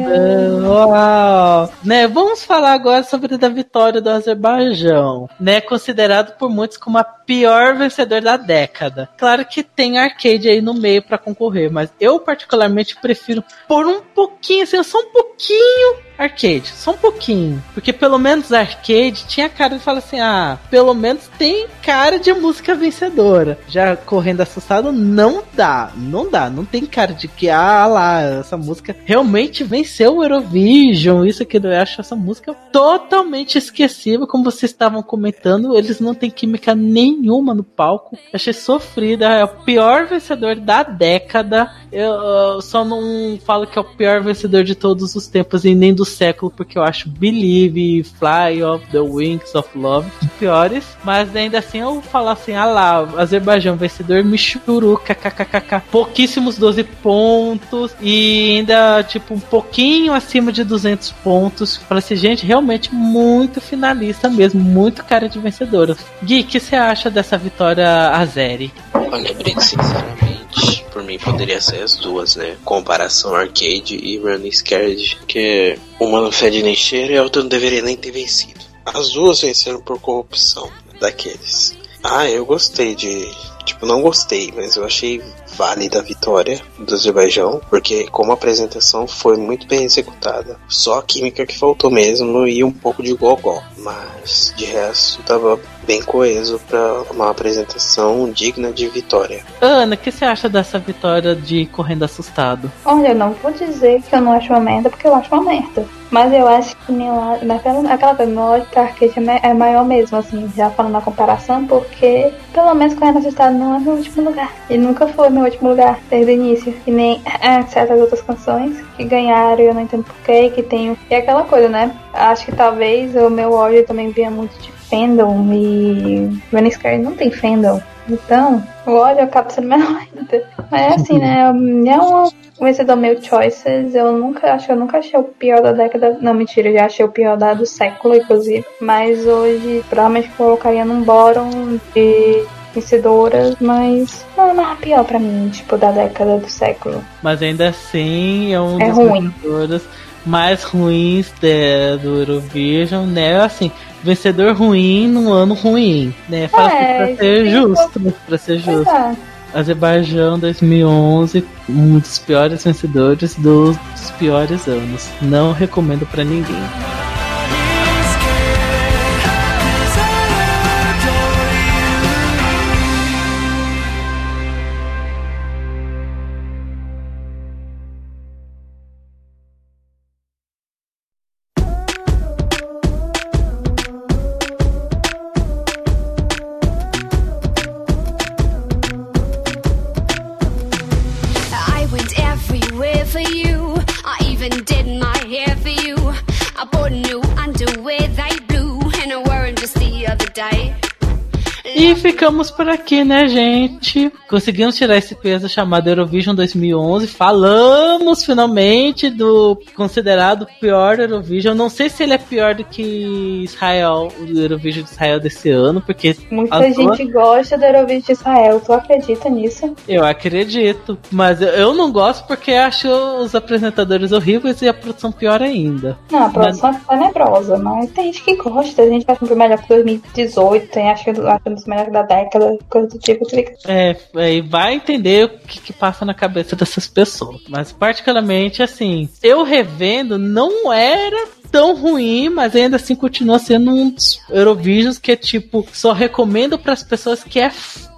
bom! Uau! Né, vamos falar agora sobre a vitória do Azerbaijão, né, considerado por muitos como a pior vencedor da década. Claro que tem arcade aí no meio pra concorrer, mas eu particularmente prefiro por um pouquinho, assim, só um pouquinho arcade, só um pouquinho. Porque pelo menos arcade tinha cara de falar assim: ah, pelo menos tem cara de música vencedora. Já correndo assustado, não dá, não dá, não tem cara de que, ah lá, essa música realmente venceu o Eurovision. Isso aqui eu acho essa música totalmente esquecível, como vocês estavam comentando. Eles não têm química nenhuma no palco. Achei sofrida, é o pior vencedor da década. Eu, só não falo que é o pior vencedor de todos os tempos e nem do século, porque eu acho Believe, Fly of the Wings of Love piores. Mas ainda assim eu falo assim, ah lá, Azerbaijão vencedor, Michuru, kkkk, pouquíssimos 12 pontos e ainda tipo um pouquinho acima de 200 pontos. Fala assim, gente, realmente muito finalista mesmo, muito cara de vencedora. Gui, o que você acha dessa vitória Azeri?
Olha, Brink, sinceramente, por mim poderia ser as duas, né? Comparação Arcade e Run Scared, que uma não fede nem cheiro e a outra não deveria nem ter vencido. As duas venceram por corrupção daqueles. Ah, eu gostei de. Tipo, não gostei, mas eu achei válida a vitória do Azerbaijão, porque como a apresentação foi muito bem executada. Só a química que faltou mesmo e um pouco de gogó. Mas de resto tava bem coeso para uma apresentação digna de vitória.
Ana, o que você acha dessa vitória de Correndo Assustado?
Olha, eu não vou dizer que eu não acho uma merda, porque eu acho uma merda. Mas eu acho que minha, naquela, aquela coisa, meu ódio pra arcade é é maior mesmo, assim, já falando na comparação, porque pelo menos Correndo Assustado não é meu último lugar. E nunca foi meu último lugar desde o início. E nem é, *laughs* certas outras canções que ganharam, eu não entendo porquê, que tenho. E é aquela coisa, né? Acho que talvez o meu ódio também venha muito de fandom e Running Scary não tem fandom. Então, o ódio acaba sendo *laughs* menor ainda. Mas é assim, né? É um vencedor meu choices. Eu nunca acho eu nunca achei o pior da década. Não, mentira, já achei o pior da do século, inclusive. Mas hoje provavelmente colocaria num bottom de vencedoras, mas não é mais pior pra mim, tipo, da década do século.
Mas ainda assim é um
É
dos
ruim.
vencedores mais ruins de- do Eurovision, né? Assim, vencedor ruim num ano ruim, né? Fala assim,
É,
pra ser justo, pra ser justo.
é.
Azerbaijão 2011, um dos piores vencedores dos, dos piores anos. Não recomendo pra ninguém.
Even did my hair for you. I bought a new
E ficamos por aqui, né, gente? Conseguimos tirar esse peso chamado Eurovision 2011. Falamos finalmente do considerado pior Eurovision. Não sei se ele é pior do que Israel, o Eurovision de Israel desse ano, porque
Muita gente gosta do Eurovision de Israel. Tu acredita nisso?
eu acredito. Mas eu- não gosto porque acho os apresentadores horríveis e a produção pior ainda.
Não, a produção é tenebrosa, mas tem gente que gosta. A gente acha que foi melhor que 2018, tem acho que um dos melhores da década, coisa do tipo. tu fica-
É, aí vai entender o que, que passa na cabeça dessas pessoas. Mas particularmente, assim, eu revendo não era tão ruim, mas ainda assim continua sendo um dos Eurovisions que é tipo, só recomendo para as pessoas que é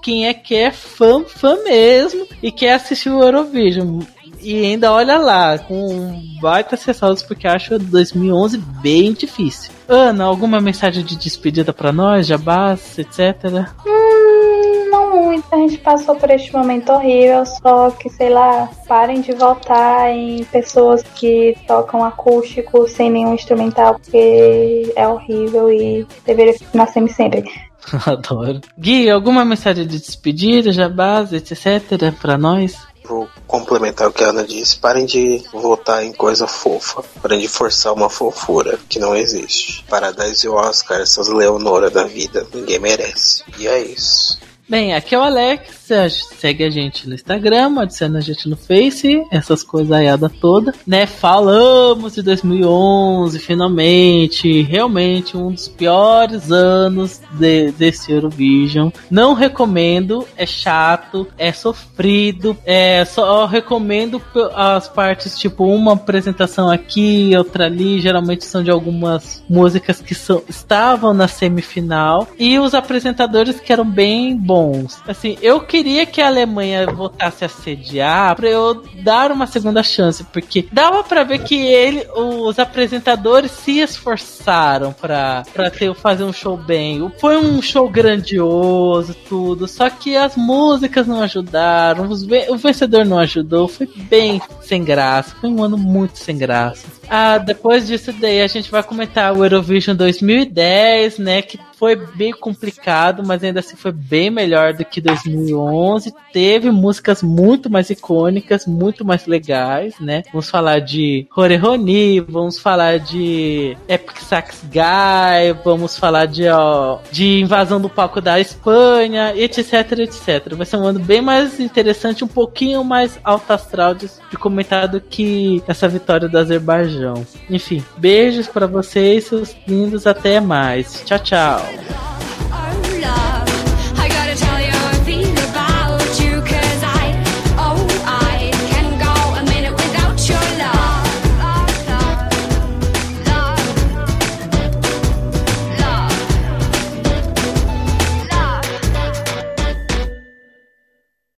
quem é que é fã, fã mesmo e quer assistir o Eurovision. E ainda olha lá, com baita ressalvas, porque acho 2011 bem difícil. Ana, alguma mensagem de despedida para nós, jabás, etc?
Hum, não muito. A gente passou por este momento horrível, só que, sei lá, parem de votar em pessoas que tocam acústico sem nenhum instrumental, porque é horrível e deveria ficar sempre sempre. *laughs*
Adoro. Gui, alguma mensagem de despedida, jabás, etc. pra nós?
Vou complementar o que a Ana disse. Parem de votar em coisa fofa. Parem de forçar uma fofura que não existe. Paradise e Oscar, essas Leonora da vida, ninguém merece. E é isso.
Bem, aqui é o Alex, a- segue a gente no Instagram, adiciona a gente no Face, essas coisas aiada toda, né? Falamos de 2011, finalmente, realmente um dos piores anos de- desse Eurovision. Não recomendo, é chato, é sofrido, é só recomendo as partes tipo uma apresentação aqui, outra ali, geralmente são de algumas músicas que são, estavam na semifinal e os apresentadores que eram bem bons. Assim, eu que queria que a Alemanha voltasse a sediar pra eu dar uma segunda chance, porque dava pra ver que ele, os apresentadores se esforçaram pra ter, fazer um show bem. Foi um show grandioso, tudo, só que as músicas não ajudaram, os o vencedor não ajudou, foi bem sem graça, foi um ano muito sem graça. Ah, depois disso daí a gente vai comentar o Eurovision 2010, né, que foi bem complicado, mas ainda assim foi bem melhor do que 2011. Teve músicas muito mais icônicas, muito mais legais, né? Vamos falar de Rony, vamos falar de Epic Sax Guy, vamos falar de, ó, de invasão do palco da Espanha, etc, etc. Vai ser um ano bem mais interessante, um pouquinho mais alto astral de, de comentar do que essa vitória do Azerbaijão. Enfim, beijos pra vocês, seus lindos, até mais. Tchau, tchau.